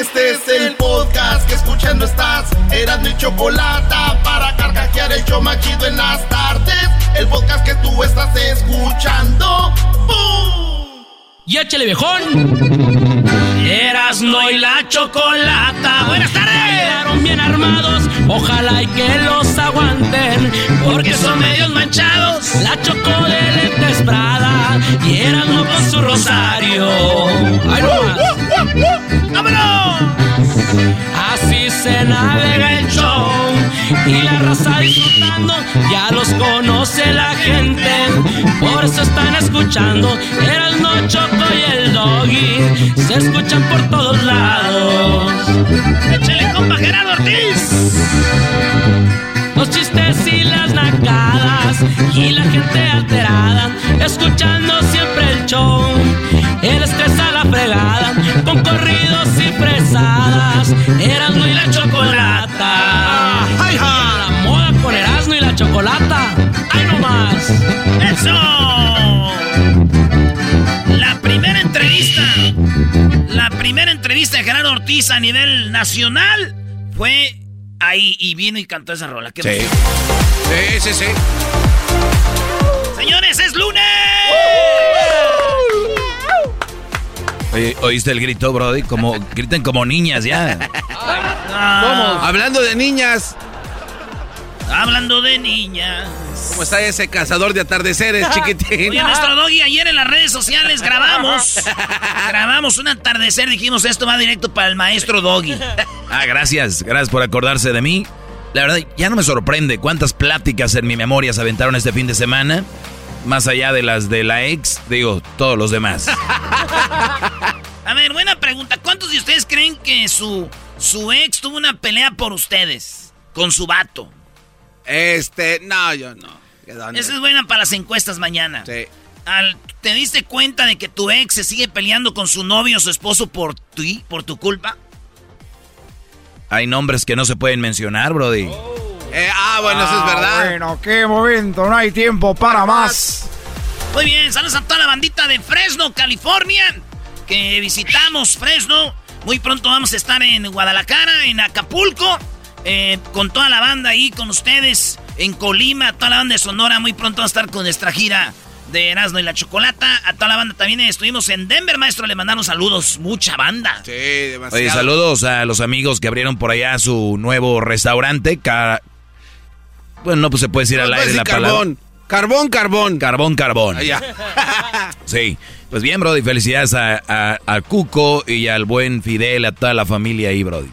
Este es el podcast que escuchando estás. Eran mi chocolate para carcajear el yo machido en las tardes. El podcast que tú estás escuchando. ¡Bum! ¡Y échale viejón! Eras no y la chocolata. Buenas tardes. Llegaron bien armados. Ojalá y que los aguanten. Porque son medios manchados. La chocó de lentes Prada. Y eran con su rosario. ¡Ay, no ¡Vámonos! Así se navega el show y la raza disfrutando, ya los conoce la gente, por eso están escuchando, era el no choco y el doggy, se escuchan por todos lados. ¡Échale compa Gerardo Ortiz! Los chistes y las nacadas y la gente alterada, escuchando siempre el show, el estrés a la fregada, con corridos y fresadas, Erasmo y la chocolata. ¡Ay, ja! La moda con Erasmo y la chocolata. ¡Ay, no más! ¡Eso! La primera entrevista, la primera entrevista de Gerardo Ortiz a nivel nacional fue ahí y vino y cantó esa rola. ¿Qué Sí. Sí, sí, sí. Señores, es lunes. Oye, ¿Oíste el grito, Brody? Como, griten como niñas ya. Ah, Hablando de niñas, hablando de niñas. ¿cómo está ese cazador de atardeceres, chiquitín? Oye, nuestro doggy, ayer en las redes sociales grabamos. grabamos un atardecer. Dijimos, esto va directo para el maestro doggy. Ah, gracias. Gracias por acordarse de mí. La verdad, ya no me sorprende cuántas pláticas en mi memoria se aventaron este fin de semana. Más allá de las de la ex, digo, todos los demás. A ver, buena pregunta. ¿Cuántos de ustedes creen que su, su ex tuvo una pelea por ustedes? Con su vato. Este, no, yo no. Esa es buena para las encuestas mañana. Sí. Al- ¿Te diste cuenta de que tu ex se sigue peleando con su novio o su esposo por ti, por tu culpa? Hay nombres que no se pueden mencionar, Brody. Eh, ah, bueno, eso es verdad. Bueno, qué momento, no hay tiempo para más. Muy bien, saludos a toda la bandita de Fresno, California, que visitamos Fresno. Muy pronto vamos a estar en Guadalajara, en Acapulco, eh, con toda la banda ahí, con ustedes, en Colima, toda la banda de Sonora. Muy pronto vamos a estar con nuestra gira de Erasmo y la Chocolata. A toda la banda también estuvimos en Denver, maestro, le mandamos saludos, mucha banda. Sí, demasiado. Oye, saludos a los amigos que abrieron por allá su nuevo restaurante. Bueno, no pues se puede decir No, al aire la carbón. Carbón, carbón. Carbón, carbón. Ah, ya. Sí. Pues bien, Brody, felicidades a, a- a Cuco y al buen Fidel, a toda la familia ahí, Brody.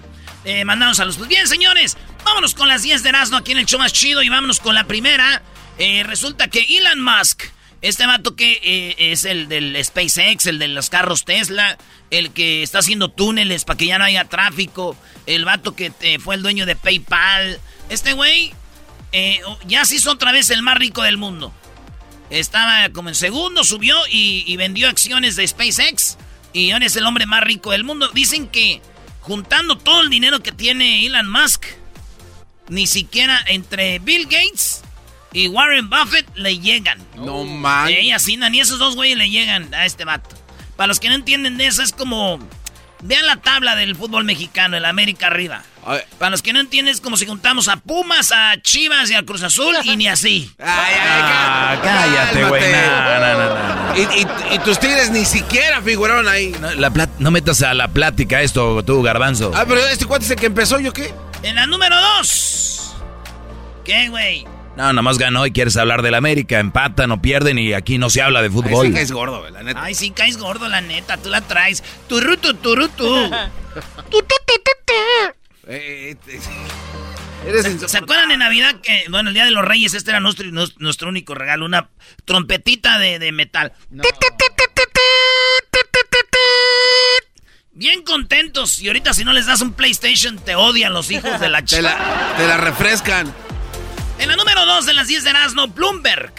Eh, mandamos saludos. Pues bien, señores, vámonos con las 10 de Erasmo aquí en el show más chido y vámonos con la primera. Eh, resulta que Elon Musk, este vato que eh, es el del SpaceX, el de los carros Tesla, el que está haciendo túneles para que ya no haya tráfico, el vato que eh, fue el dueño de PayPal, este güey eh, ya se hizo otra vez el más rico del mundo. Estaba como en segundo, subió y, y vendió acciones de SpaceX. Y ahora es el hombre más rico del mundo. Dicen que juntando todo el dinero que tiene Elon Musk, ni siquiera entre Bill Gates y Warren Buffett le llegan. No man. Eh, así, ni esos dos güeyes le llegan a este vato. Para los que no entienden de eso, es como. Vean la tabla del fútbol mexicano, el América arriba. Para los que no entienden, es como si juntamos a Pumas, a Chivas y a Cruz Azul y ni así. ay, ay, Ah, cállate, güey. No, no, no. Y, y- y tus tigres ni siquiera figuraron ahí. No, la plat- no metas a la plática esto, tú, garbanzo. Ah, pero este cuate es el que empezó, ¿yo qué? En la número dos. ¿Qué, güey? No, nomás ganó y quieres hablar del América. Empatan o pierden y aquí no se habla de Ay, fútbol. sí que es gordo, la neta. Ay, sí caes gordo, la neta, tú la traes. Turutu, turutu. Tu, tu, tu. Eh, eh, eres ¿Se acuerdan en Navidad que, bueno, el Día de los Reyes, este era nuestro, nuestro, único regalo, una trompetita de, de metal. Bien contentos. Y ahorita si no les das un PlayStation, te odian los hijos de la Te chica. la, te la refrescan. En la número 2 de las 10 de Erasmo, Bloomberg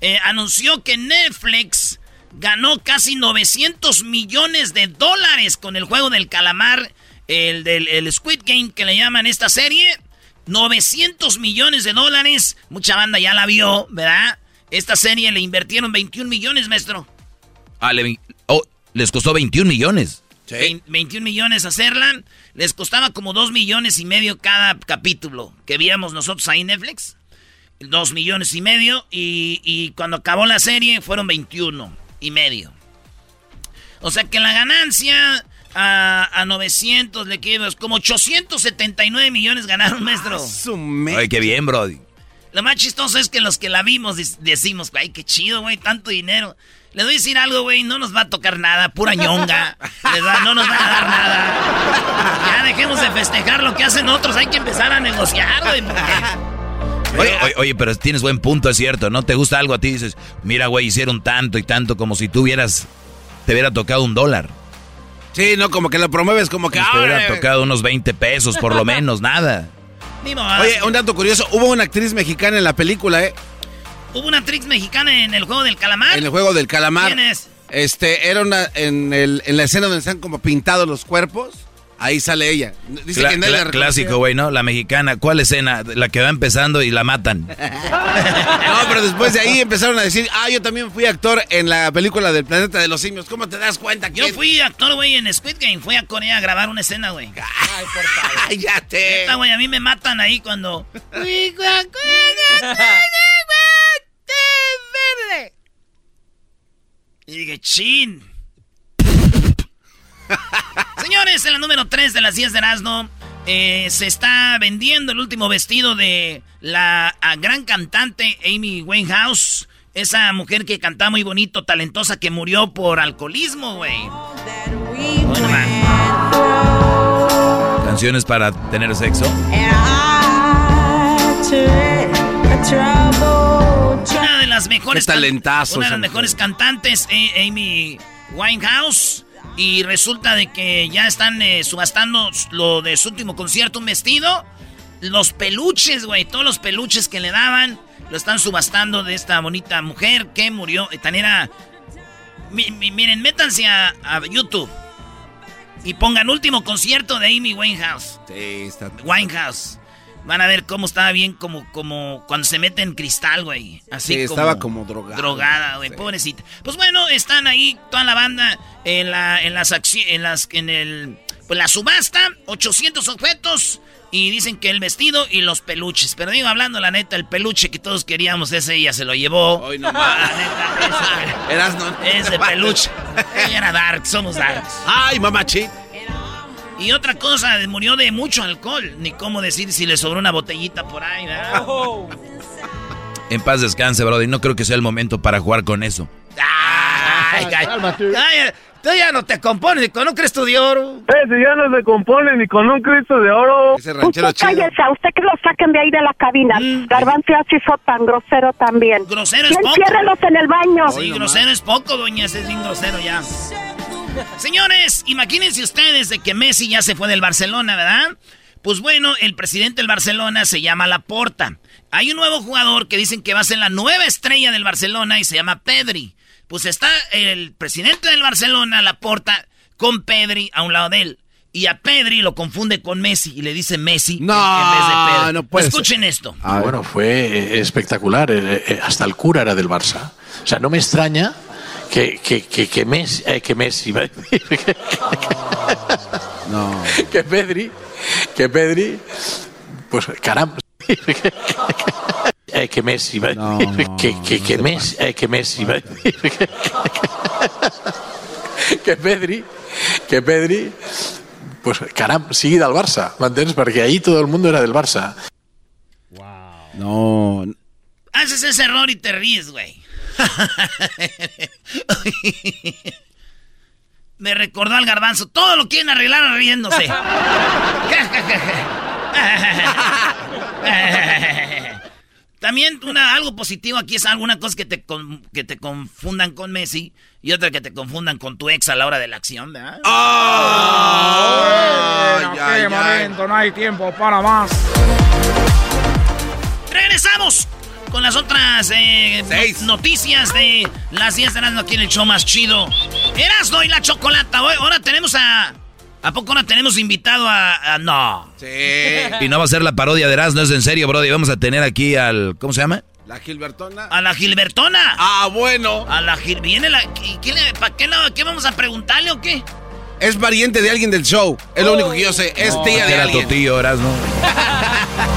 eh, anunció que Netflix ganó casi 900 millones de dólares con el juego del calamar, el del el Squid Game que le llaman esta serie. 900 millones de dólares. Mucha banda ya la vio, ¿verdad? Esta serie le invirtieron 21 millones, maestro. Ah, le- oh, les costó 21 millones. Sí. Vein- 21 millones hacerla. Les costaba como 2 millones y medio cada capítulo que veíamos nosotros ahí en Netflix. 2 millones y medio. Y, y cuando acabó la serie fueron 21 y medio. O sea que la ganancia a, a 900 le quedó como 879 millones ganaron, maestro. Me- Ay, qué bien, Brody. Lo más chistoso es que los que la vimos decimos, ay, qué chido, güey, tanto dinero. Les voy a decir algo, güey, no nos va a tocar nada, pura ñonga. Les va- no nos van a dar nada. Ya dejemos de festejar lo que hacen otros, hay que empezar a negociar, güey. porque- Oye, oye, oye, pero tienes buen punto, es cierto. ¿No te gusta algo a ti? Dices, mira, güey, hicieron tanto y tanto como si tú hubieras, te hubiera tocado un dólar. Sí, no, como que lo promueves como que... Pues te hubiera tocado unos 20 pesos, por lo menos, nada. Oye, un dato curioso, hubo una actriz mexicana en la película, ¿eh? Hubo una actriz mexicana en el juego del calamar. En el juego del calamar. ¿Quién es? Este, era una, en, el, en la escena donde están como pintados los cuerpos, ahí sale ella. Dice Cla- que nadie cla- la clásico, güey, ¿no? La mexicana. ¿Cuál escena? La que va empezando y la matan. No, pero después de ahí empezaron a decir, ah, yo también fui actor en la película del Planeta de los Simios. ¿Cómo te das cuenta? Yo fui actor, güey, en Squid Game. Fui a Corea a grabar una escena, güey. ¡Cállate! Neta, güey, a mí me matan ahí cuando... Y dije, chin. Señores, en la número 3 de las 10 de Erasmo, eh, se está vendiendo el último vestido de la gran cantante Amy Winehouse. Esa mujer que cantaba muy bonito, talentosa, que murió por alcoholismo, güey. Canciones para tener sexo. Una de las mejores. Qué talentazo Una de las mejores cantantes, eh, Amy Winehouse. Y resulta de que ya están eh, subastando lo de su último concierto, un vestido. Los peluches, güey, todos los peluches que le daban, lo están subastando de esta bonita mujer que murió. eh, Tan era. Mi- mi- miren, métanse a, a YouTube y pongan último concierto de Amy Winehouse. Sí, está... Winehouse. Van a ver cómo estaba bien como, como cuando se mete en cristal, güey. Así Sí, como estaba como drogada. Drogada, güey, Sí. pobrecita. Pues bueno, están ahí toda la banda en la, en las en las, en el, pues la subasta, 800 objetos. Y dicen que el vestido y los peluches. Pero digo, hablando la neta, el peluche que todos queríamos, ese ella se lo llevó. Hoy nomás. La neta, Eras no. ese, ese peluche. Ella era dark, somos darks. Ay, mamachi. Y otra cosa, murió de mucho alcohol. Ni cómo decir si le sobró una botellita por ahí, ¿verdad? En paz descanse, Brody. No creo que sea el momento para jugar con eso. Ay, ay, ay, tú ya no te compones con un Cristo de oro. Ese ya no se compone ni con un Cristo de oro. Ese ranchero Usted chido. cállese, a usted que lo saquen de ahí de la cabina. Mm. Garbanzo se hizo tan grosero también. Grosero es Y poco. enciérrelos en el baño. Sí, grosero es poco, doña. Ese es bien grosero ya. Señores, imagínense ustedes de que Messi ya se fue del Barcelona, ¿verdad? Pues bueno, el presidente del Barcelona se llama Laporta. Hay un nuevo jugador que dicen que va a ser la nueva estrella del Barcelona y se llama Pedri. Pues está el presidente del Barcelona, Laporta, con Pedri a un lado de él. Y a Pedri lo confunde con Messi y le dice Messi No, en vez de Pedri. no puede Escuchen esto. Ah, bueno, fue eh, espectacular. eh, eh, hasta el cura era del Barça. O sea, no me extraña que, que, que, que Messi, eh, que Messi, que- No. que Pedri, que Pedri, pues caramba. Eh, que Messi, No, decir, no, que, que, no que Messi, eh, que Messi, a decir, que Pedri, que Pedri, pues caramba, sigui del Barça, m'entens? Perquè ahí todo el mundo era del Barça. No. Haces ese error y te ríes, güey. Me recordó al garbanzo. Todo lo quieren arreglar riéndose. También una, algo positivo aquí es alguna cosa que te, con- que te confundan con Messi y otra que te confundan con tu ex a la hora de la acción, ¿verdad? Ay, en ay, aquel ay. momento no hay tiempo para más. Regresamos con las otras eh, Seis. no- noticias de las 10 de Erasmo aquí en el show más chido. Erasmo y la chocolata. Hoy- Ahora tenemos a... ¿A poco ahora tenemos invitado a... a- no. Sí. Y no va a ser la parodia de Erasmo, es en serio, Brody. Vamos a tener aquí al. ¿Cómo se llama? La Gilbertona. A la Gilbertona. Ah, bueno. A la Gil... Viene la... ¿y ¿Qué, le- ¿Para qué, la- qué vamos a preguntarle o qué? Es pariente de alguien del show. Es lo único que yo sé. Es tía de Era tu alguien. tío, eras, ¿no?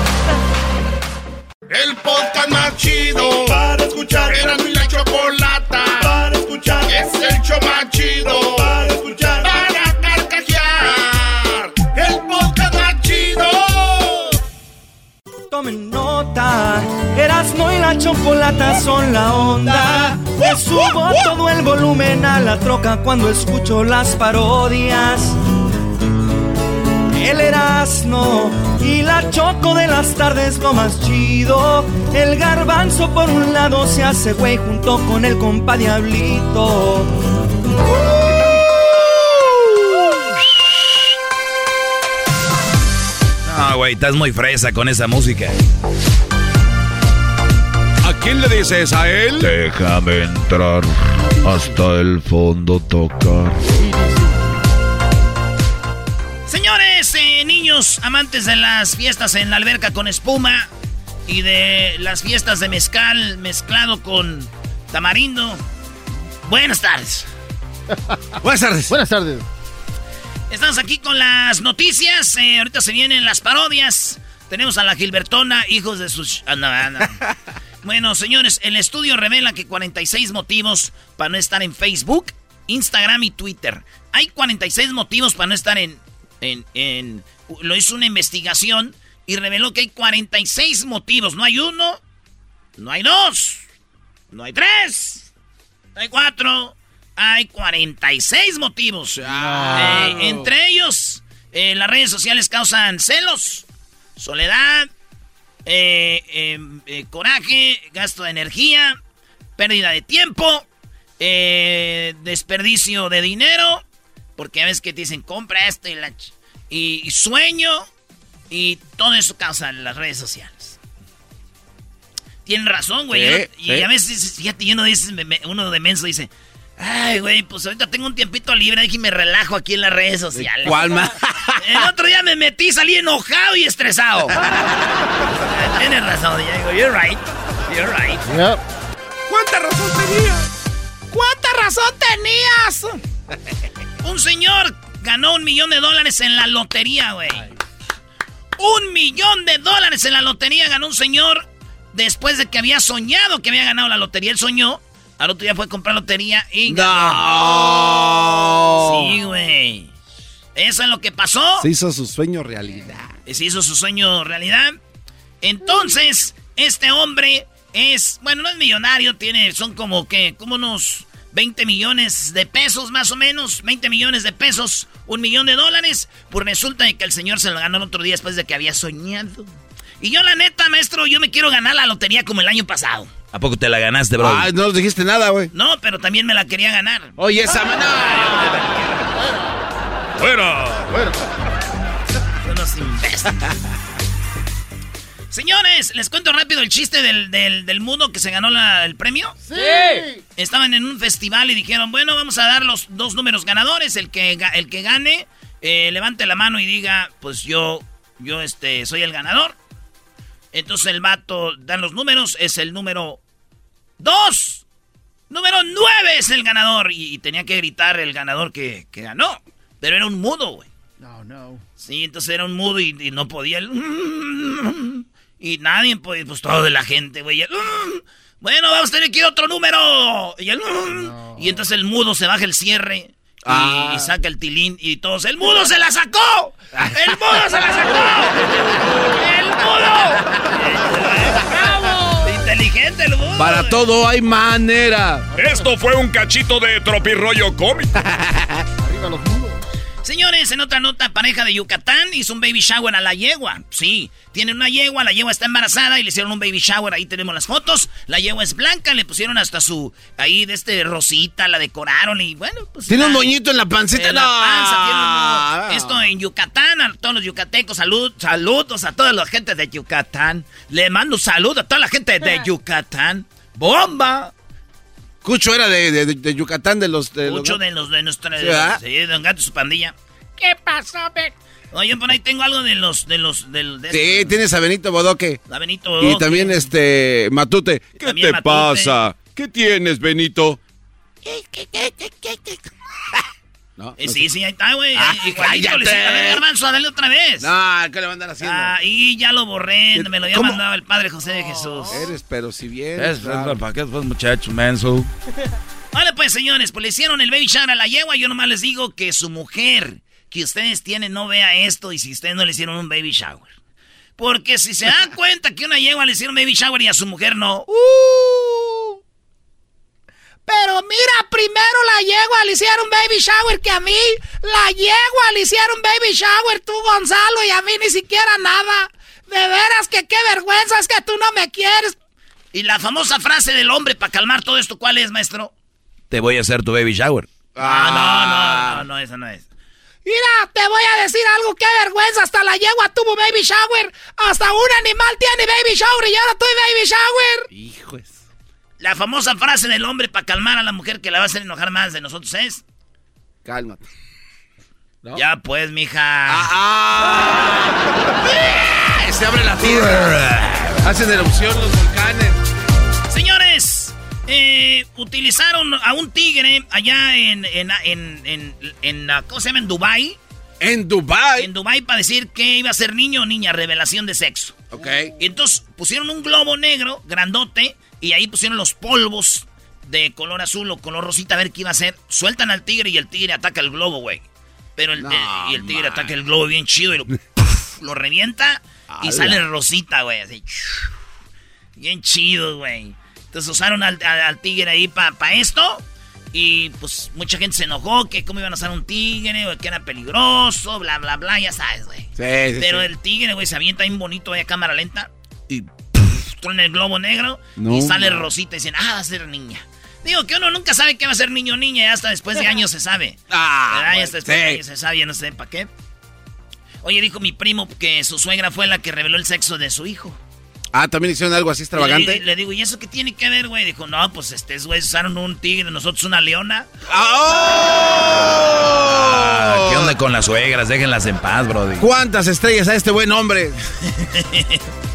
El podcast más chido para escuchar. Era mi la chocolata para escuchar. Es el show más chido para escuchar. Para carcajear. El podcast más chido. Tomen nota, Erasmo y la chocolata son la onda. Le subo todo el volumen a la troca cuando escucho las parodias. El Erasmo y la choco de las tardes lo más chido. El garbanzo por un lado se hace güey junto con el compa Diablito. No, güey, estás muy fresa con esa música. ¿A quién le dices? ¿A él? Déjame entrar hasta el fondo tocar. Señores, niños amantes de las fiestas en la alberca con espuma y de las fiestas de mezcal mezclado con tamarindo. Buenas tardes. Buenas tardes. Buenas tardes. Estamos aquí con las noticias. eh, ahorita se vienen las parodias. Tenemos a la Gilbertona, hijos de sus... ah, no, ah, no. Bueno, señores, el estudio revela que 46 motivos para no estar en Facebook, Instagram y Twitter. Hay 46 motivos para no estar en... en, en lo hizo una investigación y reveló que hay 46 motivos. No hay uno, no hay dos, no hay tres, no hay cuatro, hay 46 motivos. Eh, entre ellos, eh, las redes sociales causan celos, soledad, eh, eh, eh, coraje, gasto de energía, pérdida de tiempo, desperdicio de dinero, porque a veces que te dicen compra esto y, la ch- y, y sueño, y todo eso causa las redes sociales. Tienen razón, güey. Sí, y sí. a veces, fíjate, uno, dice, me- me- uno de menso dice, ay, güey, pues ahorita tengo un tiempito libre, y me relajo aquí en las redes sociales. ¿Cuál más? El otro día me metí, salí enojado y estresado. Tienes razón, Diego. You're right. You're right. Yep. ¿Cuánta razón tenía? ¿Cuánta razón tenías? Un señor ganó un millón de dólares en la lotería, güey. Un millón de dólares en la lotería ganó un señor después de que había soñado que había ganado la lotería. Él soñó, al otro día fue a comprar lotería y ganó. No. Sí, güey. Eso es lo que pasó. Se hizo su sueño realidad. se hizo su sueño realidad. Entonces, este hombre es, bueno, no es millonario, tiene, son como que, como unos 20 millones de pesos más o menos, 20 millones de pesos, un millón de dólares. Pues resulta que el señor se lo ganó el otro día después de que había soñado. Y yo, la neta, maestro, yo me quiero ganar la lotería como el año pasado. ¿A poco te la ganaste, bro? Ay, no nos dijiste nada, güey. No, pero también me la quería ganar. Oye, esa mano. ¡Fuera! Bueno, Unos imbéciles. Señores, les cuento rápido el chiste del, del, del mudo que se ganó la- el premio. sí. Estaban en un festival y dijeron, bueno, vamos a dar los dos números ganadores. El que, el que gane, eh, levante la mano y diga, pues yo, yo este, soy el ganador. Entonces el vato dan los números, es el número 2. Número 9 es el ganador. Y, y tenía que gritar el ganador que, que ganó. Pero era un mudo, güey. No, no. Sí, entonces era un mudo y, y no podía. el- Y nadie, pues, pues todo de la gente, güey. el- Bueno, vamos a tener que ir a otro número. Y, el- y entonces el mudo se baja el cierre. y- Ah. Y, saca el tilín y todos. ¡El mudo se la sacó! ¡El mudo se la sacó! ¡El mudo! ¡Bravo! Inteligente el mudo. Para todo hay manera. Esto fue un cachito de tropirollo cómico. Arriba los mundos. Señores, en otra nota, pareja de Yucatán hizo un baby shower a la yegua. Sí, tienen una yegua, la yegua está embarazada y le hicieron un baby shower. Ahí tenemos las fotos. La yegua es blanca, le pusieron hasta su. Ahí de este rosita, la decoraron y bueno, pues. Tiene un moñito en la pancita. en la panza, tiene un. Esto en Yucatán, a todos los yucatecos, salud, saludos a toda la gente de Yucatán. Le mando un saludo a toda la gente de Yucatán. ¡Bomba! Cucho era de, de- de Yucatán, de los... De los- Mucho de los de nuestra. ¿Sí? Sí, de Don Gato y su pandilla. ¿Qué pasó, Ben? Oye, por ahí tengo algo de los. de los. del de Sí, tienes a Benito Bodoque. a Benito Y Bodoque. también este Matute. ¿Qué También te Matute. pasa? ¿Qué tienes, Benito? No, Eh, no sí, ahí está, güey. Ah, Igualito, le sigue. A ver, Garbanzo, dale otra vez. No, ¿qué le van a andar haciendo? Ah, y ya lo borré, me lo había ¿Cómo? mandado el Padre José de Jesús. Eres, pero si bien. Es, claro. ¿Para qué pues, muchacho, menso? Vale, pues, señores, pues le hicieron el baby shower a la yegua. Yo nomás les digo que su mujer que ustedes tienen no vea esto y si ustedes no le hicieron un baby shower. Porque si se dan cuenta que una yegua le hicieron baby shower y a su mujer no. ¡uh! Pero mira, primero la yegua le hicieron baby shower que a mí. La yegua le hicieron baby shower tú, Gonzalo, y a mí ni siquiera nada. De veras que qué vergüenza es que tú no me quieres. Y la famosa frase del hombre para calmar todo esto, ¿cuál es, maestro? Te voy a hacer tu baby shower. Ah, no, no, no, no, esa no es. Mira, te voy a decir algo, qué vergüenza, hasta la yegua tuvo baby shower, hasta un animal tiene baby shower y ahora tuve baby shower. Hijos. La famosa frase del hombre para calmar a la mujer que la va a hacer enojar más de nosotros es... Cálmate. Ya pues, mija. ¡Ah! Se abre la tierra. Hacen erupción los volcanes. Señores, eh, utilizaron a un tigre allá en, en, en, en, ¿cómo se llama? En Dubai. En Dubai. En Dubai para decir que iba a ser niño o niña, revelación de sexo. Ok. Y entonces pusieron un globo negro, grandote, y ahí pusieron los polvos de color azul o color rosita a ver qué iba a hacer. Sueltan al tigre y el tigre ataca el globo, güey. Pero el, No, eh, y el tigre man. ataca el globo bien chido y lo, lo revienta y sale rosita, güey. Así. Bien chido, güey. Entonces usaron al, al- al tigre ahí para esto. Y pues mucha gente se enojó que cómo iban a usar un tigre, o que era peligroso, bla, bla, bla, ya sabes, güey. Sí, sí, Pero sí. el tigre, güey, se avienta bien bonito ahí a cámara lenta. Y pff, truena el globo negro. No, y sale. Rosita y dicen, ah, va a ser niña. Digo que uno nunca sabe qué va a ser niño o niña, ya hasta después de años se sabe. Ah, hasta después de años se sabe, ya no sé para qué. Oye, dijo mi primo que su suegra fue la que reveló el sexo de su hijo. Ah, también hicieron algo así Y extravagante. Le, le digo, ¿y eso qué tiene que ver, güey? Dijo, no, pues este, güey, usaron un tigre, nosotros una leona. Ah, ¿Qué onda con las suegras? Déjenlas en paz, brody. ¿Cuántas estrellas a este buen hombre?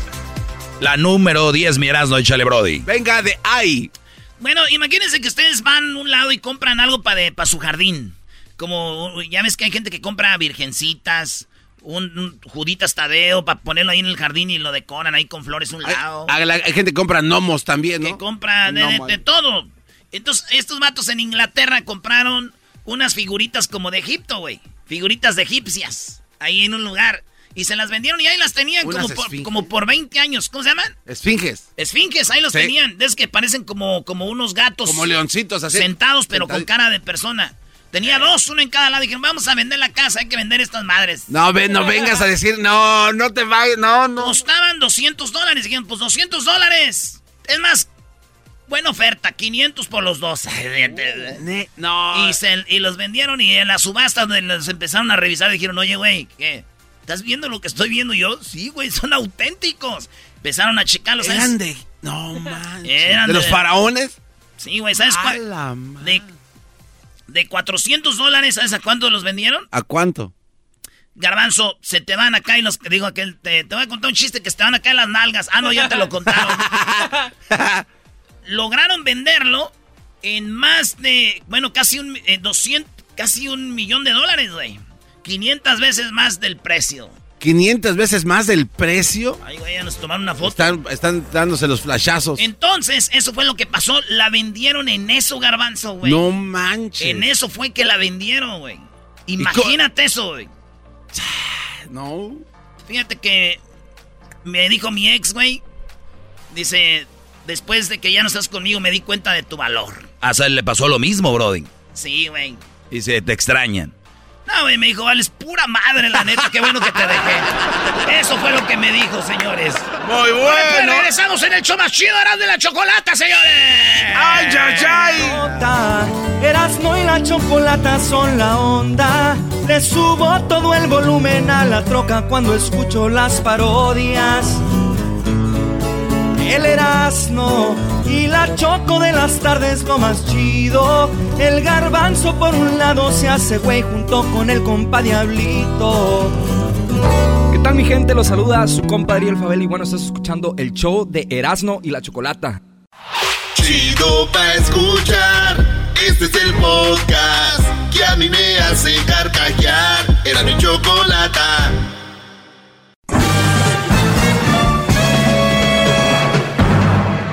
La número 10, mi Erasmo, échale, brody. Venga de ahí. Bueno, imagínense que ustedes van a un lado y compran algo para su jardín. Como, ya ves que hay gente que compra virgencitas, un, un juditas tadeo para ponerlo ahí en el jardín y lo decoran ahí con flores a un lado. hay- hay gente que compra gnomos también, ¿no? que compra de, todo. Entonces, estos vatos en Inglaterra compraron unas figuritas como de Egipto, güey. Figuritas de egipcias. Ahí en un lugar. Y se las vendieron y ahí las tenían como por, como por 20 años. ¿Cómo se llaman? Esfinges. Esfinges, ahí los Sí. tenían. Es que parecen como, como unos gatos. Como leoncitos así. Sentados, pero con cara de persona. Tenía dos, uno en cada lado. Dijeron, vamos a vender la casa, hay que vender estas madres. No, ve, no vengas a decir, no, no te vayas, no, no. Costaban 200 dólares. Dijeron, pues 200 dólares. Es más, buena oferta, 500 por los dos. No. Y, se- y los vendieron y en la subasta donde los empezaron a revisar dijeron, oye, güey, ¿qué? ¿Estás viendo lo que estoy viendo yo? Sí, güey, son auténticos. Empezaron a checarlos. ¿sabes? Eran de. No manches. Eran ¿De los de- faraones? Sí, güey, ¿sabes A cuál? De, de 400 dólares, ¿sabes a cuánto los vendieron? ¿A cuánto? Garbanzo, se te van acá y los digo aquel, te, te voy a contar un chiste que se te van acá en las nalgas. Ah, no, ya te lo contaron. Lograron venderlo en más de, bueno, casi un, eh, 200, casi un millón de dólares, güey. 500 veces más del precio. 500 veces más del precio. Ay, güey, ya nos tomaron una foto. Están, están dándose los flashazos. Entonces, eso fue lo que pasó. La vendieron en eso, Garbanzo, güey. No manches. En eso fue que la vendieron, güey. Imagínate eso, güey. No. Fíjate que me dijo mi ex, güey. Dice, después de que ya no estás conmigo me di cuenta de tu valor. A Sal le pasó lo mismo, brody. Sí, güey. Y se te extrañan. No, güey, me dijo, vales pura madre, la neta, qué bueno que te dejé. Eso fue lo que me dijo, señores. Muy Bueno, bueno. regresamos en el show más chido, Eras de la Chocolata, señores. ¡Ay, ay, ay! Erasmo y la chocolata son la onda. Le subo todo el volumen a la troca cuando escucho las parodias. El Erasmo y la choco de las tardes lo más chido. El garbanzo por un lado se hace güey junto con el compa Diablito. ¿Qué tal mi gente? Los saluda su compadre El Fabel y bueno, estás escuchando el show de Erasmo y la Chocolata. Chido pa' escuchar. Este es el podcast que a mí me hace carcajear. Era mi chocolata.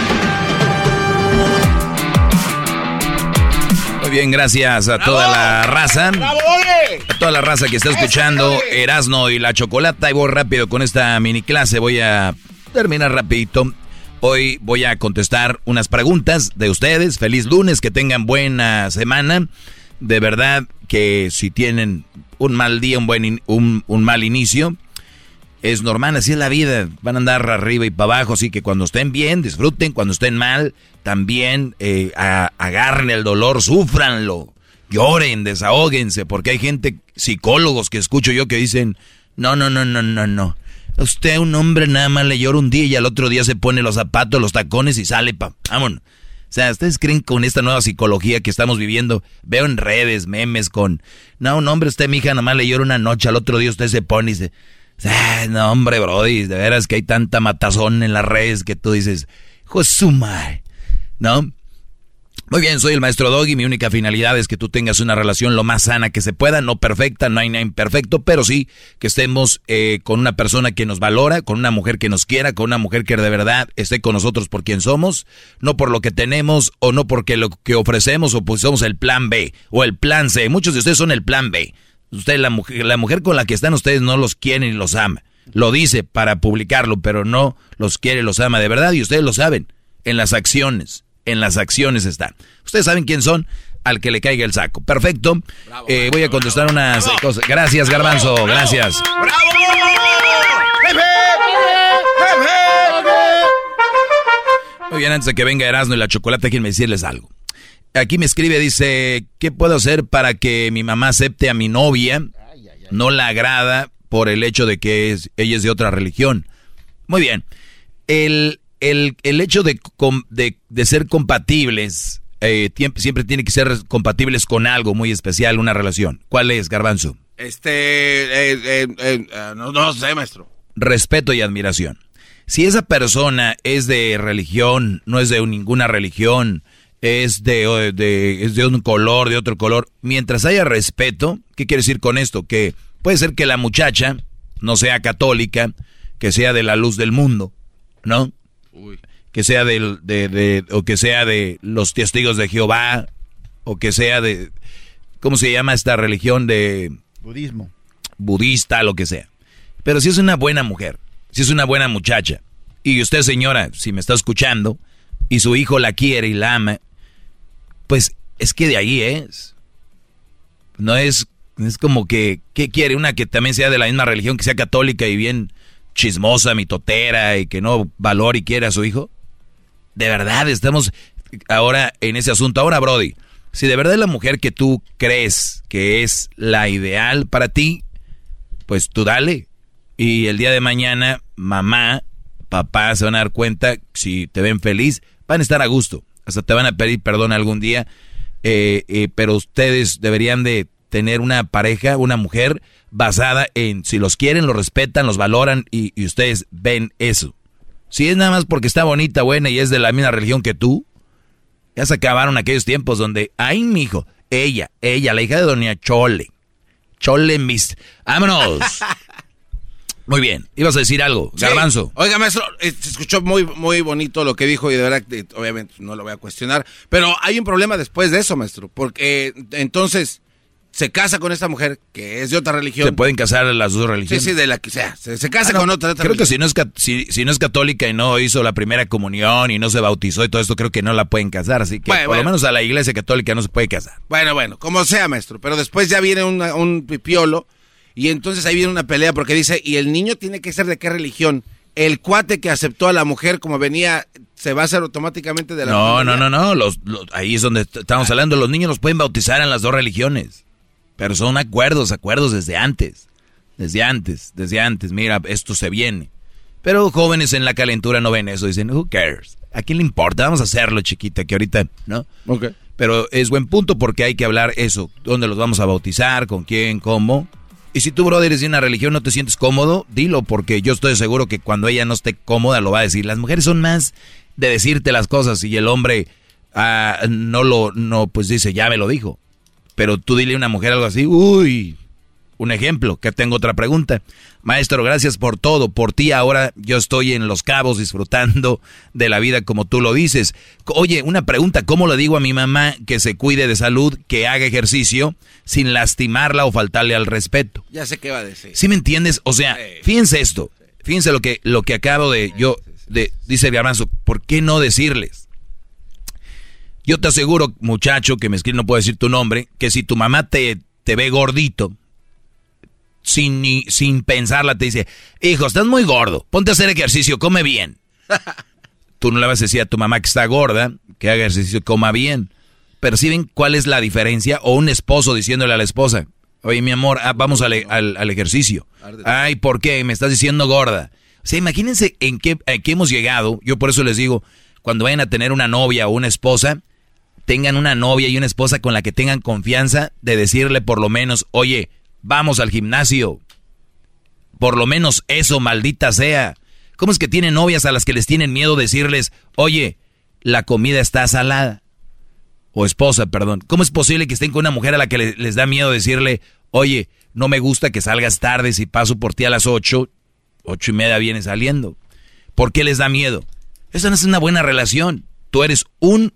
bien, gracias a toda la raza. A toda la raza que está escuchando Erasno y la Chocolata. Y voy rápido con esta mini clase. Voy a terminar rapidito. Hoy voy a contestar unas preguntas de ustedes. Feliz lunes, que tengan buena semana. De verdad que si tienen un mal día, un, buen in- un, un mal inicio, es normal, así es la vida. Van a andar arriba y para abajo, así que cuando estén bien, disfruten. Cuando estén mal, también eh, agarren el dolor, sufranlo. Lloren, desahóguense, porque hay gente, psicólogos que escucho yo que dicen, no, no, no, no, no, no. Usted, un hombre, nada más le llora un día y al otro día se pone los zapatos, los tacones y sale, pa, vámonos. O sea, ¿ustedes creen con esta nueva psicología que estamos viviendo? Veo en redes memes con, no, un hombre, usted, mi hija, nomás le llora una noche, al otro día usted se pone y se, "Ay, no, hombre, brody, de veras que hay tanta matazón en las redes que tú dices, Josumay, ¿no? Muy bien, soy el maestro Doggy. Mi única finalidad es que tú tengas una relación lo más sana que se pueda, no perfecta, no hay nada imperfecto, pero sí que estemos eh, con una persona que nos valora, con una mujer que nos quiera, con una mujer que de verdad esté con nosotros por quien somos, no por lo que tenemos o no porque lo que ofrecemos o pues somos el plan B o el plan C. Muchos de ustedes son el plan B. Usted, la mujer, la mujer con la que están ustedes no los quiere ni los ama. Lo dice para publicarlo, pero no los quiere, los ama de verdad y ustedes lo saben. En las acciones, en las acciones está. Ustedes saben quién son, al que le caiga el saco. Perfecto. Eh, voy a contestar unas cosas. Gracias, Garbanzo, gracias. Muy bien, antes de que venga Erasmo y la chocolate, déjenme decirles algo. Aquí me escribe, dice, ¿qué puedo hacer para que mi mamá acepte a mi novia? No la agrada por el hecho de que es- ella es de otra religión. Muy bien. El, el- el hecho de, de- de ser compatibles, eh, siempre tiene que ser compatibles con algo muy especial, una relación. ¿Cuál es, Garbanzo? Este, eh, eh, eh, eh, no, no sé, maestro. respeto y admiración. Si esa persona es de religión, no es de ninguna religión, es de, de- es de un color, de otro color, mientras haya respeto, ¿qué quiere decir con esto? Que puede ser que la muchacha no sea católica, que sea de la luz del mundo, ¿no? Que sea del, de, de- o que sea de los testigos de Jehová, o que sea de, ¿cómo se llama esta religión de Budismo. budista, lo que sea. Pero si es una buena mujer, si es una buena muchacha, y usted señora, si me está escuchando, y su hijo la quiere y la ama, pues es que de ahí es. No es, es como que, ¿qué quiere? Una que también sea de la misma religión, que sea católica y bien chismosa, mitotera, y que no valore y quiera a su hijo. De verdad, estamos ahora en ese asunto. Ahora, Brody, si de verdad es la mujer que tú crees que es la ideal para ti, pues tú dale. Y el día de mañana, mamá, papá se van a dar cuenta, si te ven feliz, van a estar a gusto. Hasta te van a pedir perdón algún día. eh, eh, pero ustedes deberían de tener una pareja, una mujer basada en si los quieren, los respetan, los valoran y, ustedes ven eso. Si es nada más porque está bonita, buena y es de la misma religión que tú, ya se acabaron aquellos tiempos donde, ay, mijo, ella, ella, la hija de doña Chole. Chole mis... ¡Vámonos! Muy bien, ibas a decir algo, Sí. Garbanzo. Oiga, maestro, eh, se escuchó muy, muy bonito lo que dijo y de verdad, eh, obviamente no lo voy a cuestionar. Pero hay un problema después de eso, maestro. Porque eh, entonces se casa con esta mujer que es de otra religión. Se pueden casar las dos Sí, religiones. sí, de la que sea. Se, se casa Ah, no, con otra, otra Creo que si no, es, si, si no es católica y no hizo la primera comunión y no se bautizó y todo esto, creo que no la pueden casar. Así que Bueno, por lo menos a la iglesia católica no se puede casar. Bueno, bueno, como sea, maestro. Pero después ya viene una- un pipiolo y entonces ahí viene una pelea porque dice, ¿y el niño tiene que ser de qué religión? El cuate que aceptó a la mujer como venía, ¿se va a hacer automáticamente de la No, familia? no, no, no. Los, los- ahí es donde est- estamos hablando. Los niños los pueden bautizar en las dos religiones. Pero son acuerdos, acuerdos desde antes. Desde antes, desde antes. Mira, esto se viene. Pero jóvenes en la calentura no ven eso, dicen, who cares? ¿A quién le importa? Vamos a hacerlo, chiquita, que ahorita, ¿no? Ok. Pero es buen punto porque hay que hablar eso, dónde los vamos a bautizar, con quién, cómo. Y si tú, brother, eres de una religión, no te sientes cómodo, dilo, porque yo estoy seguro que cuando ella no esté cómoda lo va a decir. Las mujeres son más de decirte las cosas y el hombre ah, no lo, no, pues dice, ya me lo dijo. Pero tú dile a una mujer algo así, uy, un ejemplo, que tengo otra pregunta. Maestro, gracias por todo. Por ti ahora yo estoy en Los Cabos disfrutando de la vida como tú lo dices. Oye, una pregunta, ¿cómo le digo a mi mamá que se cuide de salud, que haga ejercicio sin lastimarla o faltarle al respeto? Ya sé qué va a decir. ¿Sí me entiendes? O sea, fíjense esto. Fíjense lo que, lo que acabo de yo, de, dice Garbanzo, ¿por qué no decirles? Yo te aseguro, muchacho, que me escribe, no puedo decir tu nombre, que si tu mamá te, te ve gordito, sin, ni, sin pensarla te dice, hijo, estás muy gordo, ponte a hacer ejercicio, come bien. Tú no le vas a decir a tu mamá que está gorda, que haga ejercicio, coma bien. ¿Perciben cuál es la diferencia? O un esposo diciéndole a la esposa, oye mi amor, ah, vamos al, al, al, ejercicio. Ay, ¿por qué? Me estás diciendo gorda. O sea, imagínense en qué, en qué hemos llegado. Yo por eso les digo, cuando vayan a tener una novia o una esposa, tengan una novia y una esposa con la que tengan confianza de decirle por lo menos, oye, vamos al gimnasio. Por lo menos eso, maldita sea. ¿Cómo es que tienen novias a las que les tienen miedo decirles, oye, la comida está salada? O esposa, perdón. ¿Cómo es posible que estén con una mujer a la que les, da miedo decirle, oye, no me gusta que salgas tarde si paso por ti a las ocho, ocho y media viene saliendo? ¿Por qué les da miedo? Esa no es una buena relación. Tú eres un,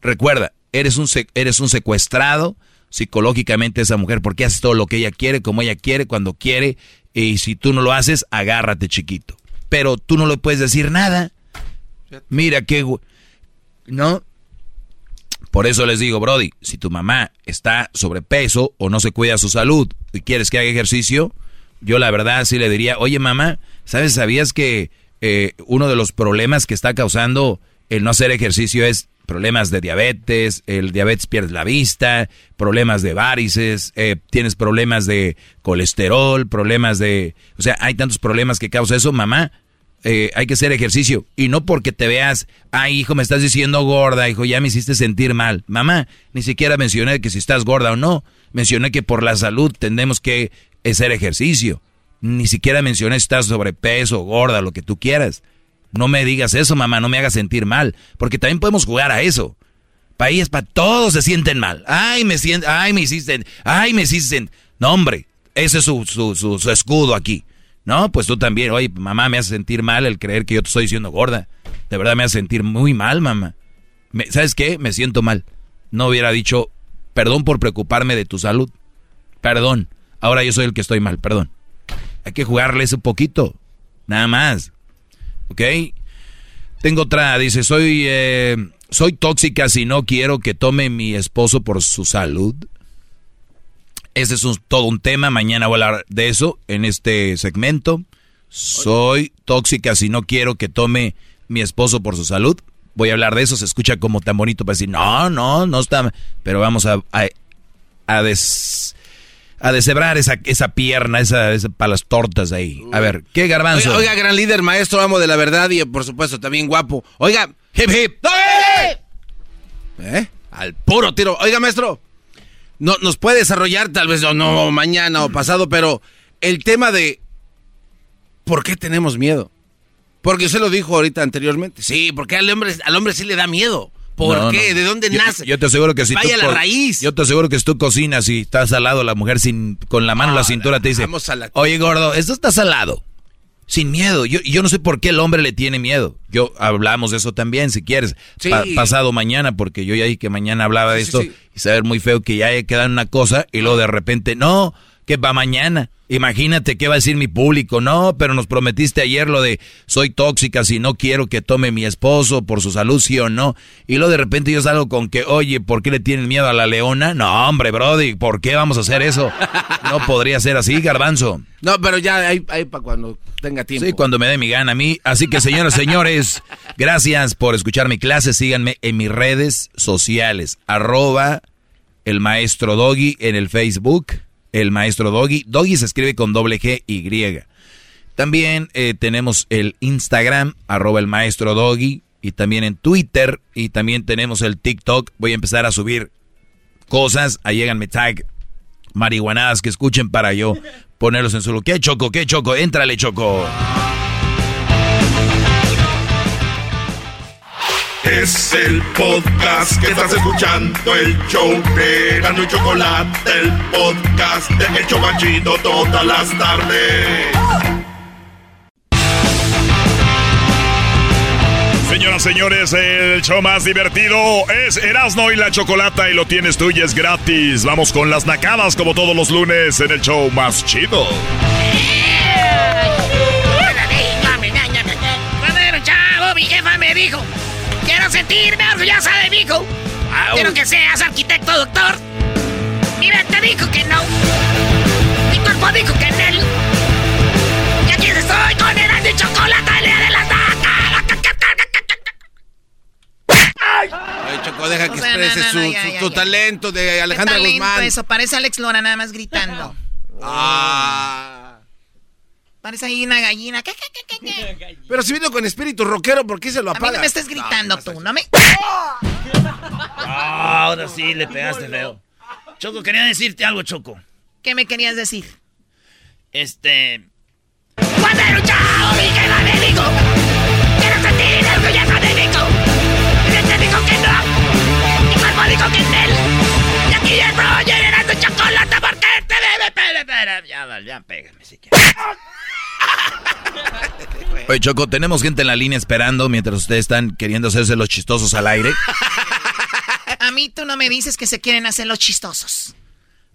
recuerda, eres un, eres un secuestrado psicológicamente esa mujer porque haces todo lo que ella quiere, como ella quiere, cuando quiere. Y si tú no lo haces, agárrate, chiquito. Pero tú no le puedes decir nada. Mira qué... ¿No? Por eso les digo, Brody, si tu mamá está sobrepeso o no se cuida su salud y quieres que haga ejercicio, yo la verdad sí le diría, oye mamá, ¿sabes? ¿Sabías que eh, uno de los problemas que está causando el no hacer ejercicio es problemas de diabetes, el diabetes pierde la vista, problemas de varices, eh, tienes problemas de colesterol, problemas de... O sea, hay tantos problemas que causa eso, mamá. Eh, hay que hacer ejercicio. Y no porque te veas, ay hijo, me estás diciendo gorda, hijo, ya me hiciste sentir mal. Mamá, ni siquiera mencioné que si estás gorda o no. Mencioné que por la salud tenemos que hacer ejercicio. Ni siquiera mencioné si estás sobrepeso, gorda, lo que tú quieras. No me digas eso, mamá, no me hagas sentir mal, porque también podemos jugar a eso. País para todos se sienten mal. Ay, me sienten, ay, me hiciste, ay, me hiciste. No, hombre, ese es su, su, su, escudo aquí. No, pues tú también, oye, mamá, me hace sentir mal el creer que yo te estoy diciendo gorda. De verdad me hace sentir muy mal, mamá. ¿Sabes qué? Me siento mal. No hubiera dicho, perdón por preocuparme de tu salud. Perdón. Ahora yo soy el que estoy mal, perdón. Hay que jugarles un poquito. Nada más. ¿Ok? Tengo otra, dice, soy, eh, soy tóxica si no quiero que tome mi esposo por su salud. Ese es todo un tema, mañana voy a hablar de eso en este segmento. Soy tóxica si no quiero que tome mi esposo por su salud. Voy a hablar de eso, se escucha como tan bonito para decir, no, no, no está, pero vamos a, a, a des, a deshebrar esa, esa pierna, esa, para las tortas ahí. A ver, ¿qué garbanzo? Oiga, gran líder, maestro, amo de la verdad y por supuesto también guapo. Oiga, hip hip. ¿Eh? Al puro tiro. Oiga, maestro, no, nos puede desarrollar tal vez no mañana o pasado, pero el tema de ¿por qué tenemos miedo? Porque usted lo dijo ahorita anteriormente. Sí, porque al hombre, al hombre sí le da miedo. ¿Por qué? ¿De dónde nace? Yo te aseguro que si Vaya tú la raíz. Yo te aseguro que si tú cocinas y estás al lado la mujer sin con la mano en la cintura te dice, "Oye, gordo, esto está salado." Sin miedo. Yo, yo no sé por qué el hombre le tiene miedo. Yo hablamos de eso también, si quieres. pasado mañana, porque yo ya dije que mañana hablaba de esto y saber muy feo que ya queda una cosa y luego de repente, no, que va mañana. Imagínate qué va a decir mi público. No, pero nos prometiste ayer lo de soy tóxica si no quiero que tome mi esposo por su salud, sí o no. Y luego de repente yo salgo con que, oye, ¿por qué le tienen miedo a la leona? No, hombre, Brody, ¿por qué vamos a hacer eso? No podría ser así, garbanzo. No, pero ya hay, para cuando tenga tiempo. Sí, cuando me dé mi gana a mí. Así que, señoras, señores, gracias por escuchar mi clase. Síganme en mis redes sociales. Arroba el maestro Doggy en el Facebook el maestro Doggy. Doggy se escribe con doble G Y. También eh, tenemos el Instagram, arroba el maestro Doggy, y también en Twitter, y también tenemos el TikTok. Voy a empezar a subir cosas, ahí llegan mi tag, marihuanadas que escuchen para yo ponerlos en su. ¿Qué choco? ¿Qué choco? Éntrale, choco. Es el podcast que estás escuchando, el show de Gano y Chocolate, el podcast de Hecho Banchito todas las tardes. Señoras, señores, el show más divertido es Erasmo y la Chocolata y lo tienes tú y es gratis. Vamos con las nacadas como todos los lunes en el show más chido. Un chavo, mi jefa me dijo, quiero sentirme orgullosa de mi hijo. Quiero que seas arquitecto, doctor. Mi mente dijo que no. Mi cuerpo dijo que en él. Y aquí estoy con el de chocolate, el día de las vacas. Ay, Choco, deja que O sea, no, exprese no, su, ya, su- ya, ya. talento de ¿Qué Alejandra talento Guzmán. eso? Parece Alex Lora nada más gritando. Ah. Parece ahí una gallina. ¿Qué, qué, qué, qué, qué? Pero si vino con espíritu rockero, ¿por qué se lo A mí apaga? no me estés gritando tú, no me... Ah, ahora sí le pegaste feo. Choco, quería decirte algo, Choco. ¿Qué me querías decir? Este. Cuando era un chavo, mi jefa me dijo, quiero sentirme orgullosa de. Mi mente dijo que no. Mi cuerpo dijo que en él. Y aquí estoy llenando chocolate porque te debe... Espera, espera, ya, ya, pégame si quieres. Oye, Choco, tenemos gente en la línea esperando mientras ustedes están queriendo hacerse los chistosos al aire. A mí tú no me dices que se quieren hacer los chistosos.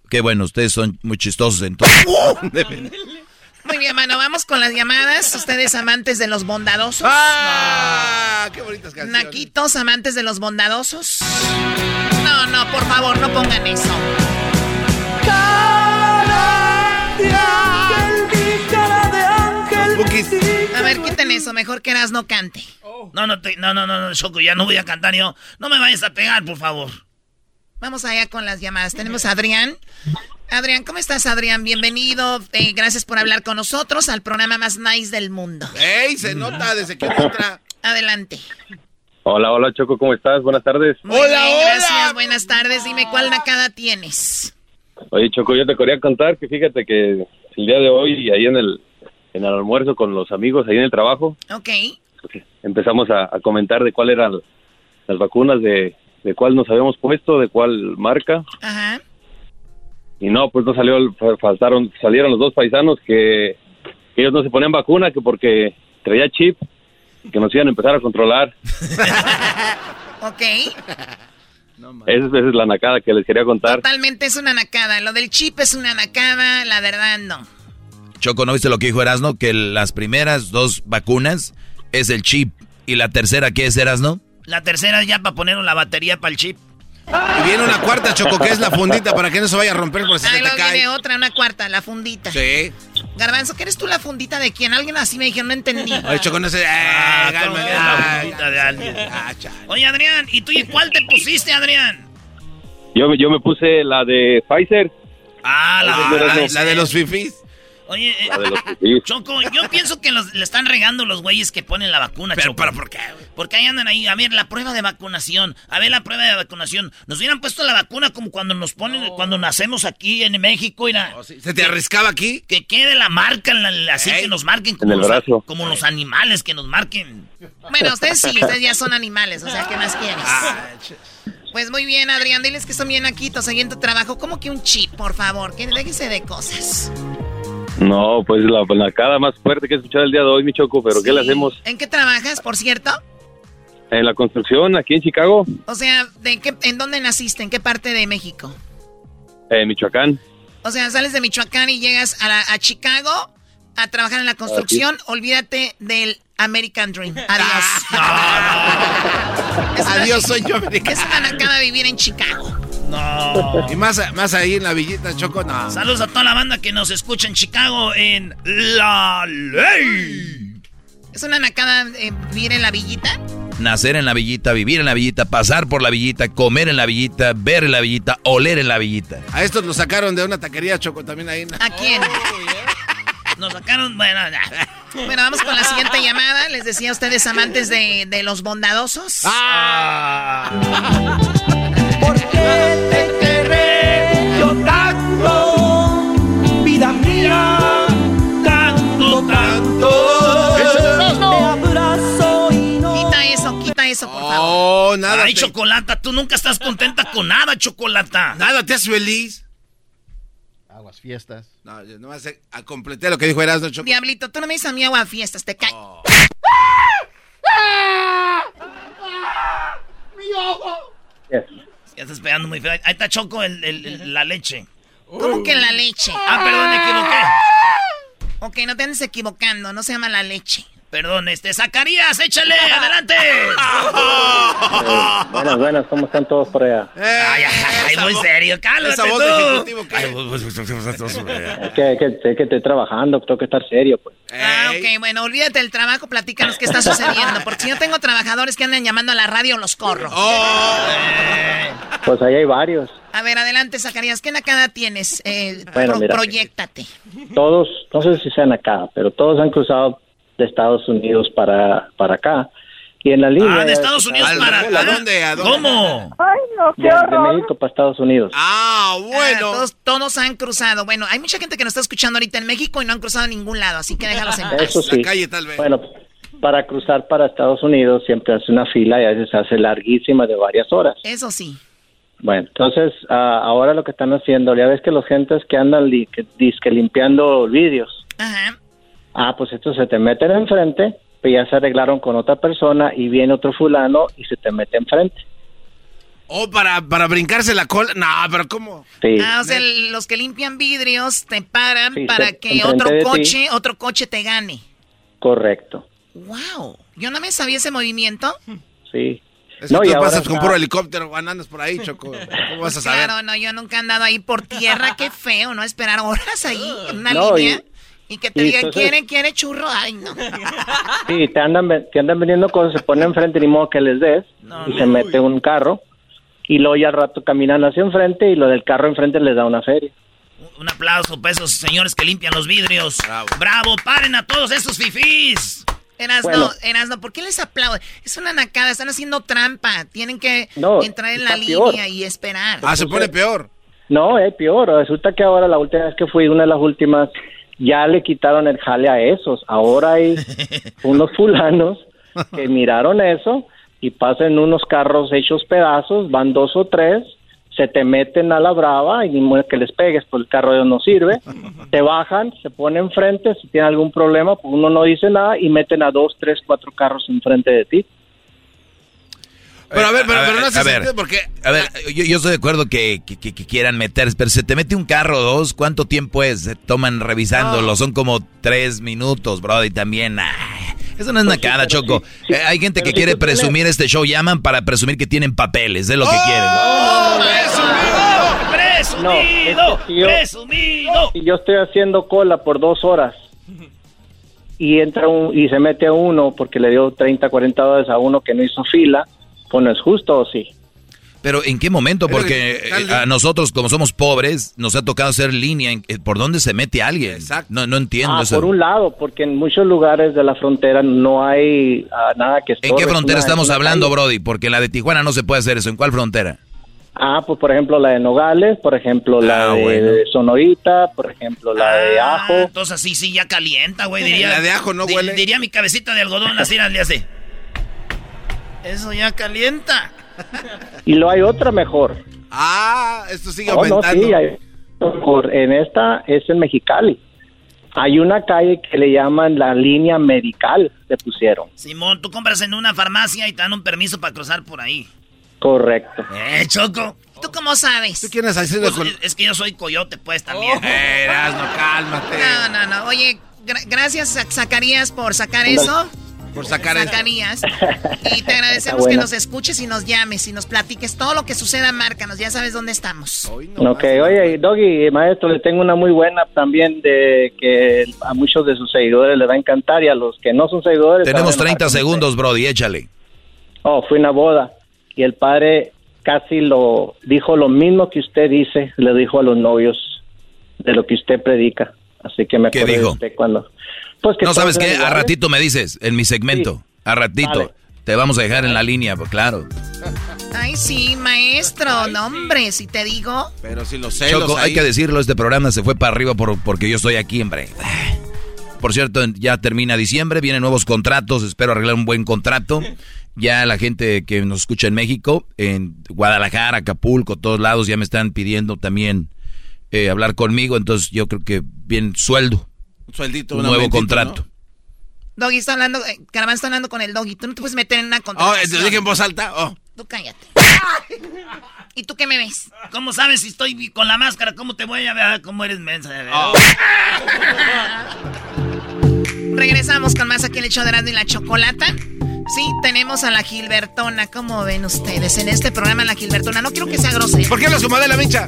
Qué bueno, ustedes son muy chistosos entonces. Muy bien, mano, vamos con las llamadas. Ustedes amantes de los bondadosos. ¡Ah! ¡Qué bonitas canciones! Naquitos, amantes de los bondadosos. No, no, por favor, no pongan eso. A ver, quiten eso, mejor que Eras no cante. No, no, te- no, no, no, no, Choco, ya no voy a cantar yo. No me vayas a pegar, por favor. Vamos allá con las llamadas. Tenemos a Adrián. Adrián, ¿cómo estás, Adrián? Bienvenido. Eh, gracias por hablar con nosotros al programa más nice del mundo. ¡Ey! Se nota desde que entra. Adelante. Hola, hola Choco, ¿cómo estás? Buenas tardes. Muy bien, gracias. Buenas tardes. Dime cuál nacada tienes. Oye Choco, yo te quería contar que fíjate que el día de hoy, ahí en el, en el almuerzo con los amigos, ahí en el trabajo, Ok. empezamos a, a comentar de cuál eran las vacunas, de, de cuál nos habíamos puesto, de cuál marca. Ajá. Y no, pues no salió, faltaron, salieron los dos paisanos que, que ellos no se ponían vacuna, que porque traía chip, que nos iban a empezar a controlar. Ok. Esa, es- esa es la nacada que les quería contar. Totalmente es una nacada. Lo del chip es una nacada, la verdad no. Choco, ¿no viste lo que dijo Erasno? Que las primeras dos vacunas es el chip. ¿Y la tercera qué es Erasno? La tercera es ya para poner la batería para el chip. Y viene una cuarta, Choco, que es la fundita para que no se vaya a romper por si Ahí se te luego viene cae. otra, una cuarta, la fundita. Sí. Garbanzo, ¿qué eres tú la fundita de quién? Alguien así me dijeron, no entendí. Oye, Choco, no sé. Ah, Eh, ¿cómo calma, que la ah, fundita de alguien? ah. Oye, Adrián, ¿y tú y cuál te pusiste, Adrián? Yo, me- yo me puse la de Pfizer. Ah, la, la- La, la de los fifís. Oye, eh, La. Choco, yo pienso que los- le están regando los güeyes que ponen la vacuna, Pero, Choco. pero, ¿por qué? Porque ahí andan ahí, a ver, la prueba de vacunación, a ver la prueba de vacunación. Nos hubieran puesto la vacuna como cuando nos ponen, cuando nacemos aquí en México, mira. Oh, sí. ¿Se te arriscaba aquí? Que quede la marca, la- la- así que nos marquen como, En el los, brazo. como los animales que nos marquen. Bueno, ustedes sí, ustedes ya son animales, o sea, ¿qué más quieres? Ah, Pues muy bien, Adrián, diles que son bien naquitos ahí en tu trabajo. ¿Cómo que un chip, por favor? Que déjense de cosas. No, pues la la nacada más fuerte que he escuchado el día de hoy, mi Choco, pero ¿qué le hacemos? ¿En qué trabajas, por cierto? En la construcción, aquí en Chicago, O sea, ¿de qué, ¿en dónde naciste? ¿En qué parte de México? en Michoacán. O sea, sales de Michoacán y llegas a, la- a Chicago a trabajar en la construcción. Olvídate del American Dream. Adiós. Una- Adiós, soy yo, americano. Es una nacada vivir en Chicago. No. Y más, más ahí en la villita, Choco, no. Saludos a toda la banda que nos escucha en Chicago en La Ley. Es una nacada eh, vivir en la villita. Nacer en la villita, vivir en la villita, pasar por la villita, comer en la villita, ver en la villita, oler en la villita. A estos los sacaron de una taquería, Choco, también ahí. ¿A quién? Nos sacaron, bueno, ya. Bueno, vamos con la siguiente llamada. Les decía a ustedes, amantes de, de los bondadosos. ¡Ah! Oh, nada. Ay, te- Chocolata, tú nunca estás contenta con nada, Chocolata. Nada te hace feliz. Aguas fiestas. No, yo no sé. A completé lo que dijo Erasmo Choco. Diablito, tú no me dices a mí agua a fiestas, te cae. Ya estás pegando muy feo. Ahí está Choco, el- el- el- la leche. ¿Cómo que la leche? Ah, perdón, me equivoqué. Ok, no te andes equivocando, no se llama la leche. Perdón, este, Zacarías, échale, adelante. Buenas, buenas, ¿cómo están todos por allá? Ay, ay, ay, muy serio, cálmate Esa voz tú. que- Ay, pues, pues, pues, Es que, que, es que estoy trabajando, tengo que estar serio, pues. Ah, ok, bueno, olvídate del trabajo, platícanos qué está sucediendo. Porque si yo tengo trabajadores que andan llamando a la radio, los corro. Pues ahí hay varios. A ver, adelante, Zacarías, ¿qué nacada tienes? Eh, Bueno, pro- mira. proyéctate. Todos, no sé si sean acá, pero todos han cruzado de Estados Unidos para, para acá. Y en la línea... Ah, de Estados Unidos ¿Al- para ¿A acá. dónde? ¿A dónde? ¿Cómo? Ay, no, De, de México para Estados Unidos. Ah, Ah, bueno. todos, todos han cruzado. Bueno, hay mucha gente que nos está escuchando ahorita en México y no han cruzado a ningún lado, así que déjalos en paz. Eso sí. La calle, tal vez. Bueno, para cruzar para Estados Unidos siempre hace una fila y a veces hace larguísima de varias horas. Eso sí. Bueno, entonces ah, ahora lo que están haciendo, ya ves que los gentes que andan li- que, dizque limpiando vidrios, Ajá. Ah, pues estos se te meten enfrente, pues ya se arreglaron con otra persona y viene otro fulano y se te mete enfrente. Oh, para, para brincarse la cola. No, pero ¿cómo? Sí. Ah, o sea, los que limpian vidrios te paran Sí, para que otro coche, otro coche te gane. Correcto, Wow. Yo no me sabía ese movimiento. sí. Es que No, y tú ahora pasas con puro helicóptero, andas por ahí, Choco. ¿Cómo vas a saber? Claro, no, yo nunca he andado ahí por tierra. Qué feo, ¿no? Esperar horas ahí en una No, línea. y- Y, que te y digan, entonces- ¿quiere, quiere churro? Ay, no. Sí, te andan, ve- te andan vendiendo cosas, se ponen enfrente ni modo que les des y se mete un carro y luego ya al rato caminan hacia enfrente y lo del carro enfrente les da una feria. Un aplauso para esos señores que limpian los vidrios. Bravo. paren a todos esos fifís. Erasno, Bueno. Erasno, ¿por qué les aplauden? Es una nacada, están haciendo trampa. Tienen que No, entrar en la peor. línea y esperar. Ah, se pone peor. No, es peor. Resulta que ahora la última vez que fui, una de las últimas, ya le quitaron el jale a esos. Ahora hay unos fulanos que miraron eso y pasan unos carros hechos pedazos, van dos o tres, se te meten a la brava y que les pegues, pues el carro ya no sirve. Te bajan, se ponen enfrente, si tienen algún problema, pues uno no dice nada y meten a dos, tres, cuatro carros enfrente de ti. Pero a ver, pero, pero no hace a ver, sentido porque... A ver, yo, yo estoy de acuerdo que, que- que- que quieran meterse, pero se te mete un carro o dos, ¿cuánto tiempo es? Se toman revisándolo, son como tres minutos, bro, y también, ay, eso no es Pues sí, nacada, Choco. sí, sí. Eh, hay gente Pero que si quiere tienes- presumir este show, llaman para presumir que tienen papeles, es lo que quieren. ¡Oh, ¡Presumido! Es que si yo- ¡Presumido! y yo estoy haciendo cola por dos horas y entra un, y se mete a uno porque le dio 30, 40 dólares a uno que no hizo fila, pues no es justo o sí. Pero ¿en qué momento? Porque eh, a nosotros, como somos pobres, nos ha tocado hacer línea. en- eh, ¿Por dónde se mete alguien? Exacto. No, no entiendo Ah, eso. por un lado, porque en muchos lugares de la frontera no hay ah, nada que ¿En estorbe, qué es frontera una- estamos es una hablando, calle. Brody? Porque en la de Tijuana no se puede hacer eso. ¿En cuál frontera? Ah, pues por ejemplo la de Nogales, por ejemplo la Ah, de bueno. Sonorita, por ejemplo la de Ah, Ajo. Entonces sí, sí, ya calienta, güey. Diría, La de ajo no di- huele. Diría mi cabecita de algodón, así le hace. Eso ya calienta. Y lo hay otra mejor. Ah, esto sigue Oh, no, aumentando. sí, hay- por- en esta es en Mexicali. Hay una calle que le llaman la línea medical, le pusieron. Simón, tú compras en una farmacia y te dan un permiso para cruzar por ahí. Correcto. Eh, Choco. ¿Tú cómo sabes? ¿Tú haciendo Pues, con...? es que yo soy coyote, pues, también. Eh, Erasmo, cálmate. No, no, no. Oye, gra- gracias, Zac- Zacarías, por sacar eso. Por sacar esto. Zacarías. Y te agradecemos que nos escuches y nos llames y nos platiques todo lo que suceda, márcanos. Ya sabes dónde estamos. No Ok, más. oye, Doggy, maestro, le tengo una muy buena también de que a muchos de sus seguidores le va a encantar y a los que no son seguidores... Tenemos saben 30 enojar con segundos, Brody, échale. Oh, fue una boda y el padre casi lo dijo lo mismo que usted dice, le dijo a los novios de lo que usted predica. Así que me ¿Qué acordé de usted cuando... Pues que no, ¿sabes qué? A ratito me dices, en mi segmento. A ratito. Vale. Te vamos a dejar en la línea, pues claro. Ay, sí, maestro. No, hombre, si te digo. Pero si los celos Choco, hay que decirlo, este programa se fue para arriba por, porque yo estoy aquí, hombre. Por cierto, ya termina diciembre, vienen nuevos contratos, espero arreglar un buen contrato. Ya la gente que nos escucha en México, en Guadalajara, Acapulco, todos lados, ya me están pidiendo también eh, hablar conmigo, entonces yo creo que bien sueldo, sueldito, un nuevo contrato. Doggy está hablando, eh, Caravana está hablando con el Doggy. Tú no te puedes meter en una. Oh, contratación. te dije en voz alta. Oh. Tú cállate. ¿Y tú qué me ves? ¿Cómo sabes si estoy con la máscara? ¿Cómo te voy a ver? ¿Cómo eres mensa? Oh. Regresamos con más aquí en el show de Erasmo y la Chocolata. Sí, tenemos a la Gilbertona. ¿Cómo ven ustedes en este programa la Gilbertona? No quiero que sea grosera. ¿Por qué hablas como de la mincha?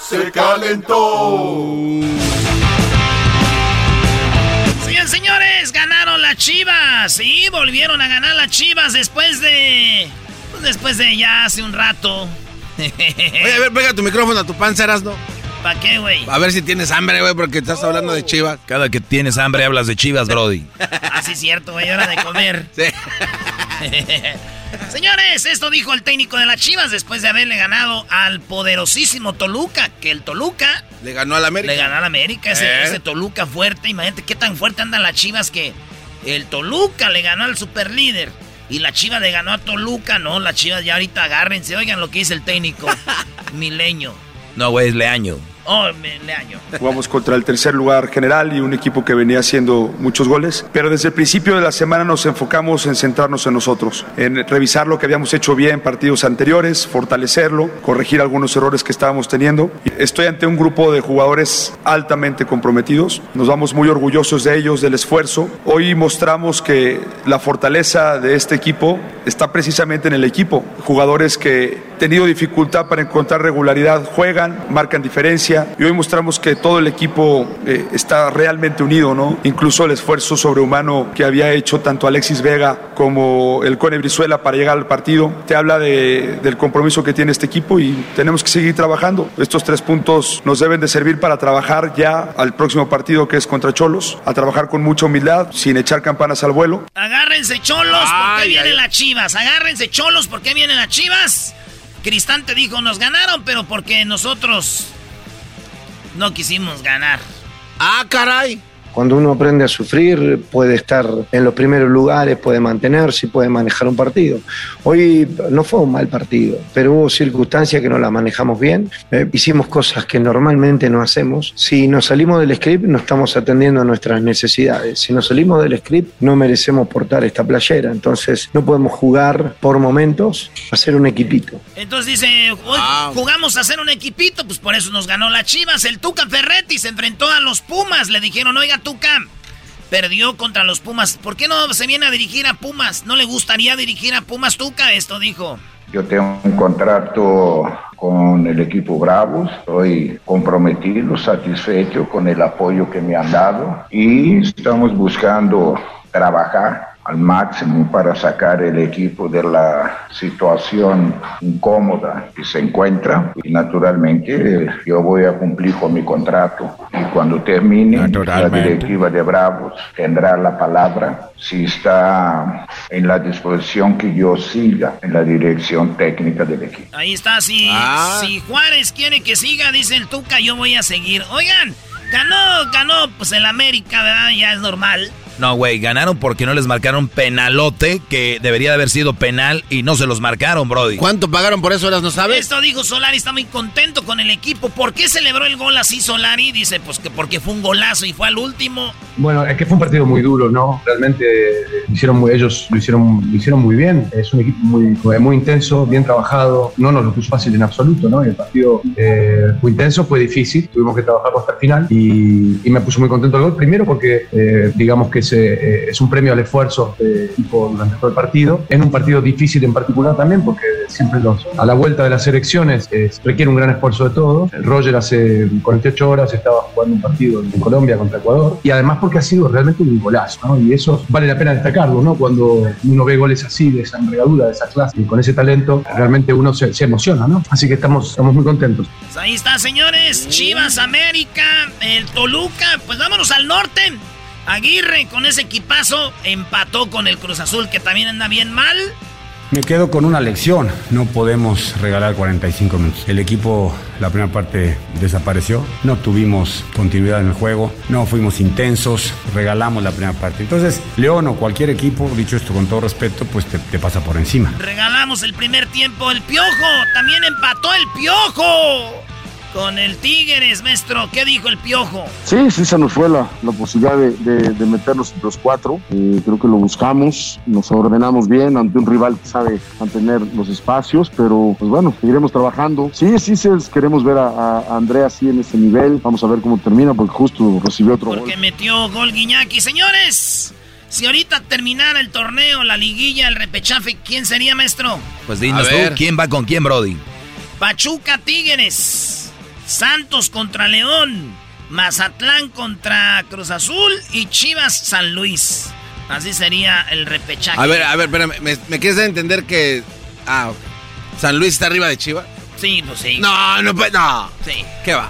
Se calentó. Señores, señores, ganaron las Chivas. Sí, volvieron a ganar las Chivas después de... pues, después de ya hace un rato. Oye, a ver, pega tu micrófono a tu panza, Erasno. ¿Para qué, güey? A ver si tienes hambre, güey, porque estás hablando de chivas. Cada que tienes hambre hablas de chivas, Brody. Ah, sí, cierto, güey, hora de comer. Sí. Señores, esto dijo el técnico de las Chivas después de haberle ganado al poderosísimo Toluca, que el Toluca Le ganó al América. le ganó al América, ese, ¿Eh? ese Toluca fuerte. Imagínate qué tan fuerte andan las Chivas que el Toluca le ganó al superlíder y la Chivas le ganó a Toluca. No, las Chivas ya ahorita agárrense, oigan lo que dice el técnico mileño. No, güey, es Leaño. Jugamos contra el tercer lugar general y un equipo que venía haciendo muchos goles, pero desde el principio de la semana nos enfocamos en centrarnos en nosotros, en revisar lo que habíamos hecho bien en partidos anteriores, fortalecerlo, corregir algunos errores que estábamos teniendo. Estoy ante un grupo de jugadores altamente comprometidos, nos vamos muy orgullosos de ellos, del esfuerzo. Hoy mostramos que la fortaleza de este equipo está precisamente en el equipo, jugadores que tenido dificultad para encontrar regularidad, juegan, marcan diferencia y hoy mostramos que todo el equipo eh, está realmente unido, ¿no? Incluso el esfuerzo sobrehumano que había hecho tanto Alexis Vega como el Cone Brizuela para llegar al partido, te habla de- del compromiso que tiene este equipo y tenemos que seguir trabajando. Estos tres puntos nos deben de servir para trabajar ya al próximo partido que es contra Cholos, a trabajar con mucha humildad, sin echar campanas al vuelo. Agárrense cholos, porque Ay, vienen ay. las chivas. Agárrense cholos, porque vienen las chivas. Cristante dijo, nos ganaron, pero porque nosotros no quisimos ganar. Ah, caray. Cuando uno aprende a sufrir, puede estar en los primeros lugares, puede mantenerse y puede manejar un partido. Hoy no fue un mal partido, pero hubo circunstancias que no las manejamos bien. Eh, hicimos cosas que normalmente no hacemos. Si nos salimos del script, no estamos atendiendo a nuestras necesidades. Si nos salimos del script, no merecemos portar esta playera. Entonces, no podemos jugar por momentos a ser un equipito. Entonces dice, hoy jugamos a hacer un equipito, pues por eso nos ganó la Chivas. El Tuca Ferretti se enfrentó a los Pumas. Le dijeron, oiga Tuca, perdió contra los Pumas. ¿Por qué no se viene a dirigir a Pumas? ¿No le gustaría dirigir a Pumas Tuca? Esto dijo. Yo tengo un contrato con el equipo Bravos, estoy comprometido, satisfecho con el apoyo que me han dado y estamos buscando trabajar al máximo para sacar el equipo de la situación incómoda que se encuentra y naturalmente yo voy a cumplir con mi contrato y cuando termine la directiva de Bravos tendrá la palabra si está en la disposición que yo siga en la dirección técnica del equipo. Ahí está, si, Ah. si Juárez quiere que siga, dice el Tuca, yo voy a seguir. Oigan, ganó, ganó, pues el América, ¿verdad? Ya es normal. No, güey, ganaron porque no les marcaron penalote, que debería de haber sido penal y no se los marcaron, Brody. ¿Cuánto pagaron por eso, eras no sabes? Esto dijo Solari, está muy contento con el equipo. ¿Por qué celebró el gol así Solari? Dice, pues que porque fue un golazo y fue al último. Bueno, es que fue un partido muy duro, ¿no? Realmente eh, hicieron muy, ellos lo hicieron, lo hicieron muy bien. Es un equipo muy, muy intenso, bien trabajado. No nos lo puso fácil en absoluto, ¿no? El partido eh, fue intenso, fue difícil. Tuvimos que trabajar hasta el final y, y me puso muy contento el gol. Primero porque, eh, digamos que es, eh, es un premio al esfuerzo del equipo durante todo el partido. En un partido difícil en particular también porque siempre los, a la vuelta de las elecciones requiere un gran esfuerzo de todos. Roger hace 48 horas estaba jugando un partido en Colombia contra Ecuador y además porque ha sido realmente un golazo, ¿no? Y eso vale la pena destacarlo, ¿no? Cuando uno ve goles así, de esa envergadura, de esa clase y con ese talento, realmente uno se, se emociona, ¿no? Así que estamos, estamos muy contentos. Pues ahí está, señores. Chivas América, el Toluca. Pues vámonos al norte. Aguirre con ese equipazo empató con el Cruz Azul que también anda bien mal. Me quedo con una lección, no podemos regalar 45 minutos. El equipo la primera parte desapareció, no tuvimos continuidad en el juego, no fuimos intensos, regalamos la primera parte. Entonces, León o cualquier equipo, dicho esto con todo respeto, pues te, te pasa por encima. Regalamos el primer tiempo, el Piojo, también empató el Piojo. Con el Tigres, maestro, ¿qué dijo el Piojo? Sí, sí se nos fue la, la posibilidad de, de, de, meternos entre los cuatro. Eh, creo que lo buscamos, nos ordenamos bien ante un rival que sabe mantener los espacios, pero pues bueno, seguiremos trabajando. Sí, sí, sí queremos ver a, a, Andrea así en ese nivel. Vamos a ver cómo termina, porque justo recibió otro porque gol. Porque metió gol Guiñaki. Señores, si ahorita terminara el torneo, la liguilla, el repechaje, ¿quién sería, maestro? Pues dinos tú, ¿quién va con quién, Brody? Pachuca Tigres. Santos contra León, Mazatlán contra Cruz Azul y Chivas San Luis. Así sería el repechaje. A ver, a ver, espérame, ¿me, me quieres entender que... Ah, okay. ¿San Luis está arriba de Chivas? Sí, pues sí. No, no, pues no. Sí. ¿Qué va?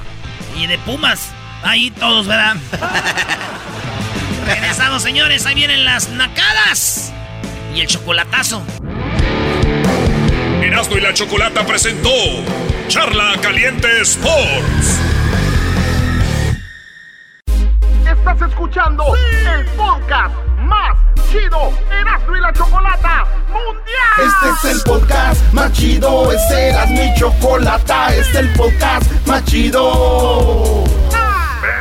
Y de Pumas, ahí todos, ¿verdad? Regresamos, señores, ahí vienen las nacadas y el chocolatazo. Erasmo y la Chocolata presentó Charla Caliente Sports. Estás escuchando sí. el podcast más chido Erasmo y la Chocolata Mundial. Este es el podcast más chido, es Erasmo y Chocolata, este es el podcast más chido.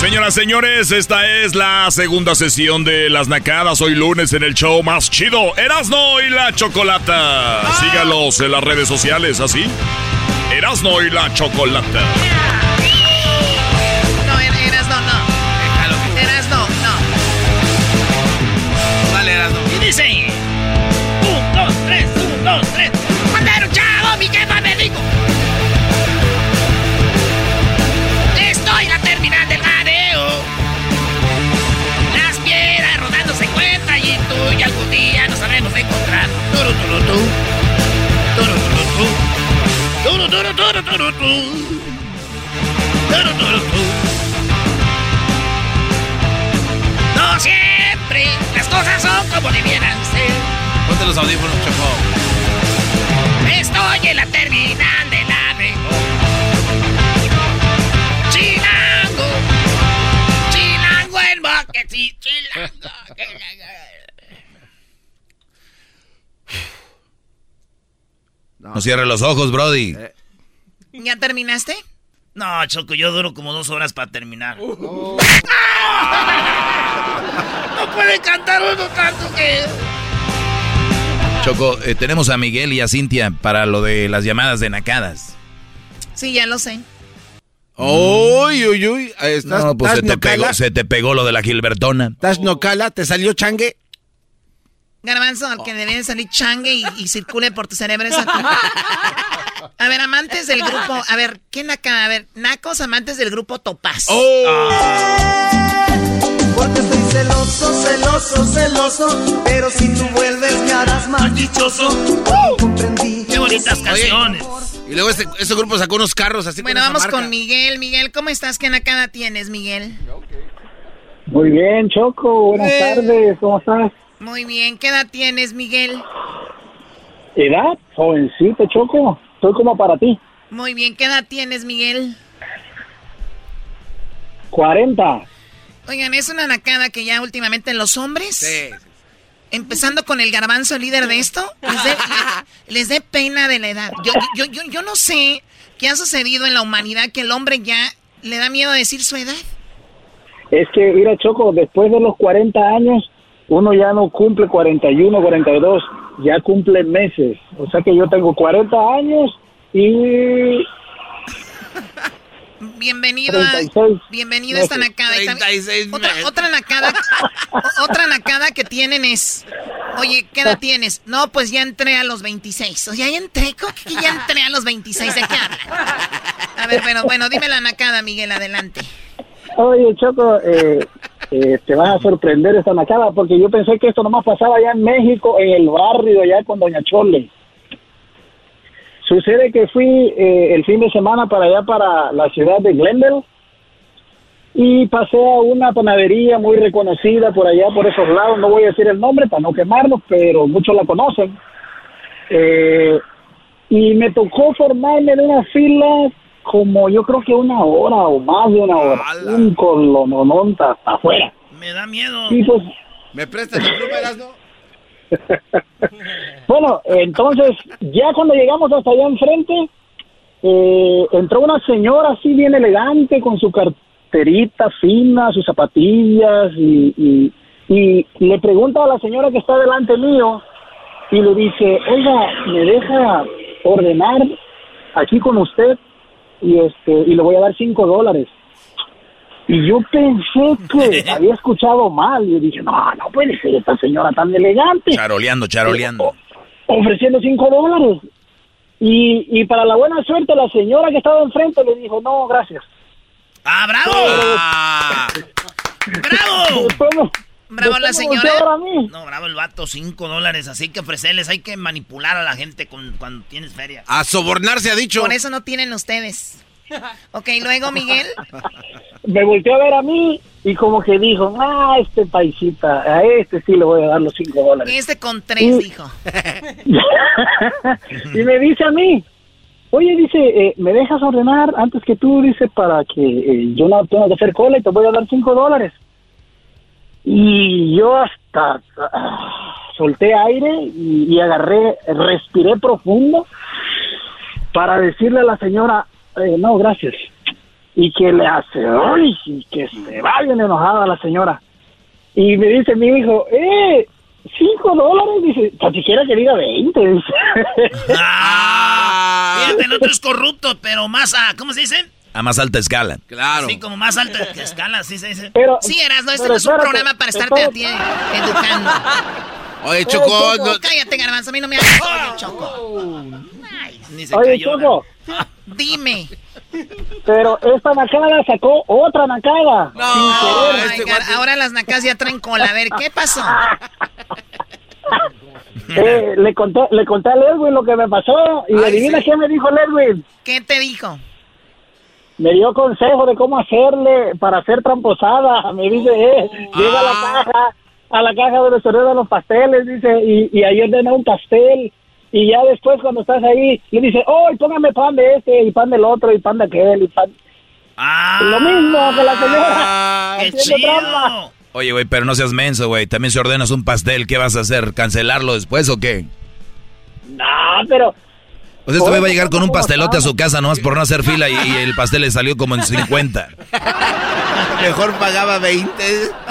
Señoras, señores, esta es la segunda sesión de Las Nacadas. Hoy lunes en el show más chido, Erasno y la Chocolata. Ah. Sígalos en las redes sociales, ¿así? Erasno y la Chocolata. No siempre las cosas son como debieran ser. Ponte los audífonos, Choco. Estoy en la terminal de la mejor. Chilango. Chilango el boque, sí, chilango. No, no cierre los ojos, Brody. Eh. ¿Ya terminaste? No, Choco, yo duro como dos horas para terminar. Uh. no puede cantar uno tanto que... Choco, eh, tenemos a Miguel y a Cintia para lo de las llamadas de nacadas. Sí, ya lo sé. Uy, uy, uy. ¿Estás, no, pues ¿estás se te, pegó, se te pegó lo de la Gilbertona. ¿Estás nocala? ¿Te salió changue? Garbanzo, al que debería salir changue y, y circule por tu cerebro esa A ver, amantes del grupo. A ver, ¿quién acá? A ver, nacos, amantes del grupo Topaz. Oh. Porque estoy celoso, celoso, celoso. Pero si tú vuelves me harás más dichoso. Comprendí. Qué bonitas canciones. Y luego este, este, grupo sacó unos carros así Bueno, vamos con Miguel. Miguel, ¿cómo estás? ¿Qué nacada tienes, Miguel? Muy bien, Choco. Buenas eh. tardes. ¿Cómo estás? Muy bien. ¿Qué edad tienes, Miguel? ¿Edad? Jovencito, Choco. Soy como para ti. Muy bien. ¿Qué edad tienes, Miguel? 40. Oigan, es una nacada que ya últimamente los hombres... Sí. Empezando con el garbanzo, líder de esto, les dé, pena de la edad. Yo, yo, yo, yo no sé qué ha sucedido en la humanidad que el hombre ya le da miedo a decir su edad. Es que, mira, Choco, después de los 40 años, uno ya no cumple 41, 42, ya cumple meses. O sea que yo tengo 40 años y Bienvenido a, bienvenido a esta nacada. otra, otra nacada, otra nacada que tienen es, oye, ¿qué edad tienes? No, pues ya entré a los 26. O sea, ya entré, ¿cómo que ya entré a los 26? ¿De qué hablan? A ver, bueno, bueno, dime la nacada, Miguel, adelante. Oye, Choco, eh, eh, te vas a sorprender esta nacada porque yo pensé que esto nomás pasaba allá en México, en el barrio, allá con Doña Chole. Sucede que fui eh, el fin de semana para allá, para la ciudad de Glendale, y pasé a una panadería muy reconocida por allá, por esos lados. No voy a decir el nombre para no quemarlo, pero muchos la conocen. Eh, y me tocó formarme en una fila como yo creo que una hora o más de una hora. Un colonononta hasta afuera. Me da miedo. pues, ¿Me prestas tu pluma, no? bueno, entonces, ya cuando llegamos hasta allá enfrente, eh, entró una señora así bien elegante con su carterita fina, sus zapatillas y, y, le pregunta a la señora que está delante mío y le dice, oiga, ¿me deja ordenar aquí con usted? Y, este, y le voy a dar cinco dólares. Y yo pensé que había escuchado mal. Y dije, no, no puede ser esta señora tan elegante. Charoleando, charoleando. ofreciendo cinco dólares. Y, y para la buena suerte, la señora que estaba enfrente le dijo, no, gracias. ¡Ah, bravo! Ah. ¡Bravo! Bravo la señora. No, bravo el vato, cinco dólares. Así que ofrecerles, hay que manipular a la gente con, cuando tienes feria. A sobornarse, ha dicho. Por eso no tienen ustedes. Ok, luego Miguel. Me volteó a ver a mí y como que dijo, ah, este paisita, a este sí le voy a dar los cinco dólares. Este con tres, dijo. y me dice a mí, oye, dice, eh, ¿me dejas ordenar antes que tú, dice, para que eh, yo no tenga que hacer cola y te voy a dar cinco dólares? Y yo hasta ah, solté aire y, y agarré, respiré profundo para decirle a la señora, eh, no, gracias. Y que le hace, ¡ay! Y que se va bien enojada la señora. Y me dice mi hijo, ¡eh! ¿Cinco dólares? Dice, tan siquiera que diga veinte, dice. ¡Ah! Fíjate, el otro es corrupto, pero más a, ¿cómo se dice? A más alta escala. Claro. Sí, como más alta escala, sí se dice. Pero, sí, eras, no, este no es un programa para estarte a ti educando. Oye, Choco. No... Cállate, garbanzo, a mí no me hagas Choco. Ay, ni se Oye, cayó, Choco. Dime. Pero esta nacada sacó otra nacada. No, oh este ahora las nacas ya traen cola. A ver, ¿qué pasó? eh, le conté, le conté a Ledwin lo que me pasó y adivina qué me dijo Ledwin. ¿Qué te dijo? Me dio consejo de cómo hacerle para hacer tramposada. Me dice, eh, llega a la ah. caja, a la caja donde se los pasteles, dice, y, y ahí ordena un pastel y ya después cuando estás ahí le dice, oh, póngame pan de este y pan del otro y pan de aquel y pan... Ah, Lo mismo que la señora. ¡Qué chido! Oye, güey, pero no seas menso, güey. También si ordenas un pastel, ¿qué vas a hacer? ¿Cancelarlo después o qué? No, pero... Pues este güey va a llegar con un pastelote a su casa nomás por no hacer fila y, el pastel le salió como en 50. Mejor pagaba 20.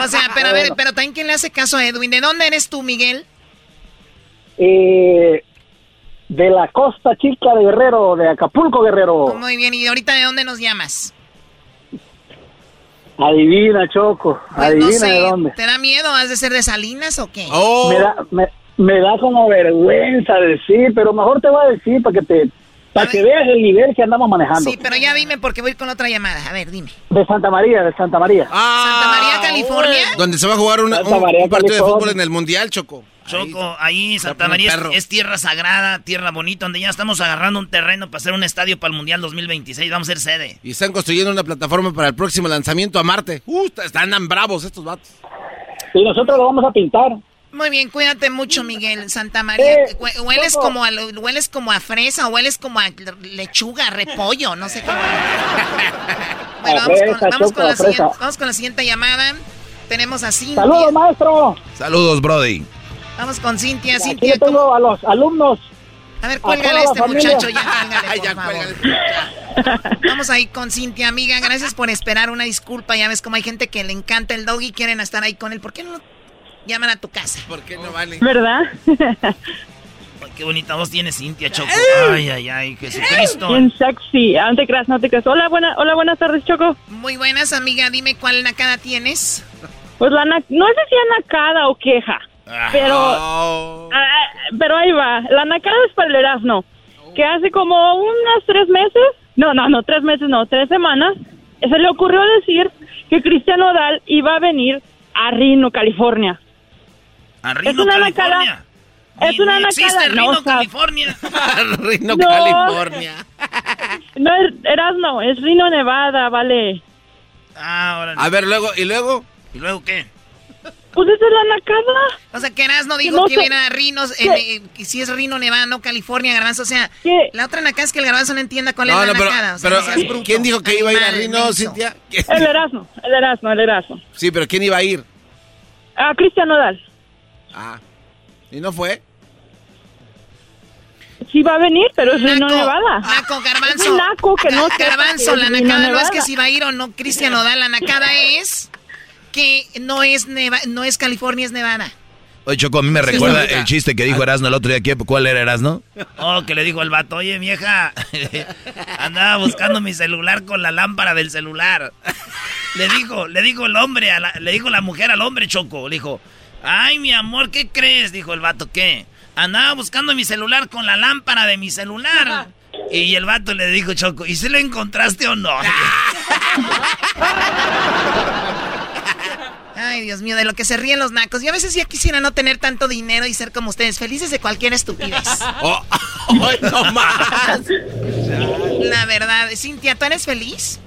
O sea, pero a ver, pero también quién le hace caso a Edwin. ¿De dónde eres tú, Miguel? Eh, de la Costa Chica de Guerrero, de Acapulco, Guerrero. Muy bien, ¿y ahorita de dónde nos llamas? Adivina, Choco, pues adivina de dónde. ¿Te da miedo? ¿Has de ser de Salinas o qué? Oh. Me, da, me, da como vergüenza decir, pero mejor te voy a decir para que te, Para que veas el nivel que andamos manejando. Sí, pero ya dime porque voy con otra llamada. A ver, dime. De Santa María, de Santa María. Santa María, California. Donde se va a jugar una- un, María, un partido de fútbol en el Mundial, Choco. Choco, ahí Santa María es, es tierra sagrada, tierra bonita, donde ya estamos agarrando un terreno para hacer un estadio para el Mundial 2026. Vamos a ser sede. Y están construyendo una plataforma para el próximo lanzamiento a Marte. Uh, están bravos estos vatos. Y nosotros lo vamos a pintar. Muy bien, cuídate mucho, Miguel. Santa María. Eh, Hue- hueles como a lo- hueles como a fresa, o hueles como a lechuga, repollo, no sé cómo. Bueno, vamos, fresa, con, vamos, Choco, con la siguiente, vamos con la siguiente llamada. Tenemos a Cintia. ¡Saludos, maestro! Saludos, Brody. Vamos con Cintia. Aquí Cintia, tengo a los alumnos. A ver, cuélgale a este familia. muchacho, ya cuélgale, por favor. Vamos ahí con Cintia, amiga. Gracias por esperar. Una disculpa. Ya ves como hay gente que le encanta el doggy y quieren estar ahí con él. ¿Por qué no llaman a tu casa? ¿Por qué no vale? ¿Verdad? Ay, qué bonita voz tiene Cintia, Choco. Ay, ay, ay, Jesucristo. Bien sexy. Ah, No te creas, no te creas. Hola, buena, hola, buenas tardes, Choco. Muy buenas, amiga. Dime cuál nacada tienes. Pues la na- no sé si nacada o queja, pero Oh. ah, pero ahí va. La nacada es para el Erasmo, que hace como unas tres meses, no, no, no, tres meses, no, tres semanas, se le ocurrió decir que Cristian Odal iba a venir a Reno, California. A Reno, es una California. nacada. Es Ni- una existe no, Reno, o sea, California. Reno, No. California. No, Erasmo, es Reno, Nevada, vale. Ah. A ver, luego, ¿y luego? ¿Y luego qué? Pues esa es la nacada. O sea, que Erasmo dijo no que sé. viene a Rinos, ¿Qué? eh, que si es Rino, Nevada, no California, Garbanzo. O sea, la otra nacada es que el Garbanzo no entienda cuál No, es la no, pero, nacada. O sea, pero no bruto, ¿quién dijo que iba a ir a Rino, menso. Cintia? El Erasmo, el Erasmo, el Erasmo. Sí, pero ¿quién iba a ir? A Cristian Odal. Ah, ¿y no fue? Sí va a venir, pero es Reno, Naco, Nevada. Naco, Garbanzo. Es naco que no Garbanzo, que la nacada no es que si va a ir o no Cristian Odal. La nacada es que no es, Neva- no es California, es Nevada. Oye, Choco, a mí me recuerda el chiste que dijo Erasno el otro día. ¿Qué- ¿Cuál era Erasno? Oh, que le dijo el vato, oye, vieja, andaba buscando mi celular con la lámpara del celular. Le dijo, le dijo el hombre, a la- le dijo la mujer al hombre, Choco, le dijo, ay, mi amor, ¿qué crees? Dijo el vato, ¿qué? Andaba buscando mi celular con la lámpara de mi celular. Y el vato le dijo, Choco, ¿y si lo encontraste o no? Ay, Dios mío, de lo que se ríen los nacos. Yo a veces ya quisiera no tener tanto dinero y ser como ustedes, felices de cualquier estupidez. Oh, ¡Ay, no más! La verdad, Cintia, ¿tú eres feliz?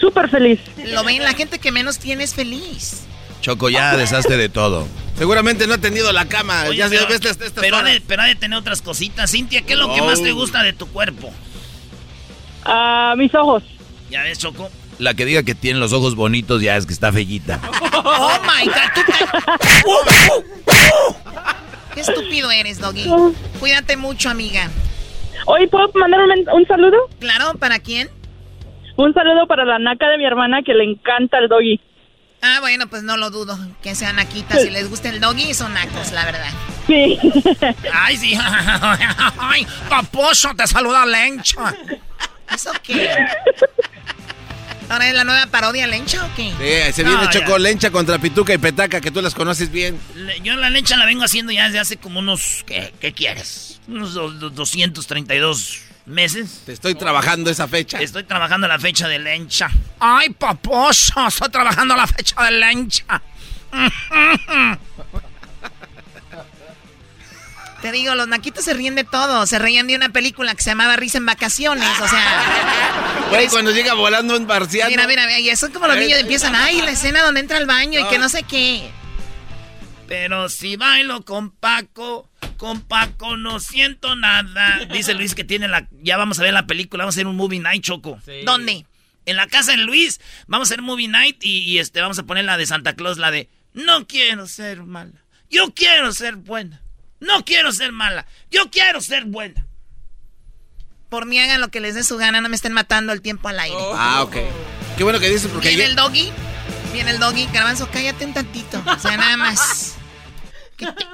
Súper feliz. Lo ven, la gente que menos tiene es feliz. Choco, ya deshazte de todo. Seguramente no ha tendido la cama. Oye, ya pero, ves estas, estas pero, ha de, pero ha de tener otras cositas. Cintia, ¿qué es lo que Oh. más te gusta de tu cuerpo? A mis ojos. ¿Ya ves, Choco? La que diga que tiene los ojos bonitos ya es que está fellita. Oh my god, tú te- Qué estúpido eres, Doggy. Cuídate mucho, amiga. Hoy puedo mandar un, un saludo. Claro, ¿para quién? Un saludo para la naca de mi hermana que le encanta el doggy. Ah, bueno, pues no lo dudo. Que sean naquitas. Si les gusta el doggy, son nacos, la verdad. Sí. Ay, sí. Ay, paposo, te saluda Lencha. ¿Eso qué? ¿Ahora es la nueva parodia Lencha o qué? Sí, se viene No, Choco ya. Lencha contra Pituca y Petaca, que tú las conoces bien. Le- Yo la Lencha la vengo haciendo ya desde hace como unos... ¿Qué, qué quieres? Unos do- do- 232 meses. Te estoy trabajando esa fecha. Estoy trabajando la fecha de Lencha. Ay, paposo, estoy trabajando la fecha de Lencha. Te digo, los naquitos se ríen de todo. Se reían de una película que se llamaba Risa en Vacaciones. O sea, Güey, cuando llega volando un marciano. mira, mira, mira. Y son como los niños empiezan, ay, la escena donde entra al baño y que no sé qué. Pero si bailo con Paco, con Paco no siento nada. Dice Luis que tiene la... Ya vamos a ver la película, vamos a hacer un movie night, Choco. ¿Dónde? En la casa de Luis, vamos a hacer movie night y, y, este vamos a poner la de Santa Claus, la de No quiero ser mala. Yo quiero ser buena. No quiero ser mala. Yo quiero ser buena. Por mí hagan lo que les dé su gana, no me estén matando el tiempo al aire. Ah, ok. Qué bueno que dices porque Viene el doggy, viene el doggy, garbanzo, cállate un tantito. O sea, nada más. ¿Qué te-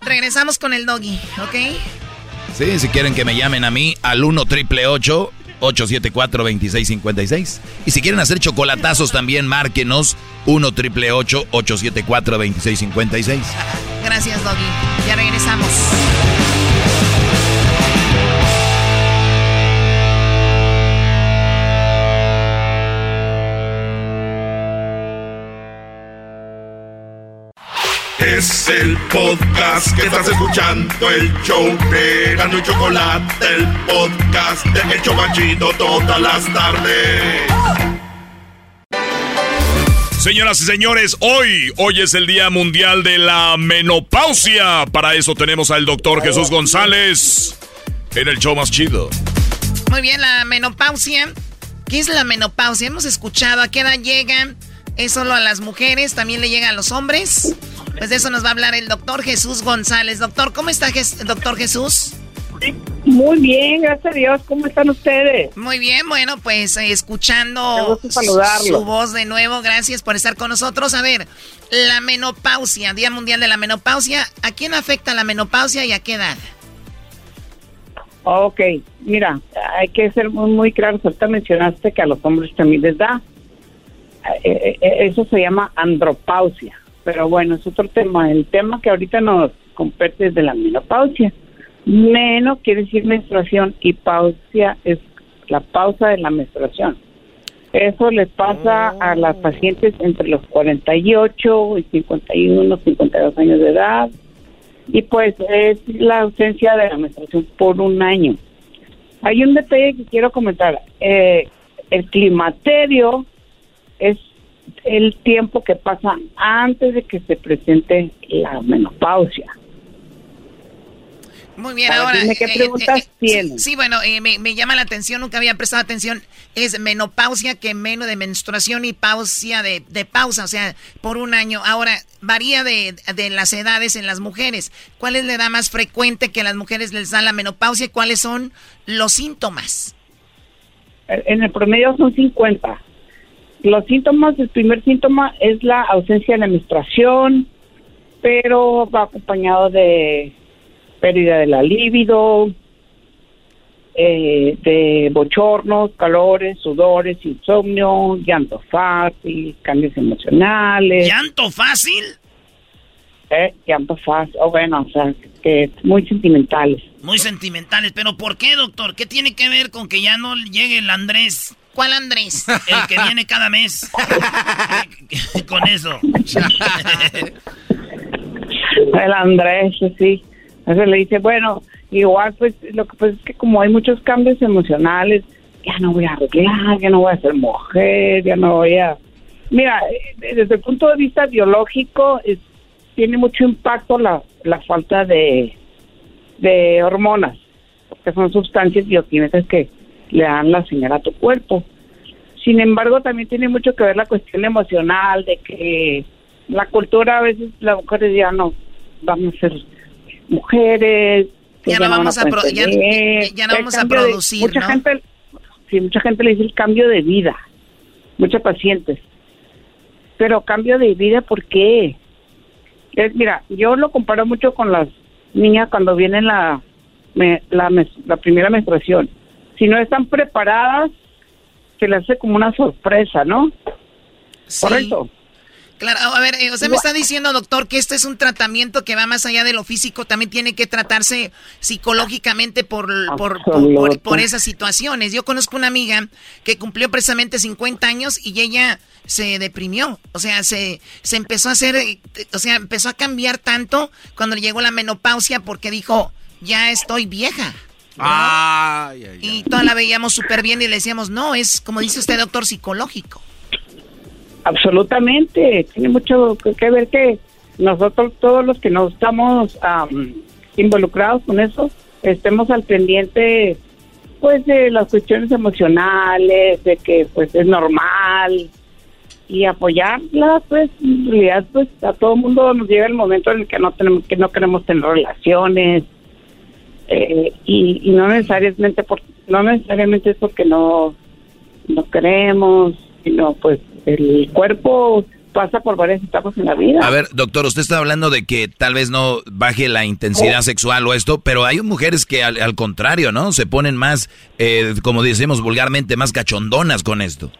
Regresamos con el doggy, ¿ok? Sí, si quieren que me llamen a mí al 1 triple 874 2656. Y si quieren hacer chocolatazos también, márquenos 1 triple 874 2656. Gracias, doggy. Ya regresamos. Es el podcast que estás escuchando, el show de Gano y Chocolate, el podcast de El Chobachito todas las tardes. Señoras y señores, hoy, hoy es el Día Mundial de la Menopausia. Para eso tenemos al doctor Jesús González en el show más chido. Muy bien, la menopausia. ¿Qué es la menopausia? Hemos escuchado a qué edad llega. ¿Es solo a las mujeres? ¿También le llega a los hombres? Pues de eso nos va a hablar el doctor Jesús González. Doctor, ¿cómo está, doctor Jesús? Muy bien, gracias a Dios. ¿Cómo están ustedes? Muy bien, bueno, pues eh, escuchando su voz de nuevo. Gracias por estar con nosotros. A ver, la menopausia, Día Mundial de la Menopausia. ¿A quién afecta la menopausia y a qué edad? Ok, mira, hay que ser muy, muy claros. Ahorita mencionaste que a los hombres también les da. Eh, eh, eso se llama andropausia. Pero bueno, es otro tema. El tema que ahorita nos compete es de la menopausia. Meno quiere decir menstruación y pausia es la pausa de la menstruación. Eso les pasa a las oh. pacientes entre los 48 y 51, 52 años de edad. Y pues es la ausencia de la menstruación por un año. Hay un detalle que quiero comentar. Eh, el climaterio es el tiempo que pasa antes de que se presente la menopausia. Muy bien, ahora. ¿Qué eh, preguntas eh, eh, Sí, bueno, me, llama la atención, nunca había prestado atención. Es menopausia, que menos de menstruación y pausia de, pausa, o sea, por un año. Ahora, varía de, las edades en las mujeres. ¿Cuál es la edad más frecuente que a las mujeres les da la menopausia y cuáles son los síntomas? En el promedio son 50. Los síntomas, el primer síntoma es la ausencia de la menstruación, pero va acompañado de pérdida de la libido, eh, de bochornos, calores, sudores, insomnio, llanto fácil, cambios emocionales. ¿Llanto fácil? Eh, llanto fácil, o bueno, o sea, que muy sentimentales. Muy sentimentales, pero ¿por qué, doctor? ¿Qué tiene que ver con que ya no llegue el Andrés? ¿Cuál Andrés? El que viene cada mes. con eso. el Andrés, sí. Entonces le dice, bueno, igual pues lo que pasa es que como hay muchos cambios emocionales, ya no voy a arreglar, ya no voy a ser mujer, ya no voy a... Mira, eh, desde el punto de vista biológico tiene mucho impacto la, la falta de, de hormonas, porque son sustancias bioquímicas que le dan la señal a tu cuerpo. Sin embargo, también tiene mucho que ver la cuestión emocional, de que la cultura a veces las mujeres ya no vamos a ser mujeres. Ya no, vamos a, ya, no vamos a producir, mucha gente, sí, mucha gente le dice el cambio de vida, muchos pacientes. Pero cambio de vida, ¿por qué? Es, mira, yo lo comparo mucho con las niñas cuando vienen la, la, la primera menstruación. Si no están preparadas, se les hace como una sorpresa, ¿no? Sí. Correcto. Claro, a ver, eh, usted me está diciendo, doctor, que este es un tratamiento que va más allá de lo físico, también tiene que tratarse psicológicamente por, por, por, esas situaciones. Yo conozco una amiga que cumplió precisamente 50 años y ella se deprimió, o sea, se, se empezó a hacer, eh, o sea, empezó a cambiar tanto cuando llegó la menopausia porque dijo, ya estoy vieja. Y toda la veíamos súper bien y le decíamos, no, es como dice usted, doctor, psicológico. Absolutamente, tiene mucho que ver que nosotros, todos los que no estamos involucrados con eso, estemos al pendiente pues de las cuestiones emocionales, de que pues es normal y apoyarla, pues en realidad pues a todo el mundo nos llega el momento en el que no tenemos que no queremos tener relaciones eh, y, y, no necesariamente por, no necesariamente es porque no no queremos sino pues el cuerpo pasa por varias etapas en la vida. A ver, doctor, usted está hablando de que tal vez no baje la intensidad oh. sexual o esto, pero hay mujeres que al, contrario, ¿no? Se ponen más, eh, como decimos vulgarmente, más cachondonas con esto.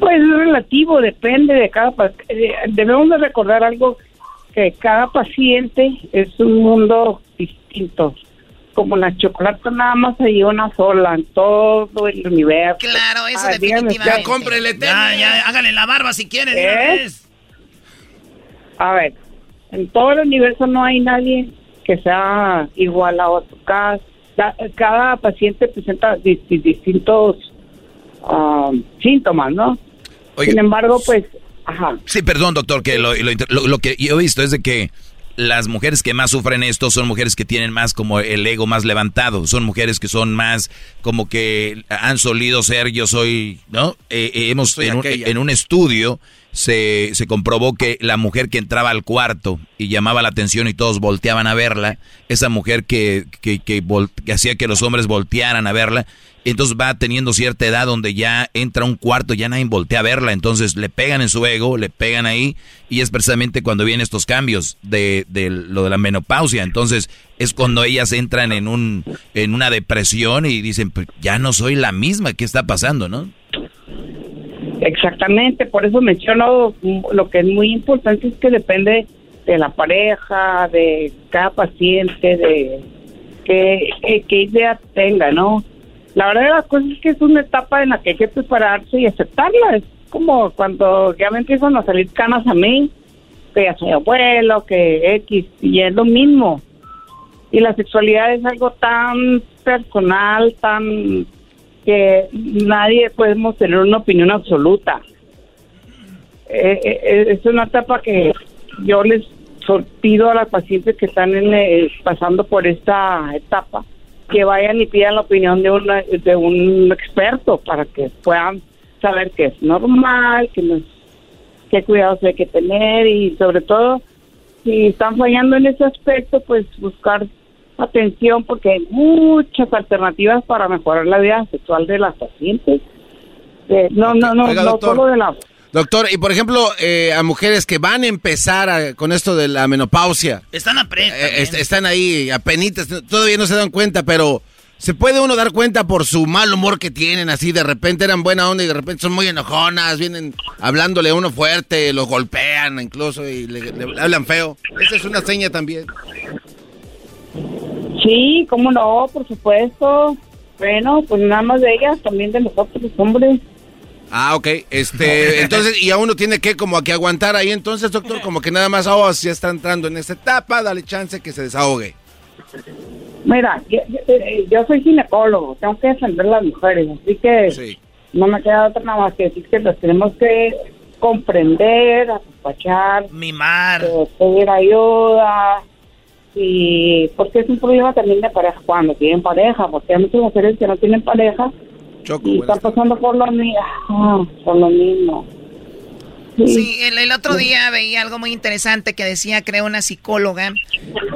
Pues es relativo, depende de cada... Eh, debemos de recordar algo, que cada paciente es un mundo distinto como la chocolate nada más hay una sola en todo el universo. Claro, eso definitivamente. Ya cómprele Ya, ya, hágale la barba si quieren. ¿Eh? A ver, en todo el universo no hay nadie que sea igual a otro. Cada, cada paciente presenta distintos ah, síntomas, ¿no? Sin embargo, pues, ajá. Sí, perdón, doctor, que lo, lo, que yo he visto es de que las mujeres que más sufren esto son mujeres que tienen más como el ego más levantado, son mujeres que son más como que han solido ser yo soy, ¿no? Eh, eh, hemos en un, en un, estudio se, se comprobó que la mujer que entraba al cuarto y llamaba la atención y todos volteaban a verla, esa mujer que, que, que, que hacía que los hombres voltearan a verla, entonces va teniendo cierta edad donde ya entra un cuarto, ya nadie voltea a verla, entonces le pegan en su ego, le pegan ahí, y es precisamente cuando vienen estos cambios de, de lo de la menopausia, entonces es cuando ellas entran en un en una depresión y dicen, pues ya no soy la misma, ¿qué está pasando, no? Exactamente, por eso menciono lo que es muy importante es que depende de la pareja, de cada paciente, de qué, qué idea tenga, ¿no? La verdad de las cosas es que es una etapa en la que hay que prepararse y aceptarla. Es como cuando ya me empiezan a salir canas a mí, que ya soy abuelo, que X, y es lo mismo. Y la sexualidad es algo tan personal, tan que nadie podemos tener una opinión absoluta. Eh, eh, eh, es una etapa que yo les pido a las pacientes que están en, pasando por esta etapa que vayan y pidan la opinión de, una, de un experto para que puedan saber que es normal, que no qué cuidados hay que tener y sobre todo si están fallando en ese aspecto, pues buscar atención porque hay muchas alternativas para mejorar la vida sexual de las pacientes. no, no, no, no solo de la Doctor, y por ejemplo, eh, a mujeres que van a empezar con esto de la menopausia. Están a eh, Están ahí, apenitas, todavía no se dan cuenta, pero ¿se puede uno dar cuenta por su mal humor que tienen? Así de repente eran buena onda y de repente son muy enojonas, vienen hablándole a uno fuerte, los golpean incluso y le, hablan feo. Esa es una seña también. Sí, cómo no, por supuesto. Bueno, pues nada más de ellas, también de nosotros, los hombres. Ah, ok. Este, entonces, y a uno tiene que como que aguantar ahí entonces, doctor, como que nada más, oh, si está entrando en esta etapa, dale chance que se desahogue. Mira, yo, eh, soy ginecólogo, tengo que defender a las mujeres, así que no me queda otra nada más que decir que las tenemos que comprender, apapachar, mimar, eh, pedir ayuda, y porque es un problema también de pareja cuando tienen pareja, porque hay muchas mujeres que no tienen pareja y están pasando por lo, mismo, por lo mismo. Sí, el, otro día veía algo muy interesante que decía, creo, una psicóloga,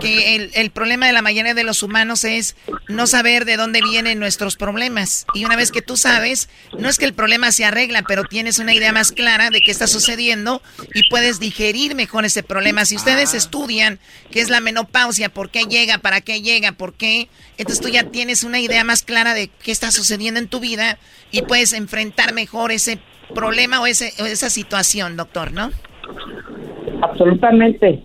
que el, el, problema de la mayoría de los humanos es no saber de dónde vienen nuestros problemas. Y una vez que tú sabes, no es que el problema se arregla, pero tienes una idea más clara de qué está sucediendo y puedes digerir mejor ese problema. Si ustedes ah. estudian qué es la menopausia, por qué llega, para qué llega, por qué, entonces tú ya tienes una idea más clara de qué está sucediendo en tu vida y puedes enfrentar mejor ese problema o, ese, esa situación, doctor, ¿no? Absolutamente.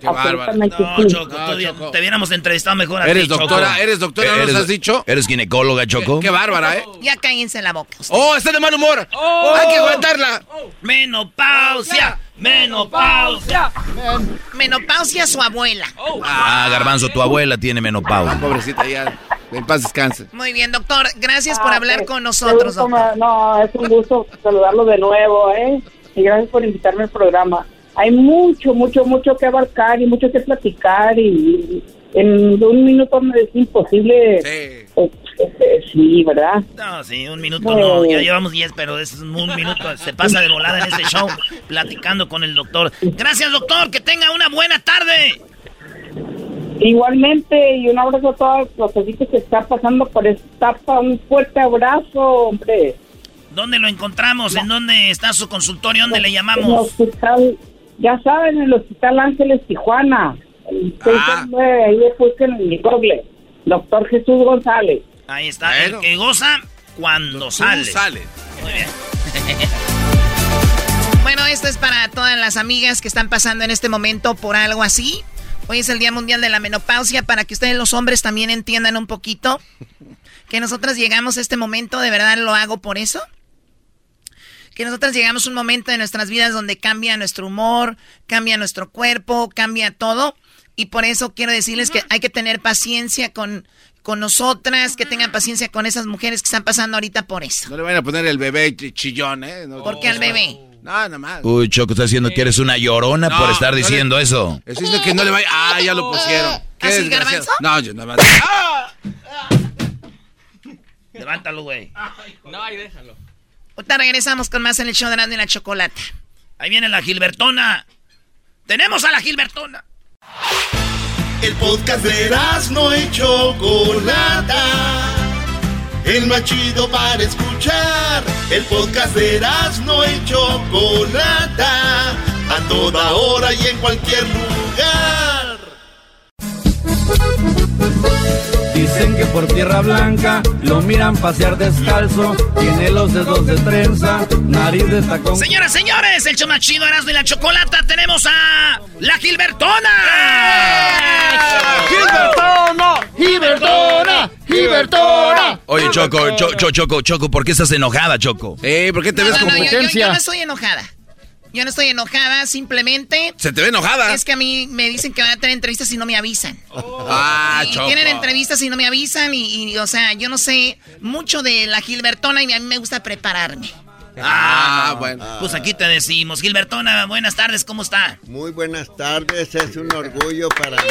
Qué Absolutamente no, Choco, te hubiéramos entrevistado mejor ¿Eres doctora? ¿Eres doctora? ¿No nos has dicho? ¿Eres ginecóloga, Choco? Qué, bárbara, ¿eh? Ya cállense la boca. ¡Oh, está de mal humor! Oh. ¡Hay que aguantarla! ¡Menopausia! ¡Menopausia! Menopausia su abuela. Ah, Garbanzo, tu abuela tiene menopausia. Ah, pobrecita, ya. En paz descanse. Muy bien, doctor. Gracias por ah, hablar con nosotros, doctor. No, es un gusto saludarlo de nuevo, ¿eh? Y gracias por invitarme al programa. Hay mucho, mucho, mucho que abarcar y mucho que platicar y en un minuto me es imposible. Sí. Eh, eh, sí, ¿verdad? No, sí, un minuto no. Ya llevamos diez, pero es un minuto. Se pasa de volada en este show platicando con el doctor. Gracias, doctor. Que tenga una buena tarde. Igualmente, y un abrazo a todos los que están pasando por esta etapa. Un fuerte abrazo, hombre. ¿Dónde lo encontramos? ¿En dónde está su consultorio? ¿Dónde le llamamos? En el hospital, ya saben, en el Hospital Ángeles Tijuana. El ah. ahí busquen en google. Doctor Jesús González. Ahí está, el que goza cuando sale. sale. Muy bien. bueno, esto es para todas las amigas que están pasando en este momento por algo así. Hoy es el Día Mundial de la Menopausia para que ustedes los hombres también entiendan un poquito que nosotros llegamos a este momento, de verdad lo hago por eso. que nosotras llegamos a un momento de nuestras vidas donde cambia nuestro humor, cambia nuestro cuerpo, cambia todo. Y por eso quiero decirles que hay que tener paciencia con, con nosotras, que tengan paciencia con esas mujeres que están pasando ahorita por eso. No le vayan a poner el bebé chillón, ¿eh? ¿Por qué al bebé? No, nada más. Uy, Choco, está diciendo que eres una llorona por estar diciendo eso. Es que no le vaya. Ah, ya lo pusieron. ¿Qué ¿Así, garbanzo? No, yo nada más. ¡Ah! Levántalo, güey. No, ahí déjalo. Ahorita regresamos con más en el show de Nando y la Chocolata. Ahí viene la Gilbertona. ¡Tenemos a la Gilbertona! El podcast de no y Chocolata. El más chido para escuchar. El podcast de no y Chocolata. A toda hora y en cualquier lugar. Dicen que por tierra blanca lo miran pasear descalzo. Tiene los dedos de trenza, nariz de tacón. Señoras, señores, el chomachido Erasmo y la Chocolata. Tenemos a la Gilbertona. ¡Gilbertona! ¡Gilbertona! ¡Gilbertona! Oye, Choco, Choco, Choco, Choco, ¿por qué estás enojada, Choco? Eh, ¿por qué te ves no, competencia? yo no estoy enojada. Yo no estoy enojada, simplemente. Se te ve enojada. Es que a mí me dicen que van a tener entrevistas y no me avisan. Ah, y Tienen entrevistas y no me avisan y, o sea, yo no sé mucho de la Gilbertona y a mí me gusta prepararme. Ah, bueno. Pues aquí te decimos. Gilbertona, buenas tardes, ¿cómo está? Muy buenas tardes, es un orgullo para mí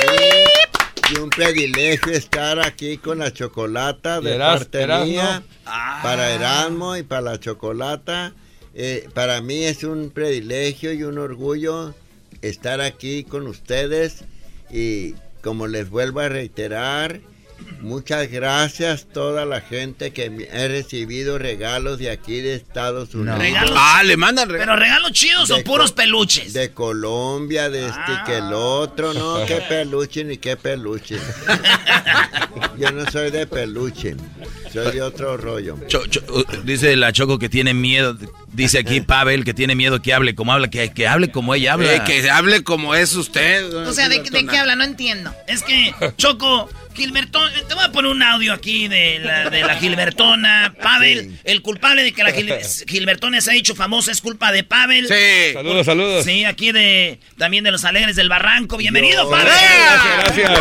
y un privilegio estar aquí con la chocolata de parte mía, para Erasmo y para la chocolata. Eh, para mí es un privilegio y un orgullo estar aquí con ustedes y como les vuelvo a reiterar, muchas gracias a toda la gente que he recibido regalos de aquí de Estados Unidos. Ah, le mandan regalos. Pero regalos chidos o puros peluches. De Colombia, de este que el otro, no, qué peluche ni qué peluche. Yo no soy de peluche, soy de otro rollo. Uh, dice la Choco que tiene miedo. Dice aquí Pavel que tiene miedo que hable como habla, que, que hable como ella habla. Eh, que hable como es usted. O sea, ¿de, ¿de, qué habla? No entiendo. Es que, Choco, Gilbertona, te voy a poner un audio aquí de la, de la Gilbertona. Pavel, el culpable de que la Gilbertona se ha hecho famosa es culpa de Pavel. Sí. Saludos, saludos. Sí, aquí de también de los Alegres del Barranco. Bienvenido, Pavel. Gracias, gracias.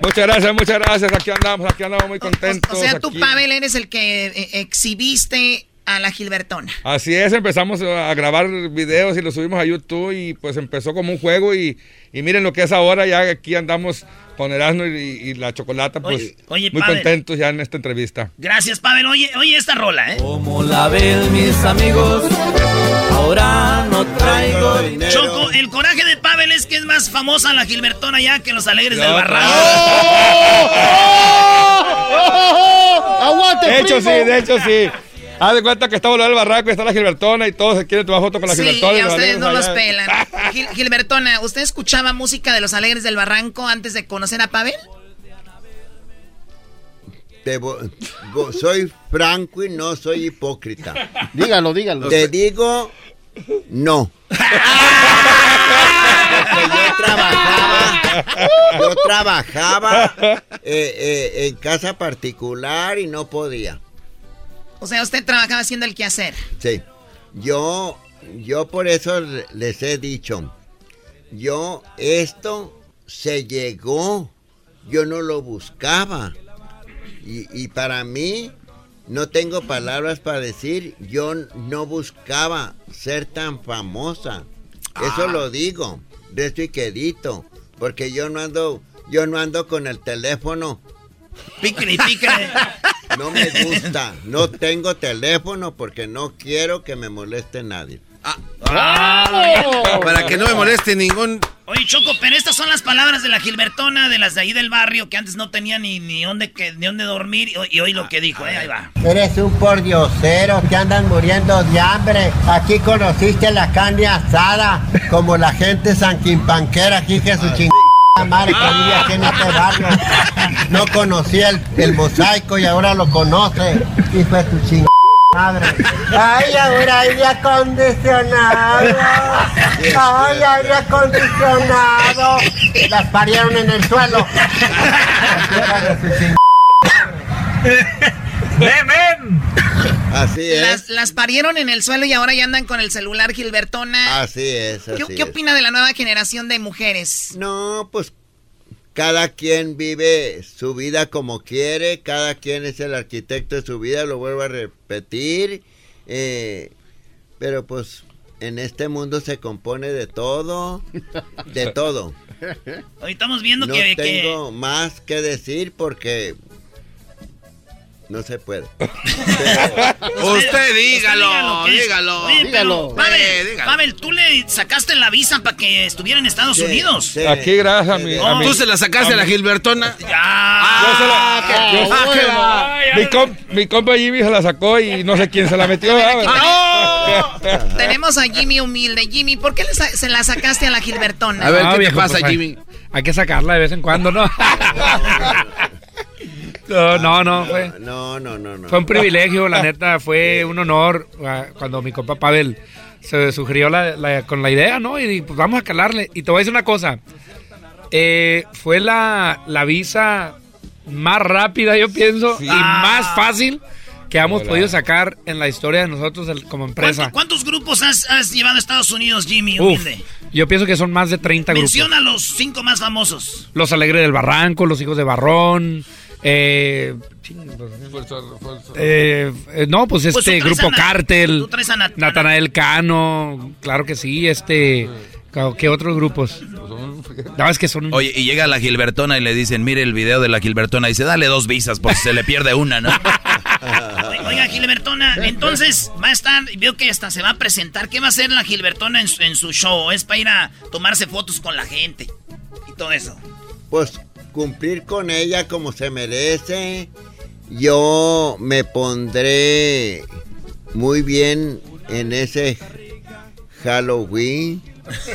Muchas gracias, muchas gracias. Aquí andamos, aquí andamos muy contentos. O, sea, tú, Pavel, eres el que eh, exhibiste a la Gilbertona. Así es, empezamos a grabar videos y los subimos a YouTube y pues empezó como un juego y, y miren lo que es ahora, ya aquí andamos con Erasmo y, la Chocolata, pues muy contentos ya en esta entrevista. Gracias, Pavel. Oye, oye esta rola, ¿eh? Como la ven mis amigos, ahora no traigo dinero. Choco, el coraje de Pavel es que es más famosa la Gilbertona ya que los Alegres del Barranco. ¡Aguante, De hecho, sí, de hecho, sí. Haz de cuenta que estamos en el barranco y está la Gilbertona y todos se quieren tomar foto con la Gilbertona. Sí, a ustedes no los pelan. Gilbertona, ¿usted escuchaba música de los Alegres del Barranco antes de conocer a Pavel? soy franco y no soy hipócrita. Dígalo, dígalo. Te digo, no. yo trabajaba, yo trabajaba eh, eh, en casa particular y no podía. O sea, usted trabajaba haciendo el quehacer. Sí. Yo, yo por eso les he dicho, yo esto se llegó, yo no lo buscaba. Y, para mí, no tengo palabras para decir, yo no buscaba ser tan famosa. Eso ah. lo digo, de esto y quedito, porque yo no ando, yo no ando con el teléfono. Pícale, pícale. No me gusta. No tengo teléfono porque no quiero que me moleste nadie. Ah, para que no me moleste ningún. Oye, Choco, pero estas son las palabras de la Gilbertona, de las de ahí del barrio, que antes no tenía ni, ni, dónde, que, ni dónde dormir. Y, hoy lo que dijo, eh, ahí va. Eres un pordiosero que andan muriendo de hambre. Aquí conociste la carne asada, como la gente sanquimpanquera, aquí que su chingada este. No conocía el, el mosaico y ahora lo conoce. Y fue tu chingada madre. Ay, ahora aire acondicionado. Ay, aire acondicionado. Las parieron en el suelo. ¡Ven, Así es. Las, parieron en el suelo y ahora ya andan con el celular Gilbertona. Así es. Así ¿Qué, opina de la nueva generación de mujeres? No, pues cada quien vive su vida como quiere, cada quien es el arquitecto de su vida, lo vuelvo a repetir. Eh, pero pues en este mundo se compone de todo, de todo. Hoy estamos viendo no que... No tengo más que decir porque no se puede. usted dígalo, dígalo. dígalo. Pavel, tú le sacaste la visa para que estuviera en Estados Unidos. Aquí gracias a mi, ¿Tú se la sacaste a, la Gilbertona? Ya. Ah, yo se la, mi, mi, compa Jimmy se la sacó y no sé quién se la metió. Tenemos a Jimmy humilde. Jimmy, ¿por qué se la sacaste a la Gilbertona? A ver, ¿qué te pasa, pues, Jimmy? Hay que sacarla de vez en cuando, ¿no? No, no, no, fue. No, no, no, no. Fue un privilegio, la neta, fue un honor ah, cuando mi compa Pavel se sugirió con la idea, ¿no? Y pues vamos a calarle. Y te voy a decir una cosa. Eh, fue la, la visa más rápida, yo pienso, y más fácil que hemos podido sacar en la historia de nosotros como empresa. ¿Cuántos, grupos has, llevado a Estados Unidos, Jimmy? yo pienso que son más de 30 grupos. Menciona los cinco más famosos. Los Alegres del Barranco, Los Hijos de Barrón, eh, eh, eh, no, pues, pues este grupo Cártel, Natanael Cano, claro que sí, este, ¿qué otros grupos? Pues que son... Oye, y llega la Gilbertona y le dicen, mire el video de la Gilbertona, y dice, dale dos visas porque se le pierde una, ¿no? Oiga, Gilbertona, entonces va a estar, veo que hasta se va a presentar, ¿qué va a hacer la Gilbertona en su, en su show? ¿Es para ir a tomarse fotos con la gente y todo eso? Pues cumplir con ella como se merece. Yo me pondré muy bien en ese Halloween.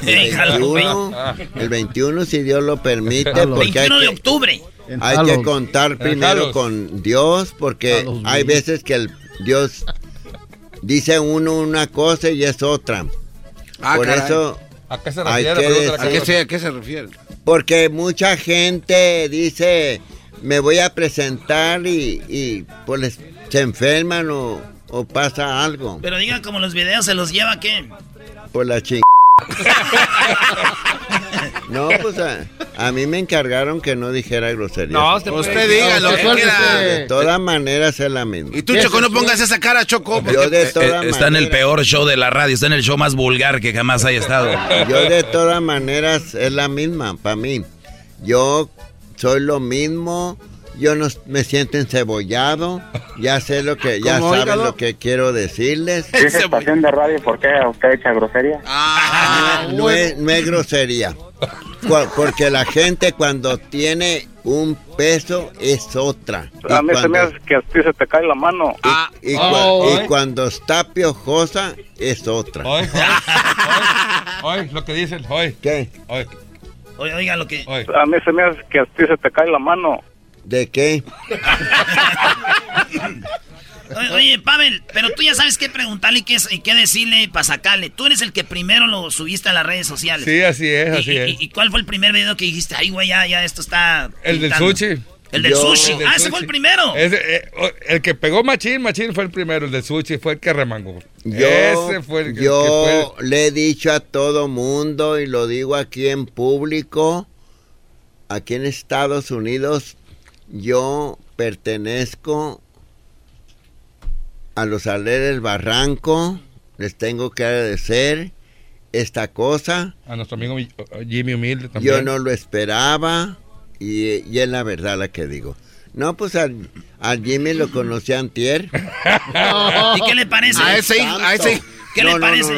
El 21, el 21 si Dios lo permite. Porque 21 de octubre. Hay que contar primero con Dios porque hay veces que el Dios dice uno una cosa y es otra. Ah, Por eso ¿A qué se refiere? Porque mucha gente dice, me voy a presentar y, pues se enferman o, pasa algo. Pero digan como los videos se los lleva, ¿qué? Por la ching... no, pues a, mí me encargaron que no dijera grosería. No, usted, diga lo que quiera. De todas maneras es la misma. Y tú, Choco, no pongas esa cara, Choco. Yo de todas Está en el peor show de la radio, está en el show más vulgar que jamás haya estado. Yo de todas maneras es la misma para mí. Yo soy lo mismo yo no me siento encebollado, ya sé lo que, ya saben lo que quiero decirles. ¿Es estación de radio por qué usted echa grosería? Ah, no, es, no es grosería, porque la gente cuando tiene un peso es otra. a mí se me hace que a ti se te cae la mano. Y, ah. cuando está piojosa es otra. Hoy, hoy, lo que dicen, hoy. ¿Qué? Hoy. Oiga lo que... A mí se me hace que a ti se te cae la mano. ¿De qué? Oye, Pavel, pero tú ya sabes qué preguntarle y qué, y qué decirle para sacarle. Tú eres el que primero lo subiste a las redes sociales. Sí, así es, así es. Y, cuál fue el primer video que dijiste? Ay, güey, ya, ya esto está... El del sushi. El del sushi. ah, ese fue el primero. Eh, el que pegó Machín, Machín fue el primero. El del sushi fue el que remangó. Yo, ese fue el, yo le he dicho a todo mundo y lo digo aquí en público, aquí en Estados Unidos, yo pertenezco a los Aleres del Barranco, les tengo que agradecer esta cosa. A nuestro amigo Jimmy Humilde también. Yo no lo esperaba y, es la verdad la que digo. No, pues al, Jimmy lo conocí antier. ¿Y qué le parece? A ese, a ese ¿Qué le parece?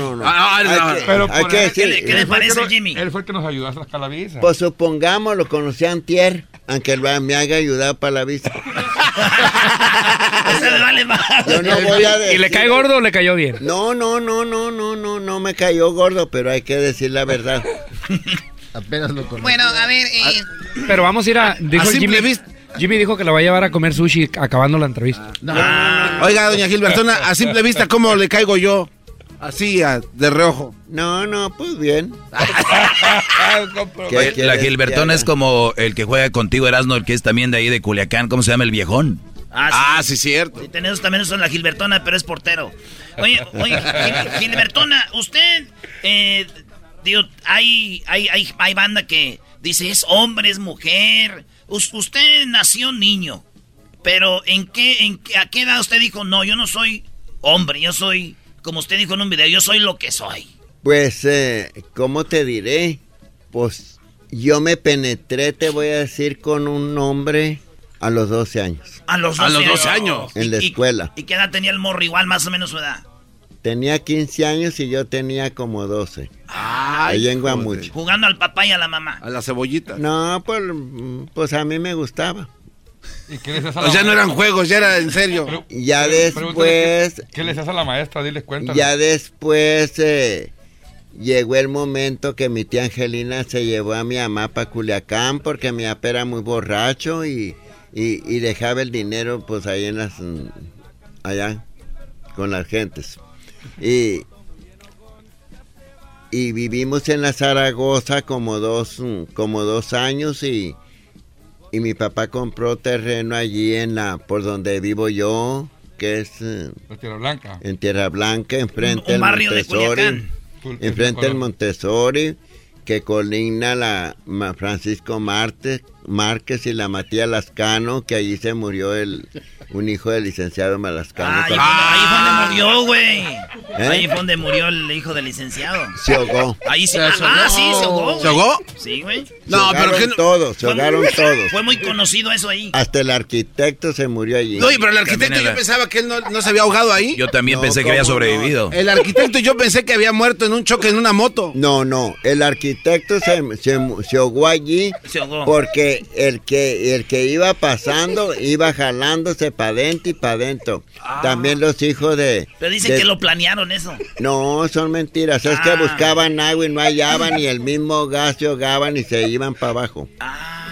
¿Qué, le parece, Jimmy? Él fue el que nos ayudó a sacar la visa. Pues supongamos, lo conocí antier, aunque me haya ayudado para la visa. vale ¿Y le cae gordo o le cayó bien? No, no, no, no, no, no, no me cayó gordo, pero hay que decir la verdad. Apenas lo conozco. Bueno, a ver. Eh... Pero vamos a ir a. Dijo Jimmy, Jimmy dijo que la va a llevar a comer sushi acabando la entrevista. Oiga, doña Gilbertona, a simple vista, ¿cómo le caigo yo? Así, de reojo. No, no, pues bien. la Gilbertona es como el que juega contigo, Erasmo, el que es también de ahí de Culiacán. ¿Cómo se llama el viejón? Ah, sí, ah, cierto. Sí, tenemos también eso en la Gilbertona, pero es portero. Oye, oye, Gilbertona, usted, eh, digo, hay, hay, hay, hay banda que dice es hombre, es mujer. usted nació niño, pero ¿en qué, en a qué edad usted dijo, no, yo no soy hombre, yo soy, como usted dijo en un video, yo soy lo que soy? Pues, eh, ¿cómo te diré? Pues yo me penetré, te voy a decir, con un hombre a los 12 años. A los 12, años. En la escuela. ¿Y, qué edad tenía el morro? Igual, más o menos su edad. Tenía 15 años y yo tenía como 12. Ay, Ahí mucho. Jugando al papá y a la mamá. A la cebollita. No, pues, pues a mí me gustaba. ¿Y qué les ya no eran juegos, ya era en serio. ya después... ¿qué, les hace a la maestra? Diles cuenta. Ya después eh, llegó el momento que mi tía Angelina se llevó a mi mamá para Culiacán porque mi papá era muy borracho y y, dejaba el dinero pues ahí en las mm, allá con las gentes y y vivimos en la Zaragoza como dos mm, como dos años y y mi papá compró terreno allí en la por donde vivo yo que es en Tierra Blanca. en Tierra Blanca enfrente del Montessori. Enfrente del Montessori que colina la Francisco Marte, Márquez y la Matías Lascano, que allí se murió el un hijo del licenciado Malascano. ahí fue donde murió, güey. ¿Eh? Ahí fue donde murió el hijo del licenciado. Se ahogó. Ahí sí. Ah, sí, se ahogó. ¿Se ahogó? Sí, güey. No, se pero que no... todos, se ahogaron todos. Fue muy conocido eso ahí. Hasta el arquitecto se murió allí. No, pero el arquitecto yo pensaba que él no, se había ahogado ahí. Yo también pensé que había sobrevivido. El arquitecto yo pensé que había muerto en un choque en una moto. No, no, el arquitecto se, se, se ahogó allí se ahogó. porque el que, el que iba pasando iba jalándose para adentro y para adentro. Ah. También los hijos de... Pero dicen que lo planearon eso. No, son mentiras. Es que ah. buscaban agua y no hallaban y el mismo gas se ahogaban y se iban para abajo. Ah,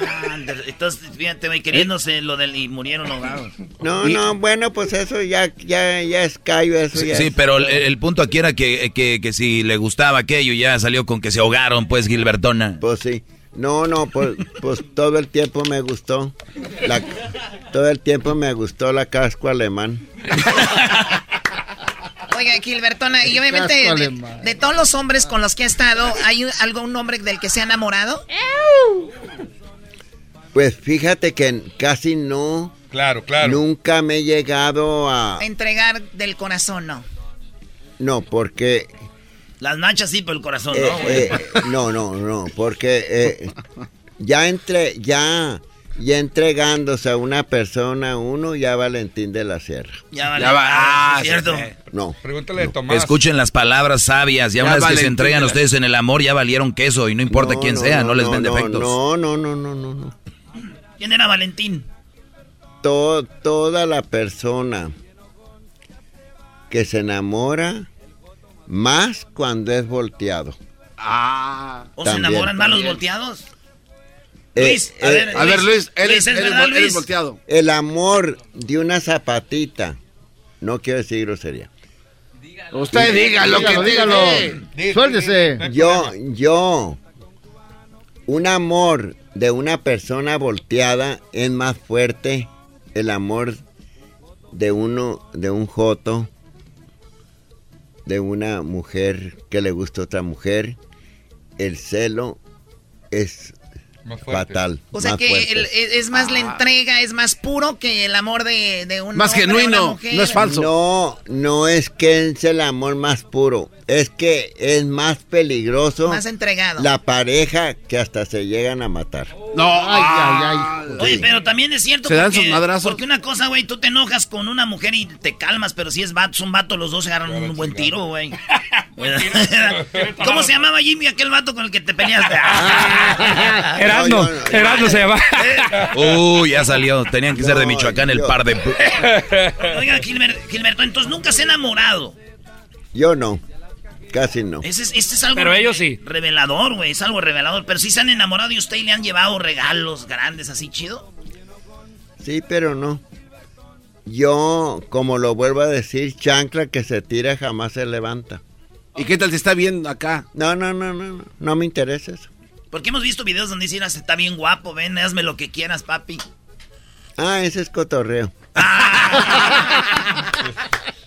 entonces fíjate, queriéndose lo del y murieron ahogados. No, no, bueno, pues eso ya, ya, ya es callo, eso sí, ya Sí, pero el, punto aquí era que, que, que si le gustaba aquello ya salió con que se ahogaron, pues, Gilbertona. Pues sí. No, no, pues, pues todo el tiempo me gustó. La, todo el tiempo me gustó la casco alemán. Oiga, Gilbertona, y obviamente de, todos los hombres con los que ha estado, ¿hay algún hombre del que se ha enamorado? Pues fíjate que casi no. Claro, claro. Nunca me he llegado a... Entregar del corazón, no. No, porque las manchas sí, pero el corazón no, eh, eh, no, no, no, porque eh, ya entre, ya, ya entregándose a una persona, uno ya Valentín de la Sierra. Ya, vale. ya va, ah, ¿cierto? No. Pregúntale a Tomás. Escuchen las palabras sabias. Ya, una vez que se entregan ustedes en el amor, ya valieron queso y no importa quién sea, no, les ven defectos. No, no, no, no, no, no. ¿Quién era Valentín? toda la persona que se enamora más cuando es volteado. Ah. ¿O se enamoran más los volteados? Eh, Luis, a, ver, a ver, Luis, él, es, volteado. El amor de una zapatita, no quiero decir grosería. Usted diga lo que dígalo. Suéltese. Yo, yo, un amor de una persona volteada es más fuerte el amor de uno, de un joto de una mujer que le gusta a otra mujer, el celo es fatal. O sea que es más la ah. entrega, es más puro que el amor de, de un Más genuino, no es falso. No, no es que es el amor más puro, es que es más peligroso. Más entregado. La pareja que hasta se llegan a matar. No, ay, ay, ay. Oye, pero también es cierto. Se dan sus madrazos. Porque una cosa, güey, tú te enojas con una mujer y te calmas, pero si es vato, son vato, los dos se agarran un buen tiro, güey. ¿Cómo se llamaba Jimmy aquel vato con el que te peleaste? Erasmo, Erasmo se llama. Uy, ya salió. Tenían que ser de Michoacán el par de. Oiga, Gilberto, entonces nunca se ha enamorado. Yo no. Casi no. Este es algo pero ellos sí. revelador, güey. Es algo revelador. Pero si se han enamorado y usted le han llevado regalos grandes así chido. Sí, pero no. Yo, como lo vuelvo a decir, chancla que se tira jamás se levanta. ¿Y qué tal te está viendo acá? No, no, no, no, no, no me interesa eso. Porque hemos visto videos donde dicen, ah, está bien guapo, ven, hazme lo que quieras, papi. Ah, ese es cotorreo.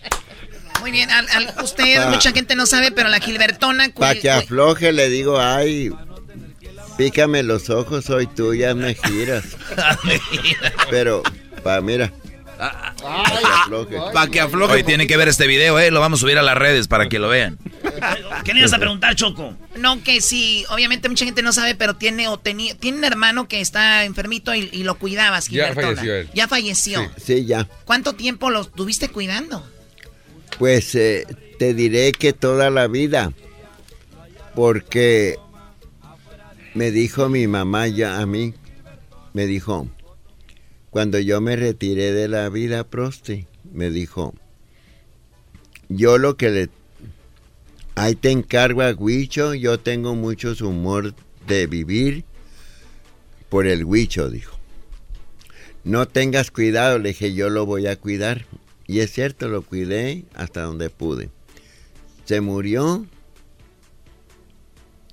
Muy bien, al, usted, mucha gente no sabe, pero la Gilbertona... Para que afloje, le digo, ay, pícame los ojos, soy tuya, me giras. pero, pa, mira. Para que afloje. Hoy tiene que ver este video, ¿eh? Lo vamos a subir a las redes para que lo vean. ¿Qué le ibas a preguntar, Choco? No, que sí, obviamente mucha gente no sabe, pero tiene o tenía, tiene un hermano que está enfermito y, lo cuidabas, Ya falleció él. Ya falleció. sí, ya. ¿Cuánto tiempo lo tuviste cuidando? Pues eh, te diré que toda la vida, porque me dijo mi mamá ya a mí, me dijo, cuando yo me retiré de la vida, Prosti, me dijo, yo lo que le... Ahí te encargo a Huicho, yo tengo mucho humor de vivir por el Huicho, dijo. No tengas cuidado, le dije, yo lo voy a cuidar. Y es cierto, lo cuidé hasta donde pude. Se murió.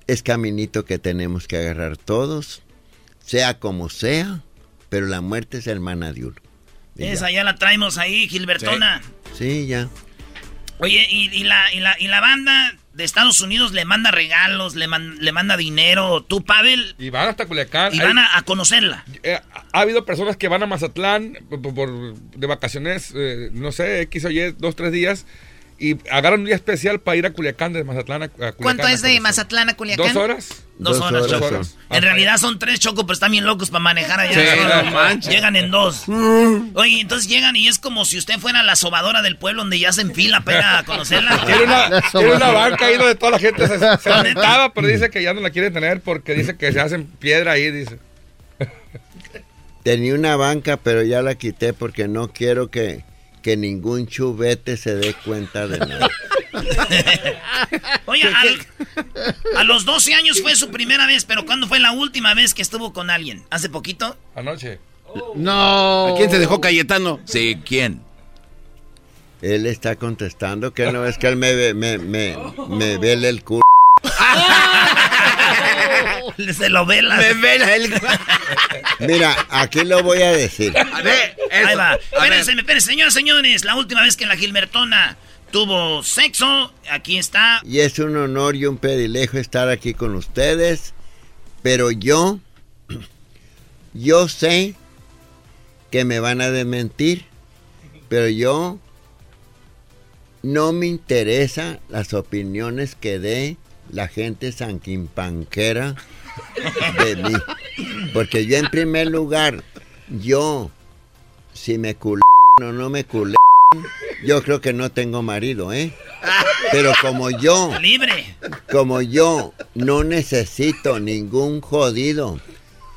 Es caminito que tenemos que agarrar todos, sea como sea, pero la muerte es hermana de uno. Esa ya la traemos ahí, Gilbertona. Sí, ya. Oye, ¿y, la, y, la, y la banda de Estados Unidos le manda regalos, le, le manda dinero, tú, Pavel. Y van hasta Culiacán. Y van a, conocerla. Eh, ha habido personas que van a Mazatlán por, de vacaciones, eh, no sé, X o Y, dos, tres días y agarran un día especial para ir a Culiacán, de Mazatlán a, Culiacán. ¿Cuánto es de Mazatlán a Culiacán? ¿Dos horas? Dos, horas, horas, En realidad son tres, Choco, pero están bien locos para manejar allá. llegan en dos. Oye, entonces llegan y es como si usted fuera la sobadora del pueblo donde ya se enfila para conocerla. Tiene una, una banca ahí donde toda la gente se, se sentaba, pero dice que ya no la quiere tener porque dice que se hacen piedra ahí, dice. Tenía una banca, pero ya la quité porque no quiero que que ningún chubete se dé cuenta de nada. Oye, a los 12 años fue su primera vez, pero ¿cuándo fue la última vez que estuvo con alguien? ¿Hace poquito? Anoche. No. ¿A quién se dejó Cayetano? Sí, ¿quién? Él está contestando que no es que él me, me, me, me vele el culo. Se lo vela. Me vela el... Mira, aquí lo voy a decir. A ver, Ahí va. Espérense, espérense, señores, señores. La última vez que la Gilbertona tuvo sexo, aquí está. Y es un honor y un pedilejo estar aquí con ustedes. Pero yo, yo sé que me van a desmentir. Pero yo no me interesa las opiniones que dé la gente sanquimpanquera de mí. Porque yo en primer lugar, yo, si me culé o no me culé, yo creo que no tengo marido, ¿eh? Pero como yo, libre, como yo no necesito ningún jodido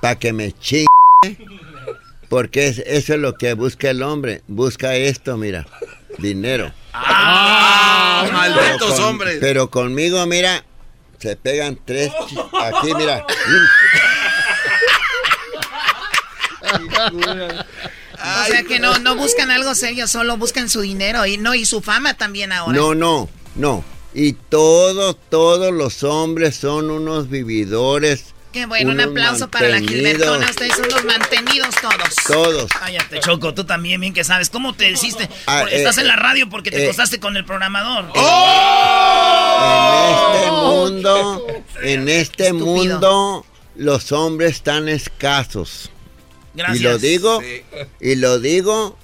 para que me chingue, porque eso es lo que busca el hombre, busca esto, mira, dinero. ¡Ah! malditos hombres. Pero conmigo, mira, se pegan tres. Aquí, mira. o sea que no, no buscan algo serio, solo buscan su dinero y no y su fama también ahora. No, no, no. Y todos, todos los hombres son unos vividores Qué bueno, un aplauso para la Gilbertona. Ustedes son los mantenidos todos. Todos. Cállate, Choco, tú también bien que sabes. ¿Cómo te hiciste? Ah, Estás en la radio porque te eh, con el programador. ¡Oh! En este mundo, en este mundo, los hombres están escasos. Gracias. Y lo digo, y lo digo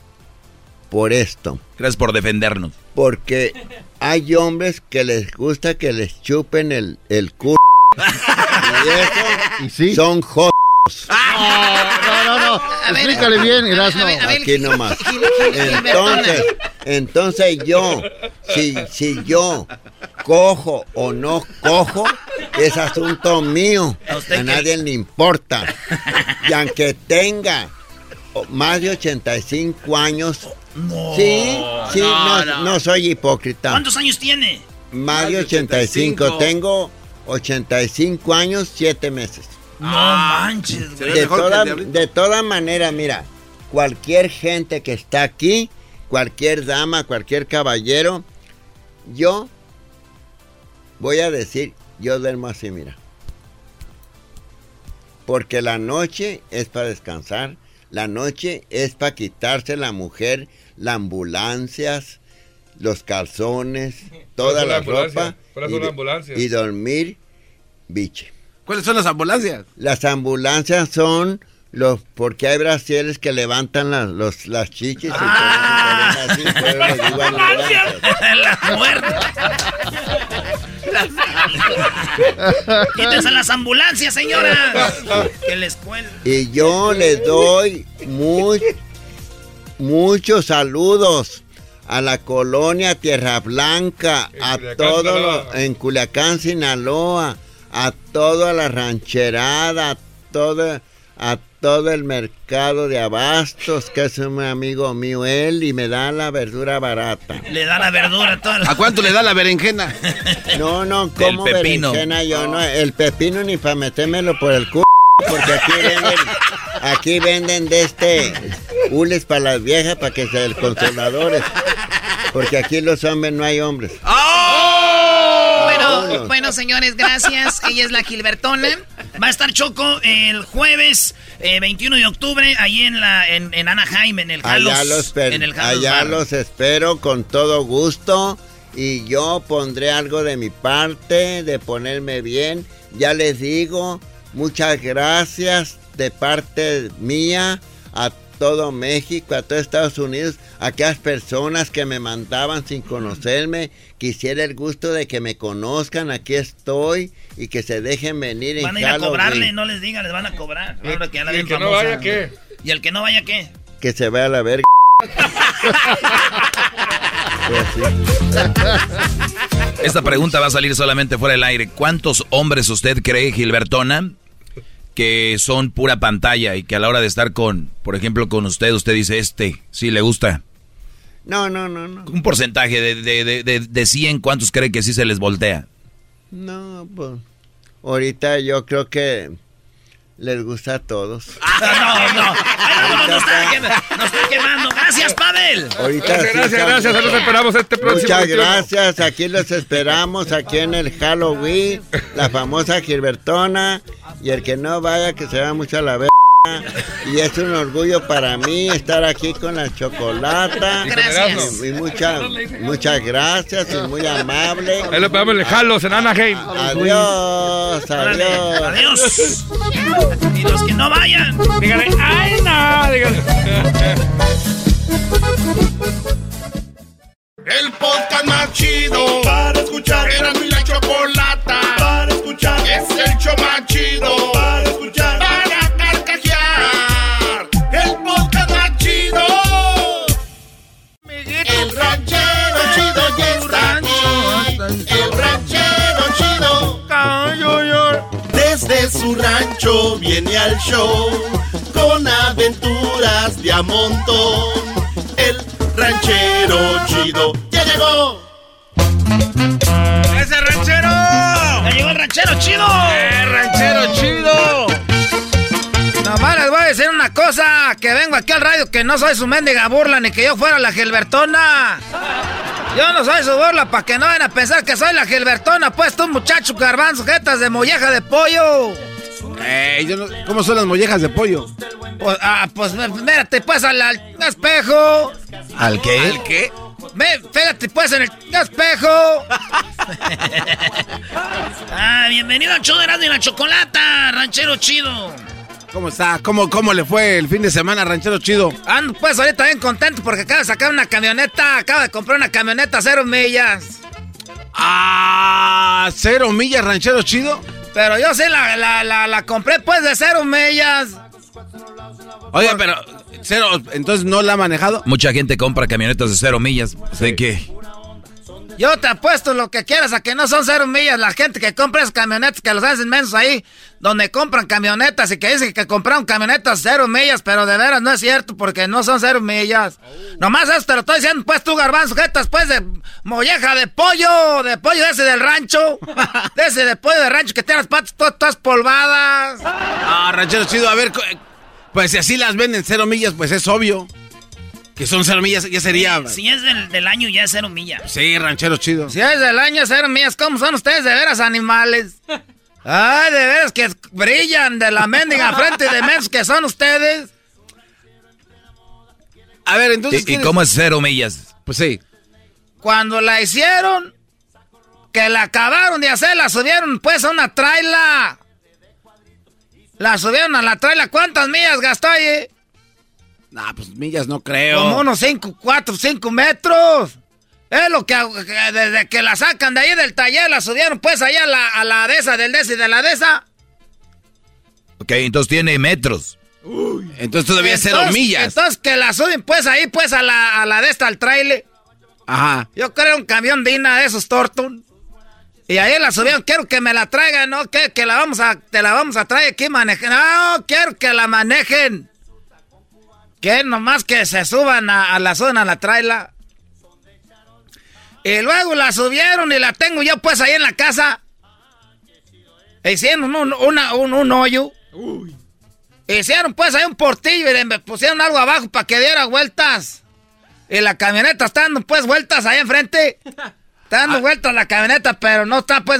por esto. Gracias por defendernos. Porque hay hombres que les gusta que les chupen el, el culo y sí? son jodos. No, no, no, Explícale bien, Erasmo. Aquí nomás. Entonces, entonces yo, si, si yo cojo o no cojo, es asunto mío. A nadie le importa. Y aunque tenga más de 85 años, sí, sí, no, no, soy hipócrita. ¿Cuántos años tiene? Más de 85. Tengo 85 años, 7 meses. No ah, manches, De toda, de toda manera, mira, cualquier gente que está aquí, cualquier dama, cualquier caballero, yo voy a decir, yo duermo así, mira. Porque la noche es para descansar, La noche es para quitarse la mujer las ambulancias, los calzones, toda la ropa y, y dormir biche. ¿Cuáles son las ambulancias? Las ambulancias son los porque hay brasiles que levantan las, los, las chichis ah. y las muertas. Quítense las ambulancias, señora. Que les Y yo les doy muy, muchos saludos a la colonia Tierra Blanca, a todo en Culiacán, Sinaloa, a toda la rancherada, a todo, a todo el mercado de abastos, que es un amigo mío él, y me da la verdura barata. Le da la verdura toda ¿A cuánto le da la berenjena? No, no, como berenjena yo, no, el pepino ni para metérmelo por el culo, porque aquí venden, aquí venden de este hules para las viejas, para que sean consoladores, porque aquí los hombres no hay hombres. ¡Oh! Bueno, bueno, señores, gracias. Ella es la Gilbertona. Va a estar Choco el jueves 21 eh, de octubre ahí en la en, Anaheim, en el Halos. Allá, los, en el allá los espero con todo gusto y yo pondré algo de mi parte, de ponerme bien. Ya les digo, muchas gracias de parte mía a todo México, a todo Estados Unidos, a aquellas personas que me mandaban sin conocerme, quisiera el gusto de que me conozcan, aquí estoy y que se dejen venir Van a ir a cobrarle, no les digan, les van a cobrar. ¿Y, el que no vaya qué? ¿Y el que no vaya qué? Que se vaya a la verga. Esta pregunta va a salir solamente fuera del aire. ¿Cuántos hombres usted cree, Gilbertona, que son pura pantalla y que a la hora de estar con, por ejemplo, con usted, usted dice, este, sí le gusta. No, no, no, no. Un porcentaje de, de, de, de 100, ¿cuántos cree que sí se les voltea? No, pues, ahorita yo creo que les gusta a todos. Ah, no, no, no, no, nos está, quemando. Gracias, Pavel. Ahorita gracias, gracias, gracias. Los esperamos este próximo. Muchas gracias. Aquí los esperamos, aquí en el Halloween, la famosa Gilbertona. Y el que no vaya, que se va mucho a la vez. Y es un orgullo para mí estar aquí con la chocolata. Gracias. Y, muchas, muchas gracias y muy amable. Ahí lo podemos dejarlos en Anaheim. Adiós, adiós. Adiós. Y los que no vayan, díganle, ¡ay, no! Díganle. El podcast más chido para escuchar. Era mi la chocolata para escuchar. Es el show más chido está aquí. El ranchero chido. Desde su rancho viene al show con aventuras de a montón. El ranchero chido ya llegó. ¡Ese ranchero! ¡Ya llegó el ranchero chido! ¡El ranchero chido! Nomás les voy a decir una cosa, que vengo aquí al radio, que no soy su mendiga burla, ni que yo fuera la Gilbertona. Yo no soy su burla, para que no vayan a pensar que soy la Gilbertona, pues tú muchacho garbanzo, jetas de molleja de pollo. Eh, yo ¿Cómo son las mollejas de pollo? Pues, ah, pues mírate pues al, espejo. ¿Al qué? ¿Al qué? Ve, fíjate pues en el espejo. ah, bienvenido al show de y la Chocolata, ranchero chido. ¿Cómo está? ¿Cómo, ¿Cómo le fue el fin de semana, ranchero chido? Ando pues ahorita bien contento porque acaba de sacar una camioneta. Acaba de comprar una camioneta cero millas. Ah, cero millas, ranchero chido. Pero yo sí la, la, la, compré pues de cero millas. Oye, pero cero, entonces no la ha manejado. Mucha gente compra camionetas de cero millas. Sé que. Yo te apuesto lo que quieras a que no son cero millas. La gente que compra esas camionetas, que los hacen mensos ahí, donde compran camionetas y que dicen que compraron camionetas cero millas, pero de veras no es cierto porque no son cero millas. Nomás eso te lo estoy diciendo, pues tú, garbanzo, jetas, pues de molleja de pollo, de pollo ese del rancho, de ese de pollo de rancho que tiene las patas todas, polvadas. Ah, ranchero chido, a ver, pues si así las venden cero millas, pues es obvio. Que son cero millas, ya sería. Si es del, año, ya es cero millas. Sí, ranchero chido. Si es del año, cero millas. ¿Cómo son ustedes de veras animales? Ay, de veras que brillan de la mendiga frente de mensos que son ustedes. A ver, entonces. ¿Y, cómo es cero millas? Pues sí. Cuando la hicieron, que la acabaron de hacer, la subieron pues a una traila. La subieron a la traila. ¿Cuántas millas gastó ahí? Nah, pues millas no creo. Como unos 5, 4, 5 metros. Es lo que, desde que la sacan de ahí del taller, la subieron pues allá a la, a la de esa, del y de la de esa. Ok, entonces tiene metros. Uy, entonces todavía entonces, cero millas. Entonces que la suben pues ahí pues a la, a la de esta, al trailer. Ajá. Yo creo un camión de de esos Torton. Y ahí la subieron, quiero que me la traigan, ¿no? Que, que la vamos a, te la vamos a traer aquí manejen. No, quiero que la manejen. Que nomás que se suban a, la zona, a la traila. Y luego la subieron y la tengo yo pues ahí en la casa. Hicieron un, un, un hoyo. Uy. Hicieron pues ahí un portillo y le pusieron algo abajo para que diera vueltas. Y la camioneta está dando pues vueltas ahí enfrente. Está dando ah. vueltas la camioneta, pero no está pues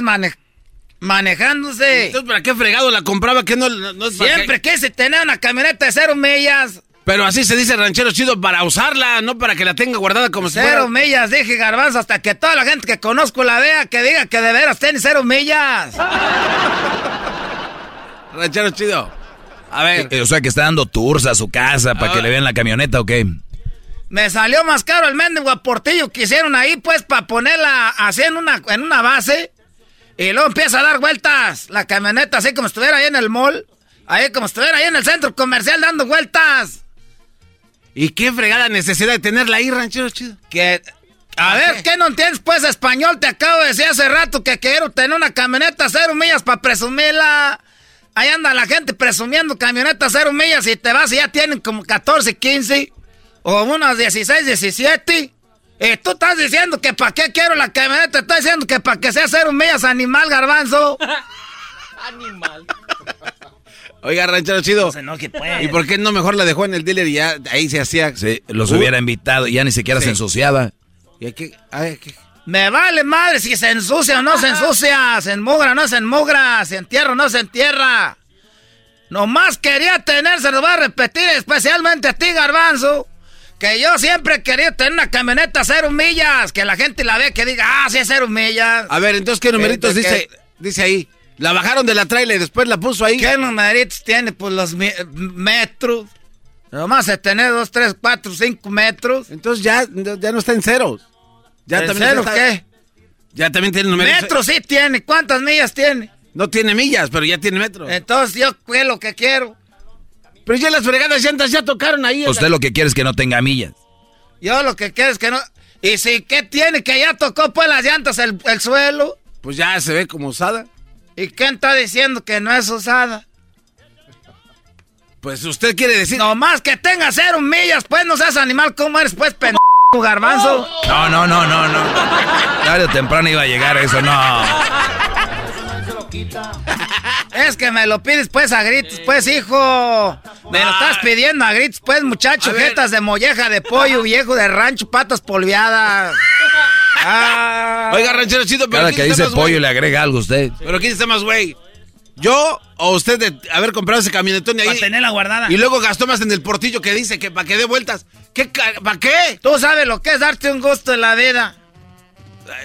manejándose. Entonces, ¿para qué fregado la compraba? que no, no Siempre quise tener una camioneta de cero millas. Pero así se dice ranchero chido para usarla, no para que la tenga guardada como si Cero millas, dije garbanzo, hasta que toda la gente que conozco la vea, que diga que de veras tiene cero millas. ranchero chido. A ver. Eh, o sea que está dando tours a su casa para que le vean la camioneta o qué. Me salió más caro el mendigo aportillo que hicieron ahí, pues, para ponerla así en una, en una base. Y luego empieza a dar vueltas la camioneta, así como estuviera ahí en el mall. Ahí como estuviera ahí en el centro comercial dando vueltas. ¿Y qué fregada necesidad de tenerla ahí, ranchero chido? Que. A ver, ¿qué no entiendes, pues, español? Te acabo de decir hace rato que quiero tener una camioneta cero millas para presumirla. Ahí anda la gente presumiendo camioneta cero millas y te vas y ya tienen como 14, 15 o unas 16, 17. Y tú estás diciendo que para qué quiero la camioneta, estás diciendo que para que sea cero millas, animal garbanzo. animal. Oiga, ranchero chido. ¿Y por qué no mejor la dejó en el dealer y ya ahí se hacía? Sí, los hubiera invitado y ya ni siquiera se ensuciaba. ¿Y aquí? Me vale madre si se ensucia o no se ensucia, se enmugra o no se enmugra, se entierra o no se entierra. Nomás quería tener, se lo voy a repetir especialmente a ti, Garbanzo, que yo siempre quería tener una camioneta cero millas, que la gente la vea que diga, ah, sí es cero millas. A ver, entonces, ¿qué numeritos dice, dice ahí? La bajaron de la trailer y después la puso ahí. ¿Qué numeritos tiene? Pues los metros. Nomás se tener dos, tres, cuatro, cinco metros. Entonces ya, ya no está en ceros. Ya ¿En también ceros qué? Ya también tiene números. Metros sí tiene. ¿Cuántas millas tiene? No tiene millas, pero ya tiene metros. Entonces yo es lo que quiero. Pero ya las fregadas llantas ya tocaron ahí. Usted lo que quiere es que no tenga millas. Yo lo que quiero es que no... ¿Y si qué tiene? Que ya tocó pues las llantas el, el suelo. Pues ya se ve como usada. ¿Y quién está diciendo que no es usada? Pues usted quiere decir. No más que tenga cero millas, pues no seas animal, ¿cómo eres, pues, pendejo, garbanzo? No, no, no, no, no. Tarde o temprano iba a llegar eso, no. Es que me lo pides pues a gritos, pues hijo. Me lo estás pidiendo a gritos, pues muchacho. Jetas de molleja de pollo, viejo de rancho, patas polviadas. Ah. Oiga, ranchero chido, pero Cada que dice pollo le agrega algo usted. Pero ¿quién está más güey? ¿Yo o usted de haber comprado ese camionetón y ahí? Para tenerla guardada. Y luego gastó más en el portillo que dice que para que dé vueltas. ¿Qué? ¿Para qué? Tú sabes lo que es darte un gusto en la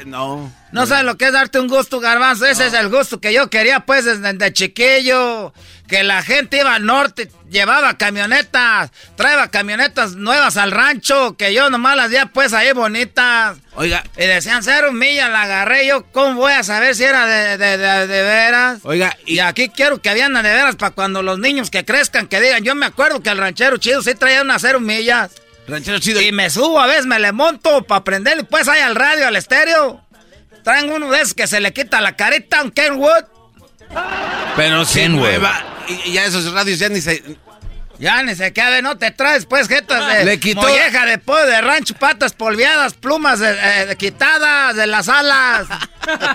no. No sabes lo que es darte un gusto, garbanzo. Ese es el gusto que yo quería, pues, desde chiquillo. Que la gente iba al norte, llevaba camionetas, traía camionetas nuevas al rancho, que yo nomás las veía, pues, ahí bonitas. Oiga. Y decían, cero millas, la agarré yo. ¿Cómo voy a saber si era de, de, de, veras? Oiga. Y... aquí quiero que habían de veras para cuando los niños que crezcan, que digan, yo me acuerdo que el ranchero chido sí traía unas cero millas. Ranchero chido. Y me subo a veces, me le monto para prender, pues, ahí al radio, al estéreo. Traen uno de esos que se le quita la carita, un Kenwood. Pero sin hueva. Y, ya esos radios ya ni se. Ya ni se queda, no te traes pues jetas de le quitó... molleja de pollo, de rancho, patas polviadas, plumas eh, quitadas de las alas.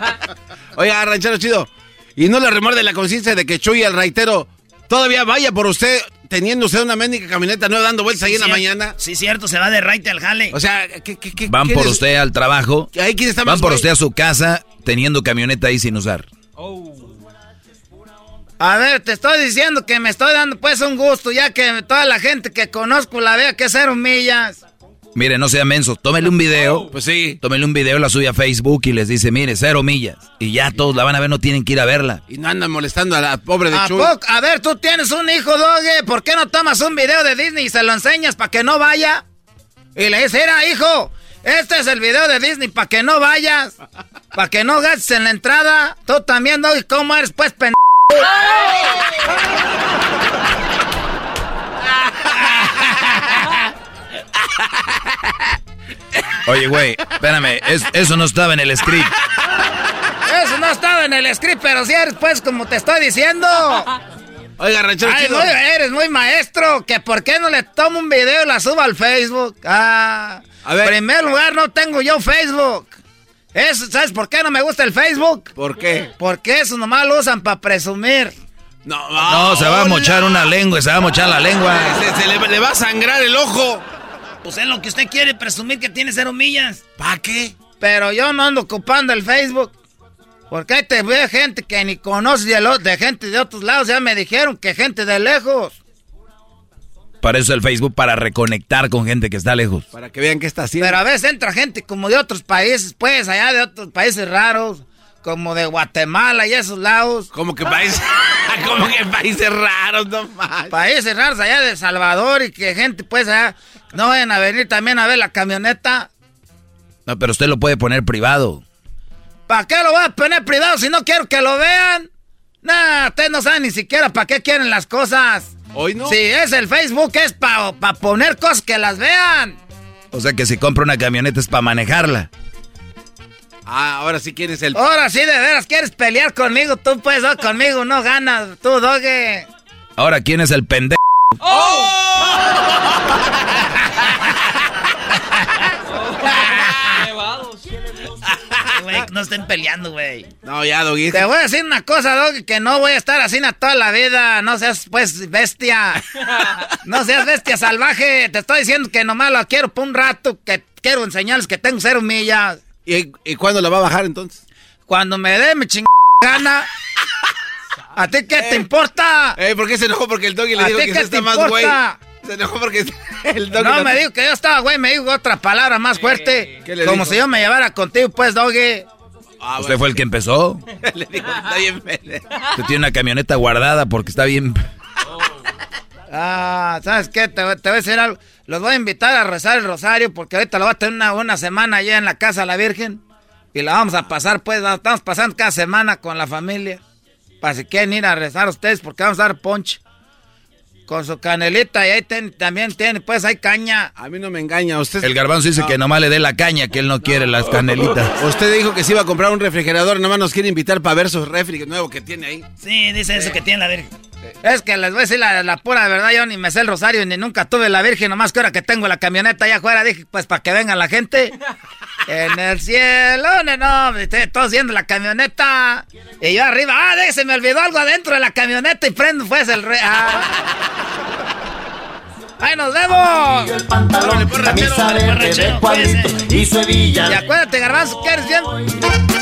Oiga, ranchero chido. Y no le remorde la conciencia de que Chuy, el raitero, todavía vaya por usted teniendo usted una médica camioneta nueva dando vueltas ahí en la mañana. Sí, cierto, se va de raite al jale. O sea, ¿qué, qué, qué Van por usted al trabajo. ¿Ahí quién está más Van por usted a su casa teniendo camioneta ahí sin usar. Oh. A ver, te estoy diciendo que me estoy dando pues un gusto, ya que toda la gente que conozco la vea que cero millas. Mire, no sea menso, tómele un video. Pues sí. Tómele un video, la suya a Facebook y les dice, mire, cero millas. Y ya todos la van a ver, no tienen que ir a verla. Y no andan molestando a la pobre de ¿A Chuy. A ver, tú tienes un hijo, Doge. ¿Por qué no tomas un video de Disney y se lo enseñas para que no vaya? Y le dices, mira, hijo, este es el video de Disney para que no vayas. Para que no gastes en la entrada. Tú también, Doge, ¿cómo eres, pues, pendejo? Oye, güey, espérame, eso no estaba en el script. Eso no estaba en el script, pero sí eres, pues, como te estoy diciendo. Oiga, ranchero Ay, chido. muy- eres muy maestro. Que por qué no le tomo un video y la subo al Facebook. Ah, A ver. En primer lugar, no tengo yo Facebook. Eso, ¿Sabes por qué no me gusta el Facebook? ¿Por qué? Porque eso nomás lo usan para presumir. No, No, se va a mochar una lengua, se va a mochar la lengua. Se, se le, le va a sangrar el ojo. Pues es lo que usted quiere, presumir que tiene cero millas. ¿Para qué? Pero yo no ando ocupando el Facebook. Porque ahí te ve gente que ni conoce de, lo- de gente de otros lados. Ya me dijeron que gente de lejos. Para eso el Facebook, para reconectar con gente que está lejos. Para que vean qué está haciendo. Pero a veces entra gente como de otros países, pues, allá de otros países raros. Como de Guatemala y esos lados. Como que países, como que países raros, no más. Países raros allá de Salvador y que gente, pues, allá no vayan a venir también a ver la camioneta. No, pero usted lo puede poner privado. ¿Para qué lo voy a poner privado si no quiero que lo vean? Nah, ustedes no saben ni siquiera para qué quieren las cosas. Hoy no. Si es el Facebook, es para poner cosas que las vean. O sea que si compra una camioneta es para manejarla. Ah, ahora sí quieres el. Ahora sí, de veras, ¿quieres pelear conmigo? Tú, pues, no, conmigo no ganas. Tú, doge. Ahora, ¿quién es el pendejo? Güey, no estén peleando, güey. No, ya, Doggy. Te voy a decir una cosa, Doggy, que no voy a estar así na toda la vida. No seas, pues, bestia. No seas bestia salvaje. Te estoy diciendo que nomás lo quiero por un rato, que quiero enseñarles que tengo cero millas. ¿Y, y cuándo la va a bajar entonces? Cuando me dé mi chingada gana. ¿A ti qué te importa? Eh, ¿por qué se enojó? Porque el Doggy le ¿A dijo que te está más güey. Se enojó porque el Doggy No, me dijo que yo estaba, güey, me dijo otra palabra más fuerte. ¿Qué le Como dijo? si yo me llevara contigo, pues, Doggy. Ah, Usted fue el que empezó. le dijo, está bien. Usted tiene una camioneta guardada porque está bien. Ah, ¿sabes qué? Te, voy- te voy a decir algo. Los voy a invitar a rezar el rosario porque ahorita lo voy a tener una, una semana allá en la casa de la Virgen. Y la vamos a pasar, pues, la estamos pasando cada semana con la familia. Para si quieren ir a rezar ustedes porque vamos a dar ponche. Con su canelita y ahí ten- también tiene, pues, hay caña. A mí no me engaña. Usted, El garbanzo dice que nomás le dé la caña, que él no quiere las canelitas. usted dijo que se iba a comprar un refrigerador. Nada más nos quiere invitar para ver su refri nuevo que tiene ahí. Sí, dice eso que tiene la Virgen. Es que les voy a decir la, la pura verdad, yo ni me sé el rosario, ni nunca tuve la Virgen, nomás que ahora que tengo la camioneta allá afuera, dije, pues para que venga la gente. En el cielo, no, no, estoy- todos viendo la camioneta. Y yo arriba, ah, de, se me olvidó algo adentro de la camioneta y prendo, pues el re... ah. ¡Ahí nos vemos! Pues, camisa órale, pues, de y su hebilla. Y acuérdate, Garbanzo, que eres bien...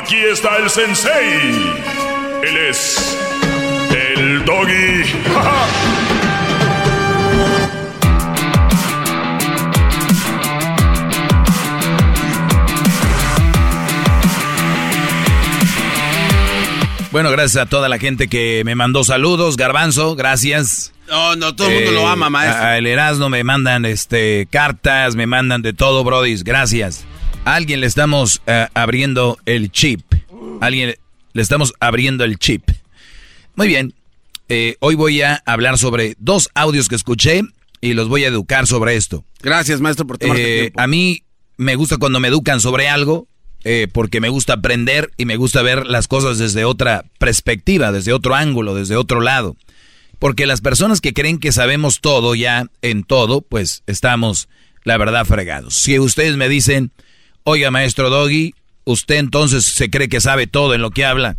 Aquí está el sensei. Él es el doggy. Bueno, gracias a toda la gente que me mandó saludos. Garbanzo, gracias. No, no, todo el mundo Eh, lo ama, maestro. A, a el Erasmo me mandan este cartas, me mandan de todo, brodis. Gracias. A alguien le estamos eh, abriendo el chip. A alguien le estamos abriendo el chip. Muy bien. Eh, hoy voy a hablar sobre dos audios que escuché y los voy a educar sobre esto. Gracias, maestro, por tomarte Eh, tiempo. a mí me gusta cuando me educan sobre algo eh, porque me gusta aprender y me gusta ver las cosas desde otra perspectiva, desde otro ángulo, desde otro lado. Porque las personas que creen que sabemos todo ya en todo, pues estamos, la verdad, fregados. Si ustedes me dicen, oiga, maestro Doggy, usted entonces se cree que sabe todo en lo que habla.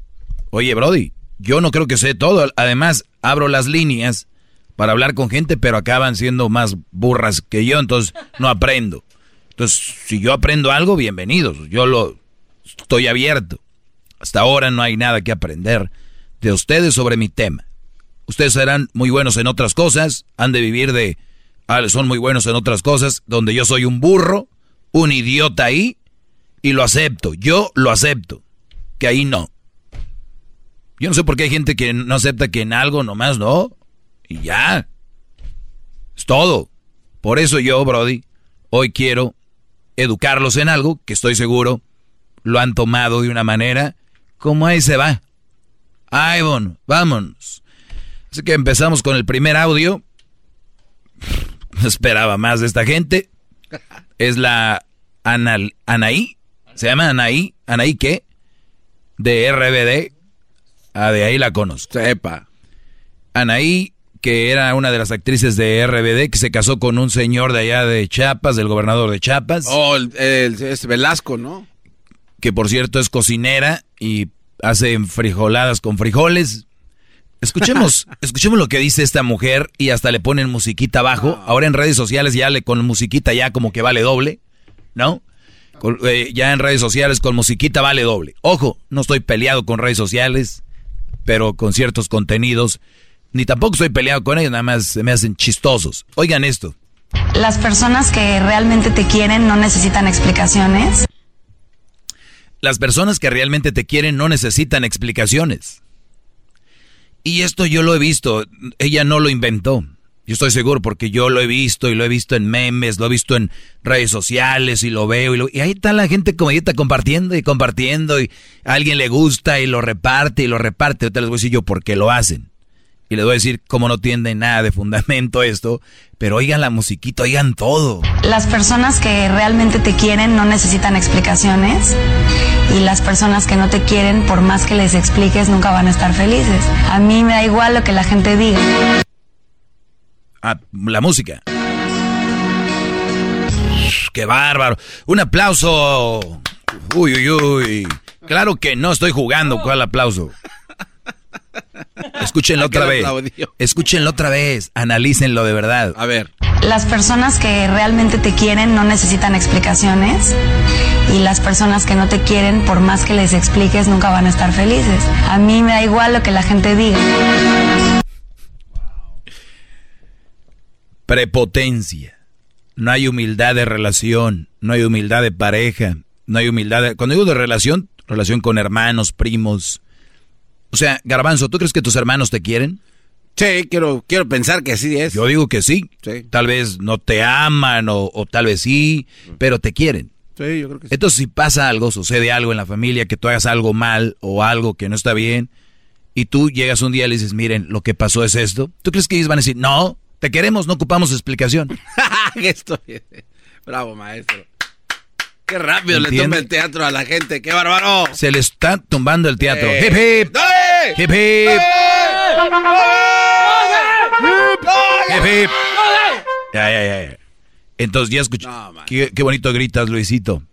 Oye, Brody, yo no creo que sé todo. Además, abro las líneas para hablar con gente, pero acaban siendo más burras que yo, entonces no aprendo. Entonces, si yo aprendo algo, bienvenidos. Yo lo estoy abierto. Hasta ahora no hay nada que aprender de ustedes sobre mi tema. Ustedes serán muy buenos en otras cosas, han de vivir de... Ah, son muy buenos en otras cosas, donde yo soy un burro, un idiota ahí, y lo acepto. Yo lo acepto. Que ahí no. Yo no sé por qué hay gente que no acepta que en algo nomás no. Y ya. Es todo. Por eso yo, Brody, hoy quiero educarlos en algo que estoy seguro lo han tomado de una manera como ahí se va. Ay, bueno, vámonos. Así que empezamos con el primer audio. No esperaba más de esta gente. Es la Anaí. ¿Se llama Anaí? ¿Anaí qué? De RBD. Ah, de ahí la conozco. Sepa. Anaí que era una de las actrices de RBD, que se casó con un señor de allá de Chiapas, del gobernador de Chiapas. Oh, el, es Velasco, ¿no? Que por cierto es cocinera y hace frijoladas con frijoles. Escuchemos, escuchemos lo que dice esta mujer y hasta le ponen musiquita abajo. Ahora en redes sociales ya le con musiquita ya como que vale doble, ¿no? Eh, ya en redes sociales con musiquita vale doble. Ojo, no estoy peleado con redes sociales, pero con ciertos contenidos ni tampoco estoy peleado con ellos, nada más se me hacen chistosos. Oigan esto. Las personas que realmente te quieren no necesitan explicaciones. Las personas que realmente te quieren no necesitan explicaciones. Y esto yo lo he visto, ella no lo inventó. Yo estoy seguro porque yo lo he visto y lo he visto en memes, lo he visto en redes sociales y lo veo y, y ahí está la gente como está compartiendo y compartiendo y a alguien le gusta y lo reparte y lo reparte. Ahorita les voy a decir yo por qué lo hacen y les voy a decir cómo no tiene nada de fundamento esto, pero oigan la musiquita, oigan todo. Las personas que realmente te quieren no necesitan explicaciones y las personas que no te quieren, por más que les expliques, nunca van a estar felices. A mí me da igual lo que la gente diga. Ah, la música. ¡Qué bárbaro! Un aplauso. Uy, uy, uy. Claro que no estoy jugando. ¿Cuál aplauso? Escúchenlo otra vez. Escúchenlo otra vez. Analícenlo de verdad. A ver. Las personas que realmente te quieren no necesitan explicaciones. Y las personas que no te quieren, por más que les expliques, nunca van a estar felices. A mí me da igual lo que la gente diga. Prepotencia. No hay humildad de relación. No hay humildad de pareja. No hay humildad de... Cuando digo de relación, relación con hermanos, primos, o sea, Garbanzo, ¿tú crees que tus hermanos te quieren? Sí, quiero, quiero pensar que así es. Yo digo que sí. Tal vez no te aman o, tal vez sí, pero te quieren. Sí, yo creo que sí. Entonces, si pasa algo, sucede algo en la familia, que tú hagas algo mal o algo que no está bien, y tú llegas un día y le dices, miren, lo que pasó es esto, ¿tú crees que ellos van a decir, no, te queremos, no ocupamos explicación? Esto, bravo, maestro. Qué rápido le tumba el teatro a la gente, qué bárbaro. Se le está tumbando el teatro. Hip hip. Hip hip. Hip hip. Ya, ya, ya. Entonces ya escuché. qué, bonito gritas, Luisito.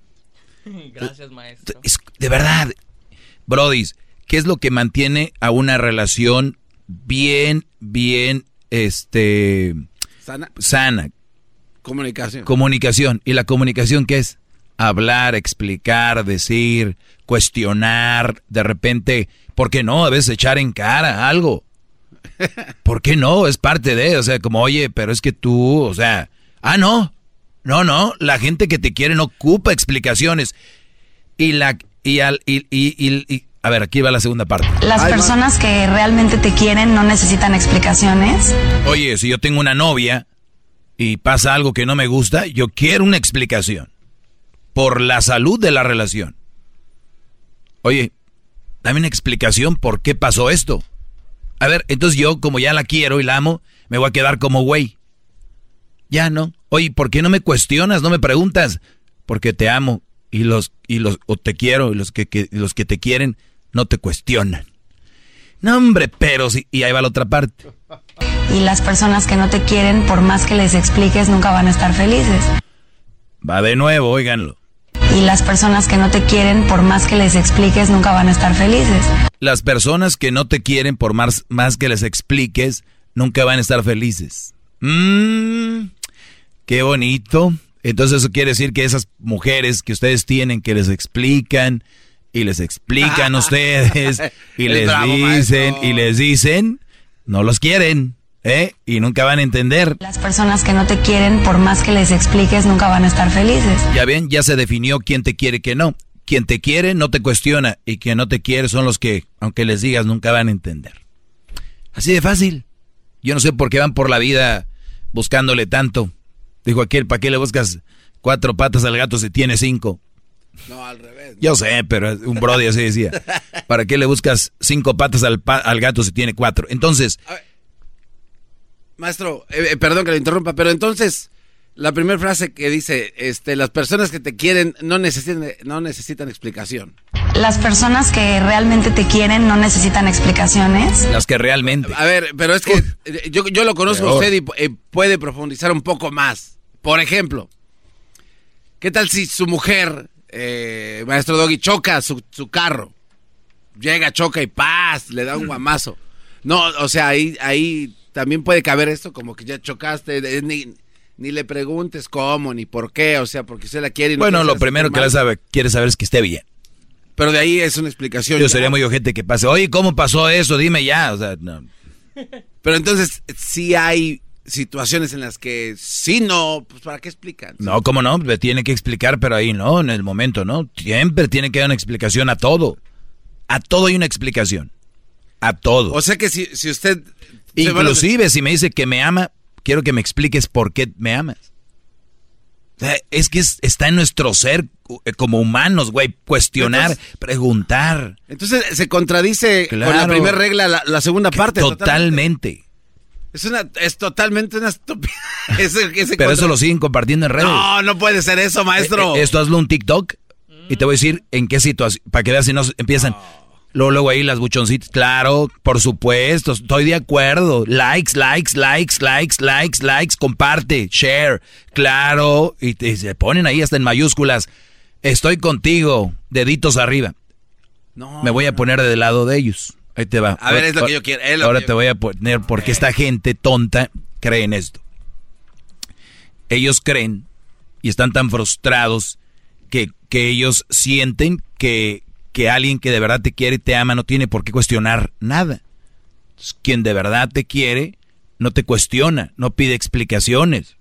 Gracias, maestro. de verdad, Brody, ¿qué es lo que mantiene a una relación bien, bien, este... Sana. Sana. Comunicación. Comunicación. ¿Y la comunicación qué es? hablar, explicar, decir, cuestionar, de repente, ¿por qué no? A veces echar en cara algo. ¿Por qué no? Es parte de, o sea, como, oye, pero es que tú, o sea, ah, no, no, no, la gente que te quiere no ocupa explicaciones. Y la, y al, y, y, a ver, aquí va la segunda parte. Las personas que realmente te quieren no necesitan explicaciones. Oye, si yo tengo una novia y pasa algo que no me gusta, yo quiero una explicación por la salud de la relación. Oye, dame una explicación por qué pasó esto. A ver, entonces yo, como ya la quiero y la amo, me voy a quedar como güey. Ya no. Oye, ¿por qué no me cuestionas, no me preguntas? Porque te amo Y los, y los, o te quiero, y los que, que los que te quieren no te cuestionan. No, hombre, pero sí, y ahí va la otra parte. Y las personas que no te quieren, por más que les expliques, nunca van a estar felices. Va de nuevo, óiganlo. Y las personas que no te quieren, por más que les expliques, nunca van a estar felices. Las personas que no te quieren, por más, más que les expliques, nunca van a estar felices. Mmm, qué bonito. Entonces eso quiere decir que esas mujeres que ustedes tienen, que les explican, y les explican ustedes, y les dicen, y les dicen, no los quieren. ¿Eh? Y nunca van a entender. Las personas que no te quieren, por más que les expliques, nunca van a estar felices. Ya ven, ya se definió quién te quiere y quién no. Quien te quiere no te cuestiona y quien no te quiere son los que, aunque les digas, nunca van a entender. Así de fácil. Yo no sé por qué van por la vida buscándole tanto. Dijo aquel, ¿para qué le buscas cuatro patas al gato si tiene cinco? No, al revés. Yo sé, pero un brody así decía. ¿Para qué le buscas cinco patas al, al gato si tiene cuatro? Entonces... Maestro, eh, eh, perdón que le interrumpa, pero entonces la primera frase que dice, este, las personas que te quieren no necesitan, no necesitan explicación. Las personas que realmente te quieren no necesitan explicaciones. Las que realmente. A ver, pero es que eh, yo, yo, lo conozco a usted y puede profundizar un poco más. Por ejemplo, ¿qué tal si su mujer, maestro Doggy, choca su, su carro? Llega, choca y paz, le da un guamazo. No, o sea, ahí, ahí también puede caber esto, como que ya chocaste, ni, ni le preguntes cómo, ni por qué, o sea, porque usted la quiere y no Bueno, lo primero que la sabe, quiere saber es que esté bien. Pero de ahí es una explicación. Yo sería muy ojete que pase, oye, ¿cómo pasó eso? Dime ya, o sea, no. Pero entonces, sí hay situaciones en las que sí, no, pues ¿para qué explican? No, ¿cómo no? Tiene que explicar, pero ahí no, en el momento, ¿no? Siempre tiene que dar una explicación a todo. A todo hay una explicación. A todo. O sea que si, si usted Inclusive si me dice que me ama, quiero que me expliques por qué me amas. es que está en nuestro ser eh, como humanos, güey, cuestionar, preguntar. Entonces se contradice con la primera regla, la, segunda parte. Totalmente. Es una, es totalmente una estupidez. Pero eso lo siguen compartiendo en redes. No, no puede ser eso, maestro. Eh, eh, esto hazlo un TikTok y te voy a decir en qué situación, para que veas si no empiezan. Luego, luego ahí las buchoncitas, claro, por supuesto, estoy de acuerdo. Likes, likes, likes, likes, likes, likes, comparte, share, claro. Y, se ponen ahí hasta en mayúsculas. Estoy contigo, deditos arriba. No. Me voy a poner del lado de ellos. Ahí te va. A ver, es lo que yo quiero. ahora te voy a poner porque esta gente tonta cree en esto. Ellos creen y están tan frustrados que, que ellos sienten que, que alguien que de verdad te quiere y te ama no tiene por qué cuestionar nada. Quien de verdad te quiere no te cuestiona, no pide explicaciones.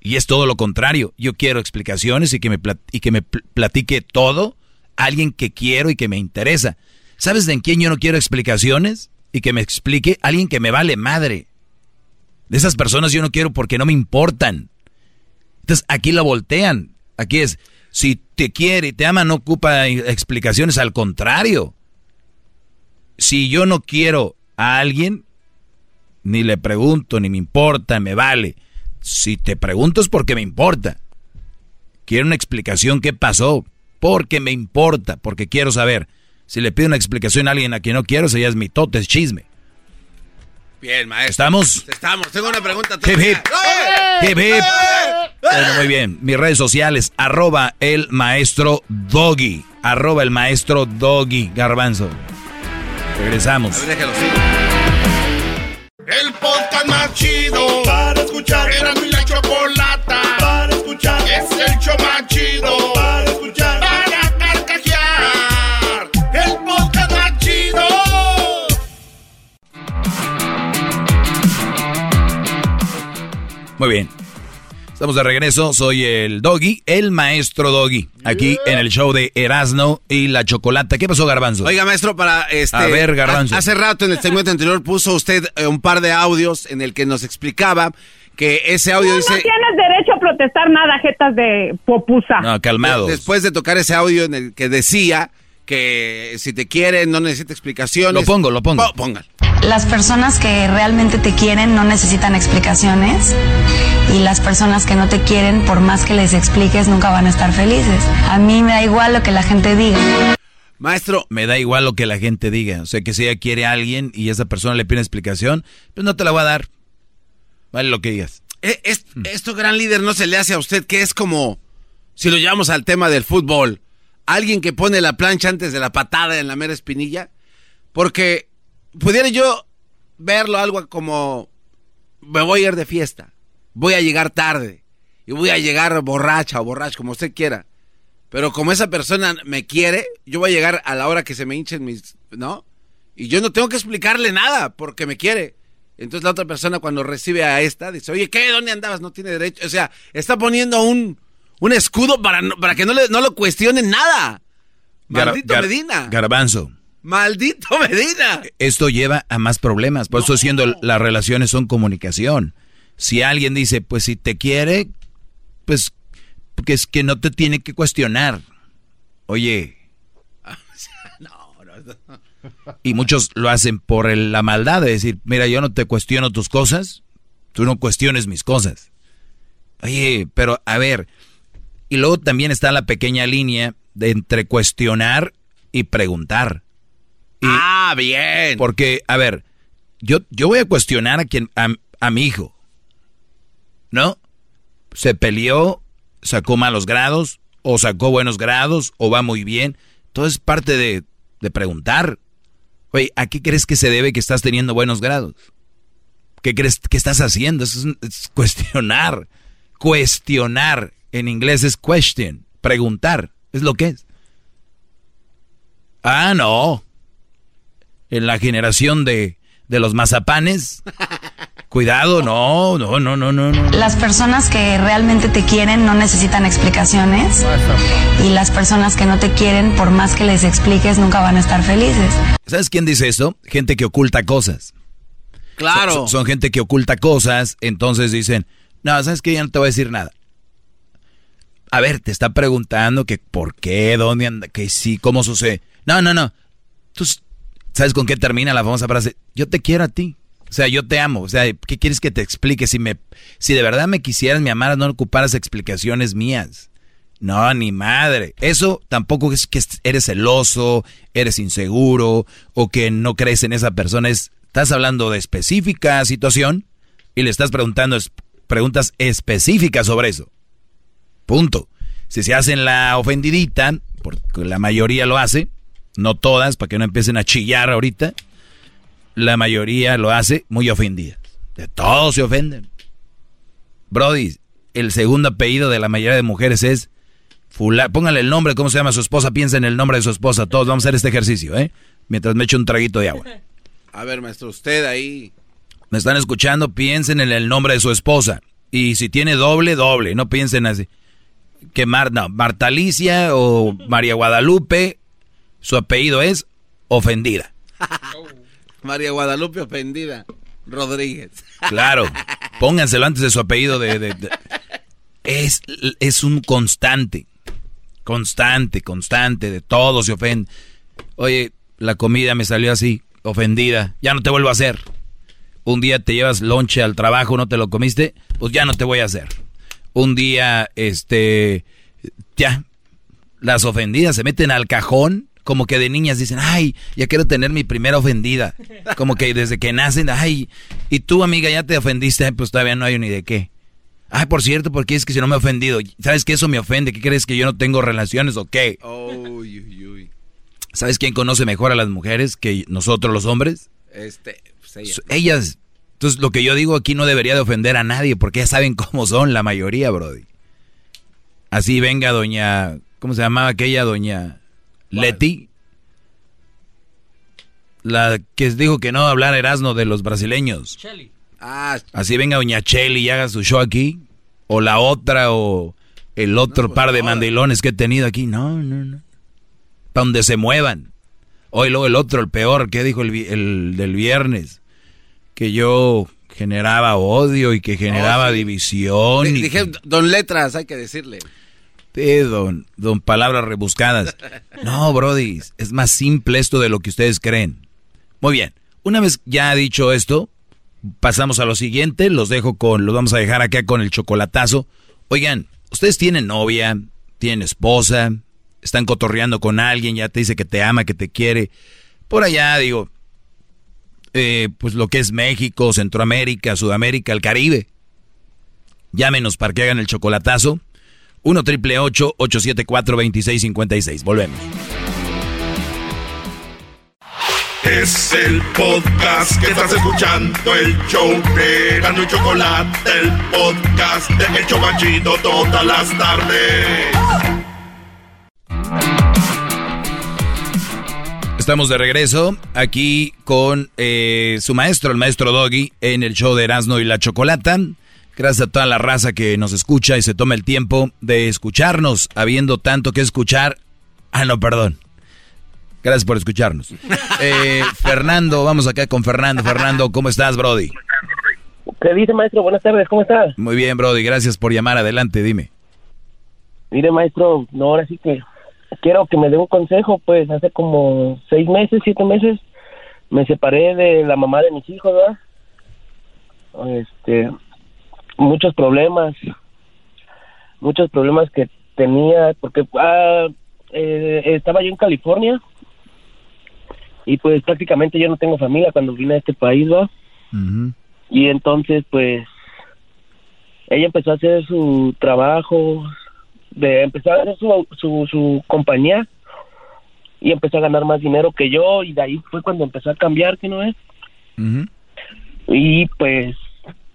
Y es todo lo contrario. Yo quiero explicaciones y que me, y que me platique todo alguien que quiero y que me interesa. ¿Sabes de en quién yo no quiero explicaciones? Y que me explique alguien que me vale madre. De esas personas yo no quiero porque no me importan. Entonces aquí la voltean. Aquí es, si te quiere y te ama, no ocupa explicaciones, al contrario. Si yo no quiero a alguien, ni le pregunto, ni me importa, me vale. Si te pregunto es porque me importa. Quiero una explicación qué pasó, porque me importa, porque quiero saber. Si le pido una explicación a alguien a quien no quiero, ya es mi tote, es chisme. Bien, maestro. ¿Estamos? Estamos. Tengo una pregunta. Hip, hip. Hip, hip. Bueno, muy bien. Mis redes sociales, arroba el maestro Doggy. Arroba el maestro Doggy. Garbanzo. Regresamos. A ver, déjalo, sí. El podcast más chido para escuchar. Era mi la chocolata para escuchar. Es el show Muy bien. Estamos de regreso, soy el Doggy, el maestro Doggy, aquí en el show de Erasno y la Chocolata. ¿Qué pasó, Garbanzo? Oiga, maestro, para este... A ver, Garbanzo. Hace rato en el segmento anterior puso usted eh, un par de audios en el que nos explicaba que ese audio dice... No tienes derecho a protestar nada, jetas de popusa. No, calmado. Después de tocar ese audio en el que decía que si te quieren no necesita explicaciones. Lo pongo, lo pongo. Pongan. Las personas que realmente te quieren no necesitan explicaciones y las personas que no te quieren, por más que les expliques, nunca van a estar felices. A mí me da igual lo que la gente diga. Maestro. Me da igual lo que la gente diga. O sea, que si ella quiere a alguien y esa persona le pide explicación, pues no te la voy a dar. Vale lo que digas. Eh, mm. esto, gran líder, no se le hace a usted que es como, si lo llevamos al tema del fútbol, alguien que pone la plancha antes de la patada en la mera espinilla. Porque pudiera yo verlo algo como, me voy a ir de fiesta, voy a llegar tarde y voy a llegar borracha o borracho, como usted quiera. Pero como esa persona me quiere, yo voy a llegar a la hora que se me hinchen mis, ¿no? Y yo no tengo que explicarle nada porque me quiere. Entonces la otra persona cuando recibe a esta dice, oye, ¿qué? ¿Dónde andabas? No tiene derecho. O sea, está poniendo un, un escudo para, para que no, le, no lo cuestionen nada. Maldito Medina. Garbanzo. Maldito Medina. Esto lleva a más problemas. Por eso siendo las relaciones son comunicación. Si alguien dice, pues si te quiere, pues que es que no te tiene que cuestionar. Oye. Y muchos lo hacen por la maldad de decir, mira, yo no te cuestiono tus cosas, tú no cuestiones mis cosas. Oye, pero a ver, y luego también está la pequeña línea de entre cuestionar y preguntar. ah, bien. Porque, a ver, yo, yo voy a cuestionar a quien, a, a mi hijo. ¿No? Se peleó sacó malos grados, o sacó buenos grados, o va muy bien. Todo es parte de, preguntar. Oye, ¿a qué crees que se debe que estás teniendo buenos grados? ¿Qué crees que estás haciendo? es, es cuestionar. Cuestionar. En inglés es question. Preguntar. Es lo que es. Ah, no. En la generación de, de los mazapanes, Cuidado, no, no, no, no, no. Las personas que realmente te quieren no necesitan explicaciones. Y las personas que no te quieren, por más que les expliques, nunca van a estar felices. ¿Sabes quién dice esto? Gente que oculta cosas. Claro. Son, gente que oculta cosas, entonces dicen, no, ¿sabes qué? Ya no te voy a decir nada. A ver, te está preguntando que por qué, dónde anda, que sí, cómo sucede. No, no, no. Tú, ¿Sabes con qué termina la famosa frase? Yo te quiero a ti. O sea, yo te amo. O sea, ¿qué quieres que te explique? Si, me, si de verdad me quisieras, me amaras, no ocuparas explicaciones mías. No, ni madre. Eso tampoco es que eres celoso, eres inseguro o que no crees en esa persona. Es, estás hablando de específica situación y le estás preguntando preguntas específicas sobre eso. Punto. Si se hacen la ofendidita, porque la mayoría lo hace, no todas, para que no empiecen a chillar ahorita la mayoría lo hace muy ofendida. De todos se ofenden. Brody, el segundo apellido de la mayoría de mujeres es Fula. Póngale el nombre, cómo se llama su esposa, piensa en el nombre de su esposa. Todos vamos a hacer este ejercicio, ¿eh? Mientras me echo un traguito de agua. A ver, maestro, usted ahí. Me están escuchando, piensen en el nombre de su esposa. Y si tiene doble, doble. No piensen así. Que Mar, no, Marta Alicia o María Guadalupe, su apellido es ofendida. María Guadalupe ofendida. Rodríguez. Claro. Pónganselo antes de su apellido de... Es, es un constante. Constante, constante. De todo se ofende. Oye, la comida me salió así, ofendida. Ya no te vuelvo a hacer. Un día te llevas lonche al trabajo, no te lo comiste, pues ya no te voy a hacer. Un día, este, ya, las ofendidas se meten al cajón como que de niñas dicen, ay, ya quiero tener mi primera ofendida. Como que desde que nacen, ay, y tú amiga ya te ofendiste, pues todavía no hay ni de qué. Ay, por cierto, porque es que si no me he ofendido, ¿sabes que eso me ofende? ¿Qué crees que yo no tengo relaciones o qué? ¿Sabes quién conoce mejor a las mujeres que nosotros los hombres? Este, pues ellas. Entonces, lo que yo digo aquí no debería de ofender a nadie, porque ya saben cómo son la mayoría, Brody. Así venga doña, ¿cómo se llamaba aquella doña? Leti. La que dijo que no hablar Erasmo de los brasileños. Ah, Así venga doña Chelly y haga su show aquí. O la otra, o el otro pues par de mandilones que he tenido aquí. No, no, no. Para donde se muevan. Hoy luego el otro, el peor, que dijo el, del viernes. Que yo generaba odio y que generaba oh, división. dije, don Letras, hay que decirle. don, don palabras rebuscadas. No, Brody, es más simple esto de lo que ustedes creen. Muy bien, una vez ya dicho esto, pasamos a lo siguiente, los dejo con, los vamos a dejar acá con el chocolatazo. Oigan, ustedes tienen novia, tienen esposa, están cotorreando con alguien, ya te dice que te ama, que te quiere. Por allá, digo, eh, pues lo que es México, Centroamérica, Sudamérica, el Caribe. Llámenos para que hagan el chocolatazo. 1 triple 874 2656. Volvemos. Es el podcast que estás escuchando, el show de Gano Chocolate, el podcast de Hecho Banchito todas las tardes. Estamos de regreso aquí con eh, su maestro, el maestro Doggy, en el show de Erasmo y la Chocolata. Gracias a toda la raza que nos escucha y se toma el tiempo de escucharnos, habiendo tanto que escuchar. Ah, no, perdón. Gracias por escucharnos. Eh, Fernando, vamos acá con Fernando. Fernando, ¿cómo estás, Brody? ¿Qué dice, maestro? Buenas tardes, ¿cómo estás? Muy bien, Brody, gracias por llamar. Adelante, dime. Mire, maestro, no, ahora sí que quiero que me dé un consejo. Pues hace como seis meses, siete meses, me separé de la mamá de mis hijos, ¿verdad? Este, muchos problemas, muchos problemas que tenía, porque ah, eh, estaba yo en California y pues prácticamente yo no tengo familia cuando vine a este país, ¿va? Y entonces pues ella empezó a hacer su trabajo, de empezar a hacer su, su, su compañía y empezó a ganar más dinero que yo y de ahí fue cuando empezó a cambiar, que no es? Y pues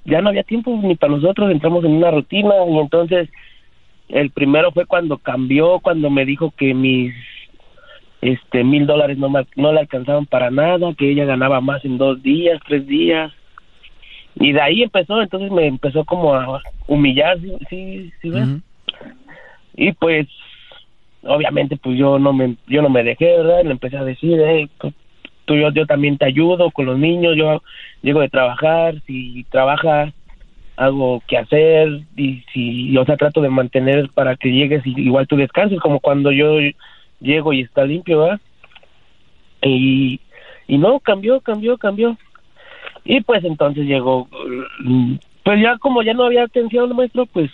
ya no había tiempo ni para nosotros, entramos en una rutina y entonces el primero fue cuando cambió, cuando me dijo que mis este mil dólares no, no le alcanzaban para nada, que ella ganaba más en dos días, tres días. Y de ahí empezó, entonces me empezó como a humillar, sí, sí, Y pues, obviamente, pues yo no me, yo no me dejé, ¿verdad? Le empecé a decir, hey, pues, tú, yo, yo también te ayudo con los niños, yo llego de trabajar, si trabajas, hago que hacer, y si, o sea, trato de mantener para que llegues y igual tú descanses, como cuando yo llego y está limpio, ¿verdad? Y, y no, cambió, cambió, cambió. Y pues entonces llegó, pues ya como ya no había atención, maestro, pues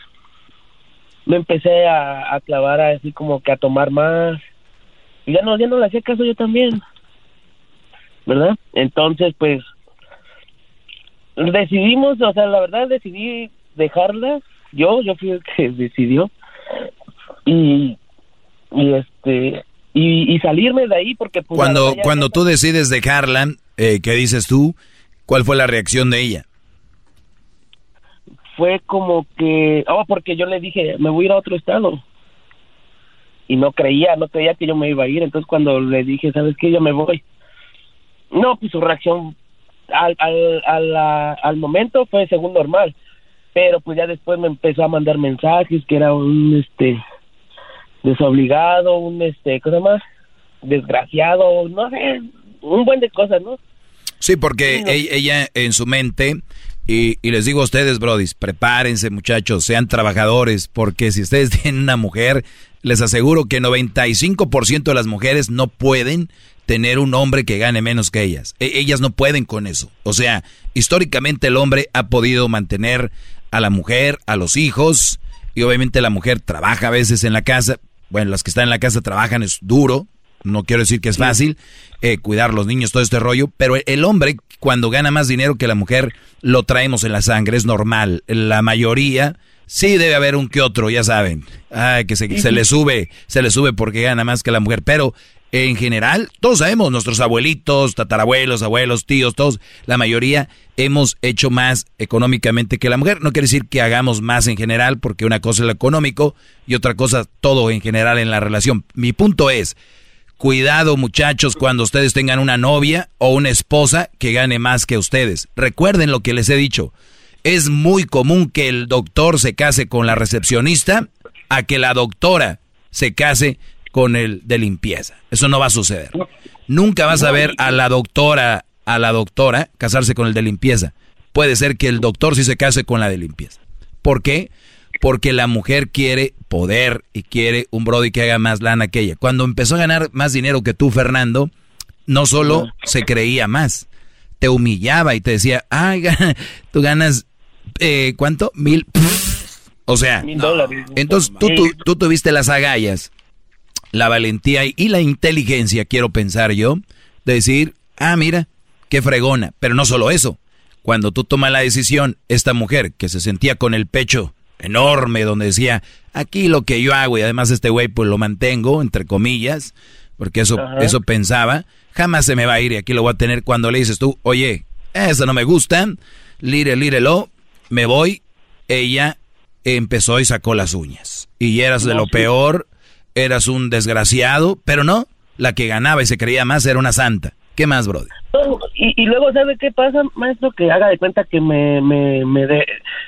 me empecé a, a clavar así como que a tomar más. Y ya no, ya no le hacía caso yo también. ¿verdad? Entonces, pues, decidimos, o sea, la verdad decidí dejarla, yo, yo fui el que decidió, y, y este, y, salirme de ahí porque... Pues, cuando cuando tú decides dejarla, eh, ¿qué dices tú? ¿Cuál fue la reacción de ella? Fue como que, oh, porque yo le dije, me voy a ir a otro estado. Y no creía, no creía que yo me iba a ir. Entonces cuando le dije, ¿sabes qué? Yo me voy no, pues su reacción al, al, al, momento fue según normal, pero pues ya después me empezó a mandar mensajes que era un este desobligado, un este, cosa más, desgraciado, no sé, un buen de cosas, ¿no? Sí, porque ella en su mente, y, y, les digo a ustedes, brodis, prepárense muchachos, sean trabajadores, porque si ustedes tienen una mujer, les aseguro que 95% de las mujeres no pueden tener un hombre que gane menos que ellas. E, ellas no pueden con eso. O sea, históricamente el hombre ha podido mantener a la mujer, a los hijos, y obviamente la mujer trabaja a veces en la casa. Bueno, las que están en la casa trabajan, es duro, no quiero decir que es fácil, eh, cuidar los niños, todo este rollo, pero el hombre cuando gana más dinero que la mujer, lo traemos en la sangre, es normal. La mayoría, sí debe haber un que otro, ya saben, ay, que se, se le sube, se le sube porque gana más que la mujer, pero en general, todos sabemos, nuestros abuelitos, tatarabuelos, abuelos, tíos, todos, la mayoría hemos hecho más económicamente que la mujer. No quiere decir que hagamos más en general, porque una cosa es lo económico y otra cosa todo en general en la relación. Mi punto es, cuidado muchachos cuando ustedes tengan una novia o una esposa que gane más que ustedes. Recuerden lo que les he dicho. Es muy común que el doctor se case con la recepcionista a que la doctora se case con el de limpieza. Eso no va a suceder. Nunca vas a ver a la doctora, a la doctora casarse con el de limpieza. Puede ser que el doctor sí se case con la de limpieza. ¿Por qué? Porque la mujer quiere poder y quiere un Brody que haga más lana que ella. Cuando empezó a ganar más dinero que tú, Fernando, no solo se creía más, te humillaba y te decía, ay, tú ganas, eh, ¿cuánto? Mil. O sea, entonces tú, tú, tuviste las agallas, la valentía y la inteligencia, quiero pensar yo, de decir, ah, mira, qué fregona. Pero no solo eso, cuando tú tomas la decisión, esta mujer que se sentía con el pecho enorme, donde decía, aquí lo que yo hago y además este güey pues lo mantengo, entre comillas, porque eso, eso pensaba, jamás se me va a ir y aquí lo voy a tener cuando le dices tú, oye, eso no me gusta, lire, lírelo, me voy, ella empezó y sacó las uñas. Y eras de lo peor, eras un desgraciado, pero no, la que ganaba y se creía más era una santa. ¿Qué más, brother? Y, luego, ¿sabe qué pasa, maestro? Que haga de cuenta que me, me, me de,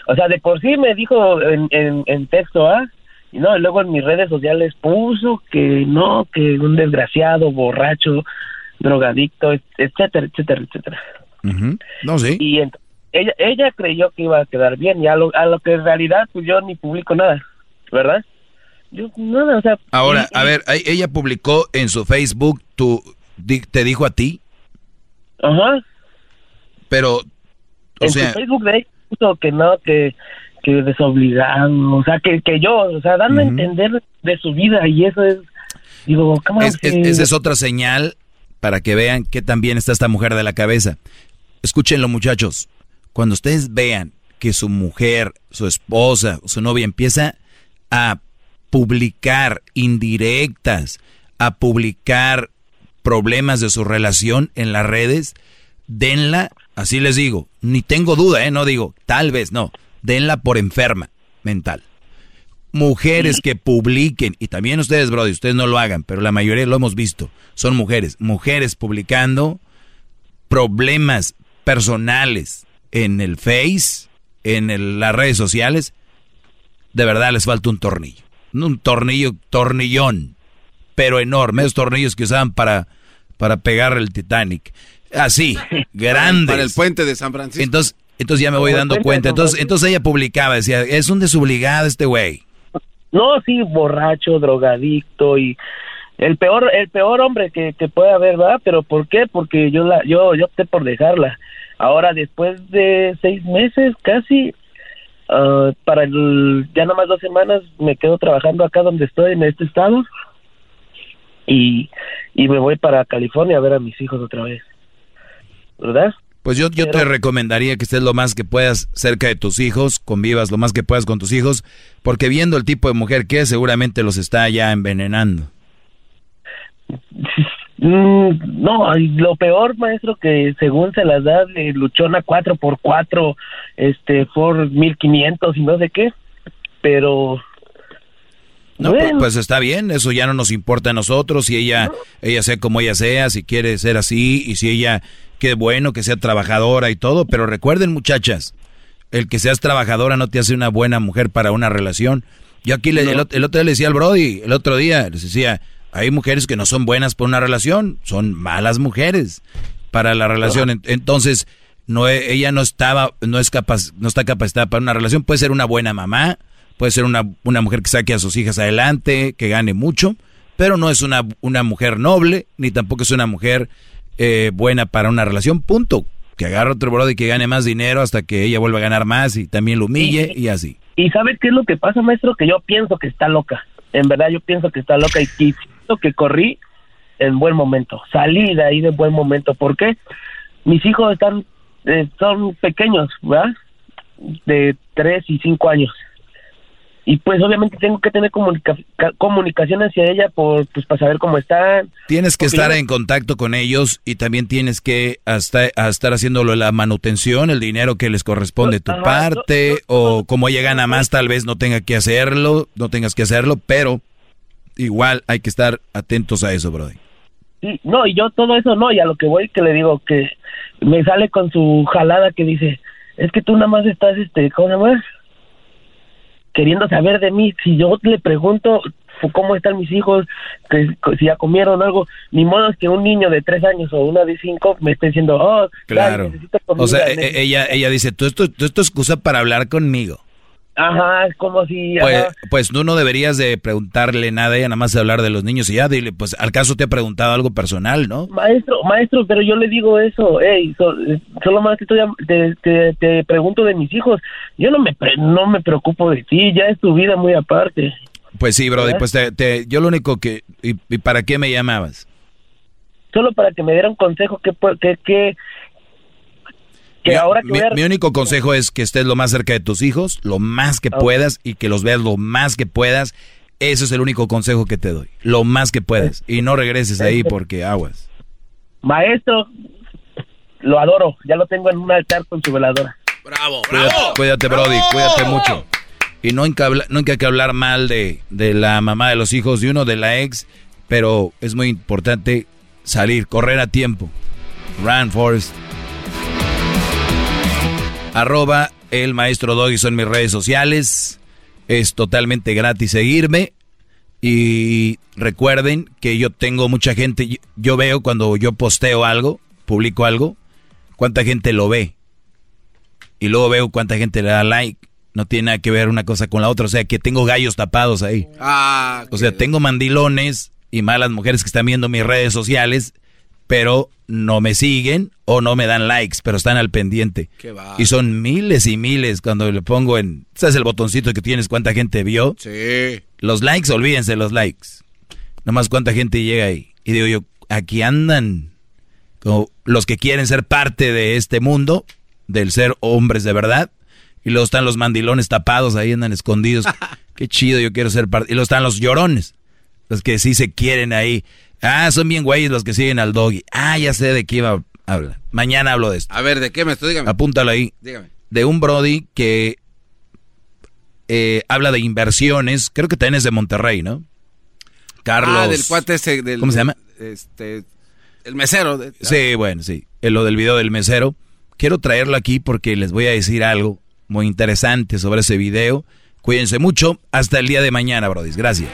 o sea, de por sí me dijo en, en, texto, ¿ah? Y no, luego en mis redes sociales puso que no, que un desgraciado, borracho, drogadicto, etcétera, etcétera, etcétera. No, sí. Y ella, ella creyó que iba a quedar bien y a lo, a lo que en realidad pues yo ni publico nada, ¿verdad? Yo nada, o sea... Ahora, a ver, ella publicó en su Facebook, tu, ¿te dijo a ti? Ajá. Pero, o en sea... Su Facebook de puso que no, que, que desobligado, o sea, que, que yo, o sea, dando a entender de su vida y eso es... Digo, ¿cómo es, Esa es otra señal para que vean que también está esta mujer de la cabeza. Escúchenlo, muchachos cuando ustedes vean que su mujer, su esposa, su novia empieza a publicar indirectas, a publicar problemas de su relación en las redes, denla, así les digo, ni tengo duda, ¿eh? no digo, tal vez no, denla por enferma mental. Mujeres que publiquen, y también ustedes, Brody, ustedes no lo hagan, pero la mayoría lo hemos visto, son mujeres, mujeres publicando problemas personales, en el Face, en las redes sociales, de verdad les falta un tornillo. Un tornillo, tornillón, pero enorme, esos tornillos que usaban para, para pegar el Titanic. Así, grande. Para el puente de San Francisco. Entonces, entonces ya me voy dando cuenta. Entonces, entonces ella publicaba, decía, es un desobligado este güey. No, sí, borracho, drogadicto y el peor, el peor hombre que, que puede haber, ¿verdad? Pero ¿por qué? Porque yo la, yo, yo opté por dejarla. Ahora, después de seis meses casi, uh, para el, ya nomás dos semanas me quedo trabajando acá donde estoy, en este estado, y, y me voy para California a ver a mis hijos otra vez. ¿Verdad? Pues yo, yo te recomendaría que estés lo más que puedas cerca de tus hijos, convivas lo más que puedas con tus hijos, porque viendo el tipo de mujer que es, seguramente los está ya envenenando. Mm, no, lo peor, maestro, que según se las da de luchona 4x4, este, por 1500 y no sé qué, pero... No, pues, pues, está bien, eso ya no nos importa a nosotros, si ella, ella sea como ella sea, si quiere ser así, y si ella, qué bueno que sea trabajadora y todo, pero recuerden muchachas, el que seas trabajadora no te hace una buena mujer para una relación. Yo aquí le, el, otro día le decía al Brody, el otro día les decía, hay mujeres que no son buenas para una relación, son malas mujeres para la relación. Entonces, no e, ella no estaba no es capaz no está capacitada para una relación, puede ser una buena mamá, puede ser una, una mujer que saque a sus hijas adelante, que gane mucho, pero no es una, una mujer noble, ni tampoco es una mujer eh, buena para una relación, punto. Que agarre otro brother y que gane más dinero hasta que ella vuelva a ganar más y también lo humille y así. ¿Y sabes qué es lo que pasa, maestro? Que yo pienso que está loca. En verdad yo pienso que está loca y que corrí en buen momento. Salí de ahí de buen momento. ¿Por qué? Mis hijos están, eh, son pequeños, ¿verdad? De tres y cinco años. Y pues obviamente tengo que tener comunicación hacia ella por, pues, para saber cómo están. Tienes que estar en contacto con ellos y también tienes que hasta, estar haciéndolo la manutención, el dinero que les corresponde tu parte, o como ella gana más, tal vez no tenga que hacerlo, no tengas que hacerlo, pero igual hay que estar atentos a eso, Brody. Sí, no, y yo todo eso no, y a lo que voy que le digo que me sale con su jalada que dice, es que tú nada más estás, este, ¿cómo se llama? Queriendo saber de mí, si yo le pregunto cómo están mis hijos, que si ya comieron algo, ni modo es que un niño de tres años o una de cinco me esté diciendo, oh, claro. o sea, e, ella, ella dice, tú esto, tú esto excusa para hablar conmigo. Ajá, es como si... Pues, pues tú no deberías de preguntarle nada, ella nada más de hablar de los niños y ya, dile, pues al caso te ha preguntado algo personal, ¿no? Maestro, maestro, pero yo le digo eso, hey, solo más te, te, te, pregunto de mis hijos, yo no me, no me preocupo de ti, ya es tu vida muy aparte. Pues sí, Brody, pues te, yo lo único que... ¿y, para qué me llamabas? Solo para que me diera un consejo, que, que, que, que ahora mi, único consejo es que estés lo más cerca de tus hijos, lo más que puedas y que los veas lo más que puedas. Ese es el único consejo que te doy, lo más que puedas. Y no regreses ahí porque aguas. Maestro, lo adoro, ya lo tengo en un altar con su veladora. Bravo, bravo. Cuídate, Brody, cuídate mucho. Y no hay que hablar, hay que hablar mal de, de la mamá de los hijos de uno, de la ex, pero es muy importante salir, correr a tiempo. Run, Forest arroba el maestro Doggy son mis redes sociales. Es totalmente gratis seguirme. Y recuerden que yo tengo mucha gente, yo veo cuando yo posteo algo, publico algo, cuánta gente lo ve. Y luego veo cuánta gente le da like. No tiene nada que ver una cosa con la otra. O sea, que tengo gallos tapados ahí. Ah, o sea, tengo mandilones y malas mujeres que están viendo mis redes sociales pero no me siguen o no me dan likes, pero están al pendiente. y son miles y miles cuando le pongo en... ¿Sabes el botoncito que tienes? ¿Cuánta gente vio? Sí. Los likes, olvídense los likes. Nomás cuánta gente llega ahí. Y digo yo, aquí andan como los que quieren ser parte de este mundo, del ser hombres de verdad. Y luego están los mandilones tapados, ahí andan escondidos. Qué chido, yo quiero ser parte. Y luego están los llorones, los que sí se quieren ahí. Ah, son bien güeyes los que siguen al doggy. Ah, ya sé de qué iba a hablar. Mañana hablo de esto. A ver, ¿de qué me estoy? Dígame. Apúntalo ahí. Dígame. De un Brody que eh, habla de inversiones. Creo que también es de Monterrey, ¿no? Carlos. Ah, del cuate ese. Del, ¿Cómo se llama? Este. El mesero. sí, bueno, sí. lo del video del mesero. Quiero traerlo aquí porque les voy a decir algo muy interesante sobre ese video. Cuídense mucho. Hasta el día de mañana, Brody. Gracias.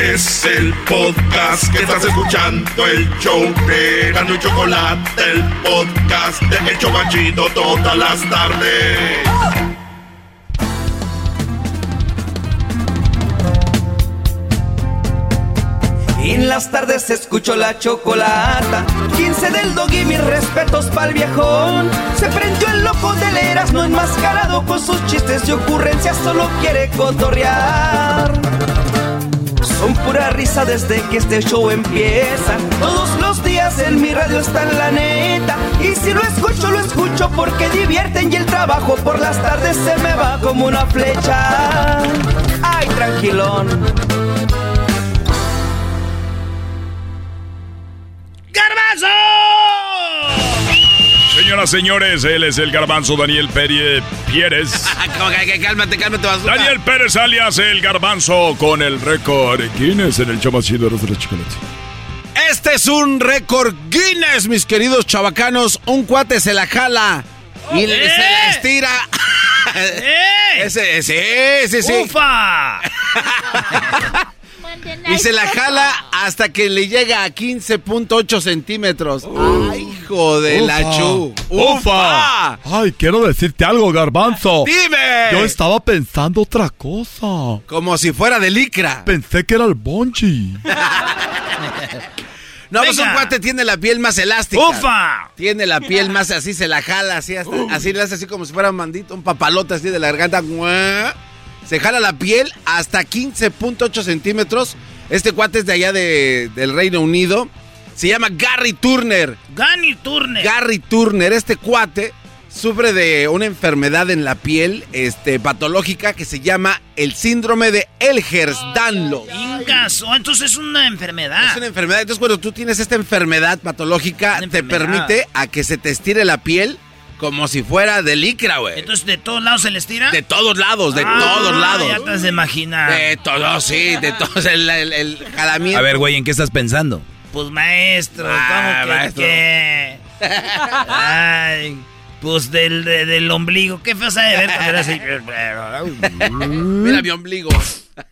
Es el podcast que estás escuchando, el show de Gano y Chocolate, el podcast de El Chobachito todas las tardes. En las tardes escucho la chocolata. 15 del dog y mis respetos pa'l viejón. Se prendió el loco de leras, no enmascarado con sus chistes y ocurrencias, solo quiere cotorrear. Son pura risa desde que este show empieza. Todos los días en mi radio está la neta. Y si lo escucho, lo escucho porque divierten y el trabajo por las tardes se me va como una flecha. Ay, tranquilón. Señoras, señores, él es el garbanzo Daniel Pérez. Pérez. cálmate, cálmate, Daniel Pérez alias el garbanzo con el récord Guinness en el chido de los chocolate. Este es un récord Guinness, mis queridos chavacanos. Un cuate se la jala y se la estira. ¡Eh! Ese, sí, sí, sí. ¡Ufa! Y se la jala hasta que le llega a 15.8 centímetros. ¡Ay, hijo de la chu! ¡Ufa! Ay, quiero decirte algo, garbanzo. ¡Dime! Yo estaba pensando otra cosa. Como si fuera de licra. Pensé que era el bungee. No, pues un cuate tiene la piel más elástica. ¡Ufa! Tiene la piel más así, se la jala así, así le hace así como si fuera un mandito, un papalote así de la garganta se jala la piel hasta 15.8 centímetros. Este cuate es de allá de, del Reino Unido. Se llama Gary Turner. Gary Turner. Gary Turner. Este cuate sufre de una enfermedad en la piel este, patológica que se llama el síndrome de Elgers-Danlos. Ingaso, entonces es una enfermedad. Es una enfermedad. Entonces, cuando tú tienes esta enfermedad patológica, te permite a que se te estire la piel como si fuera de licra, güey. Entonces, ¿de todos lados se les tira? De todos lados, de ah, todos lados. Ya te has de imaginar. De todos, sí, de todos, el, el, jalamiento. A ver, güey, ¿en qué estás pensando? Pues maestro, ah, ¿cómo que qué? Ay, pues del, del ombligo. Qué feo sabe ver cuando así. Mira mi ombligo.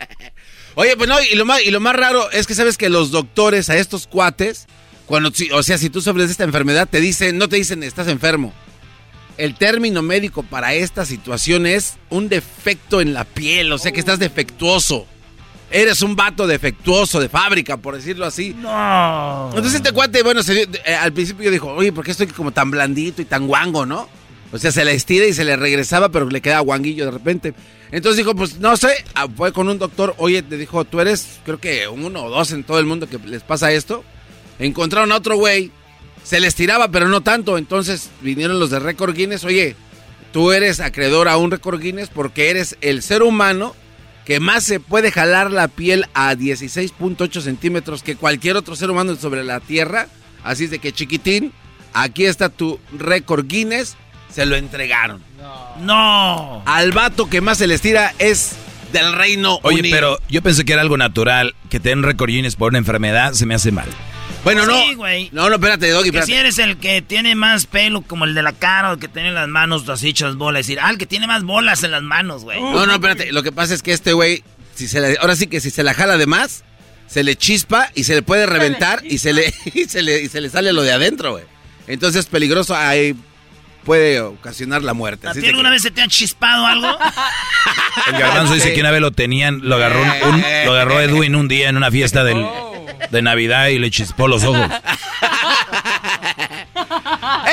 Oye, pues no, y lo, más, y lo más raro es que sabes que los doctores a estos cuates, cuando, o sea, si tú sufres de esta enfermedad, te dicen, no te dicen estás enfermo el término médico para esta situación es un defecto en la piel, o sea que estás defectuoso. Eres un vato defectuoso de fábrica, por decirlo así. No. Entonces este cuate, bueno, eh, al principio dijo, oye, ¿por qué estoy como tan blandito y tan guango, no? O sea, se le estira y se le regresaba, pero le queda guanguillo de repente. Entonces dijo, pues no sé, ah, fue con un doctor, oye, te dijo, tú eres, creo que uno o dos en todo el mundo que les pasa esto. Encontraron a otro güey, se le estiraba, pero no tanto. Entonces vinieron los de Record Guinness, oye, tú eres acreedor a un Record Guinness porque eres el ser humano que más se puede jalar la piel a 16.8 centímetros que cualquier otro ser humano sobre la Tierra. Así es de que chiquitín, aquí está tu récord Guinness, se lo entregaron. No. Al vato que más se les tira es del Reino Oye, pero yo pensé que era algo natural, que te den récord Guinness por una enfermedad se me hace mal. Bueno, no. Sí, güey. No, no, espérate, Doggy, Que si eres el que tiene más pelo, como el de la cara, o el que tiene las manos así hechas bolas. Decir, ah, el que tiene más bolas en las manos, güey. No, no, espérate. Lo que pasa es que este güey, si se la- ahora sí que si se la jala de más, se le chispa y se le puede reventar y se le, y se le, y se le sale lo de adentro, güey. Entonces es peligroso, ahí puede ocasionar la muerte. ¿A ti alguna vez se te ha chispado algo? El garbanzo dice que una vez lo tenían, lo agarró, un- un- lo agarró Edwin un día en una fiesta del- de Navidad y le chispó los ojos.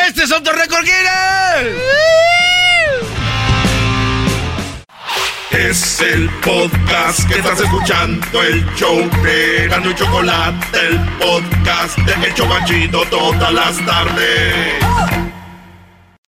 ¡Este es otro récord Guinness! Es el podcast que estás escuchando, el show de Gano y Chocolate, el podcast de El Chobachito todas las tardes.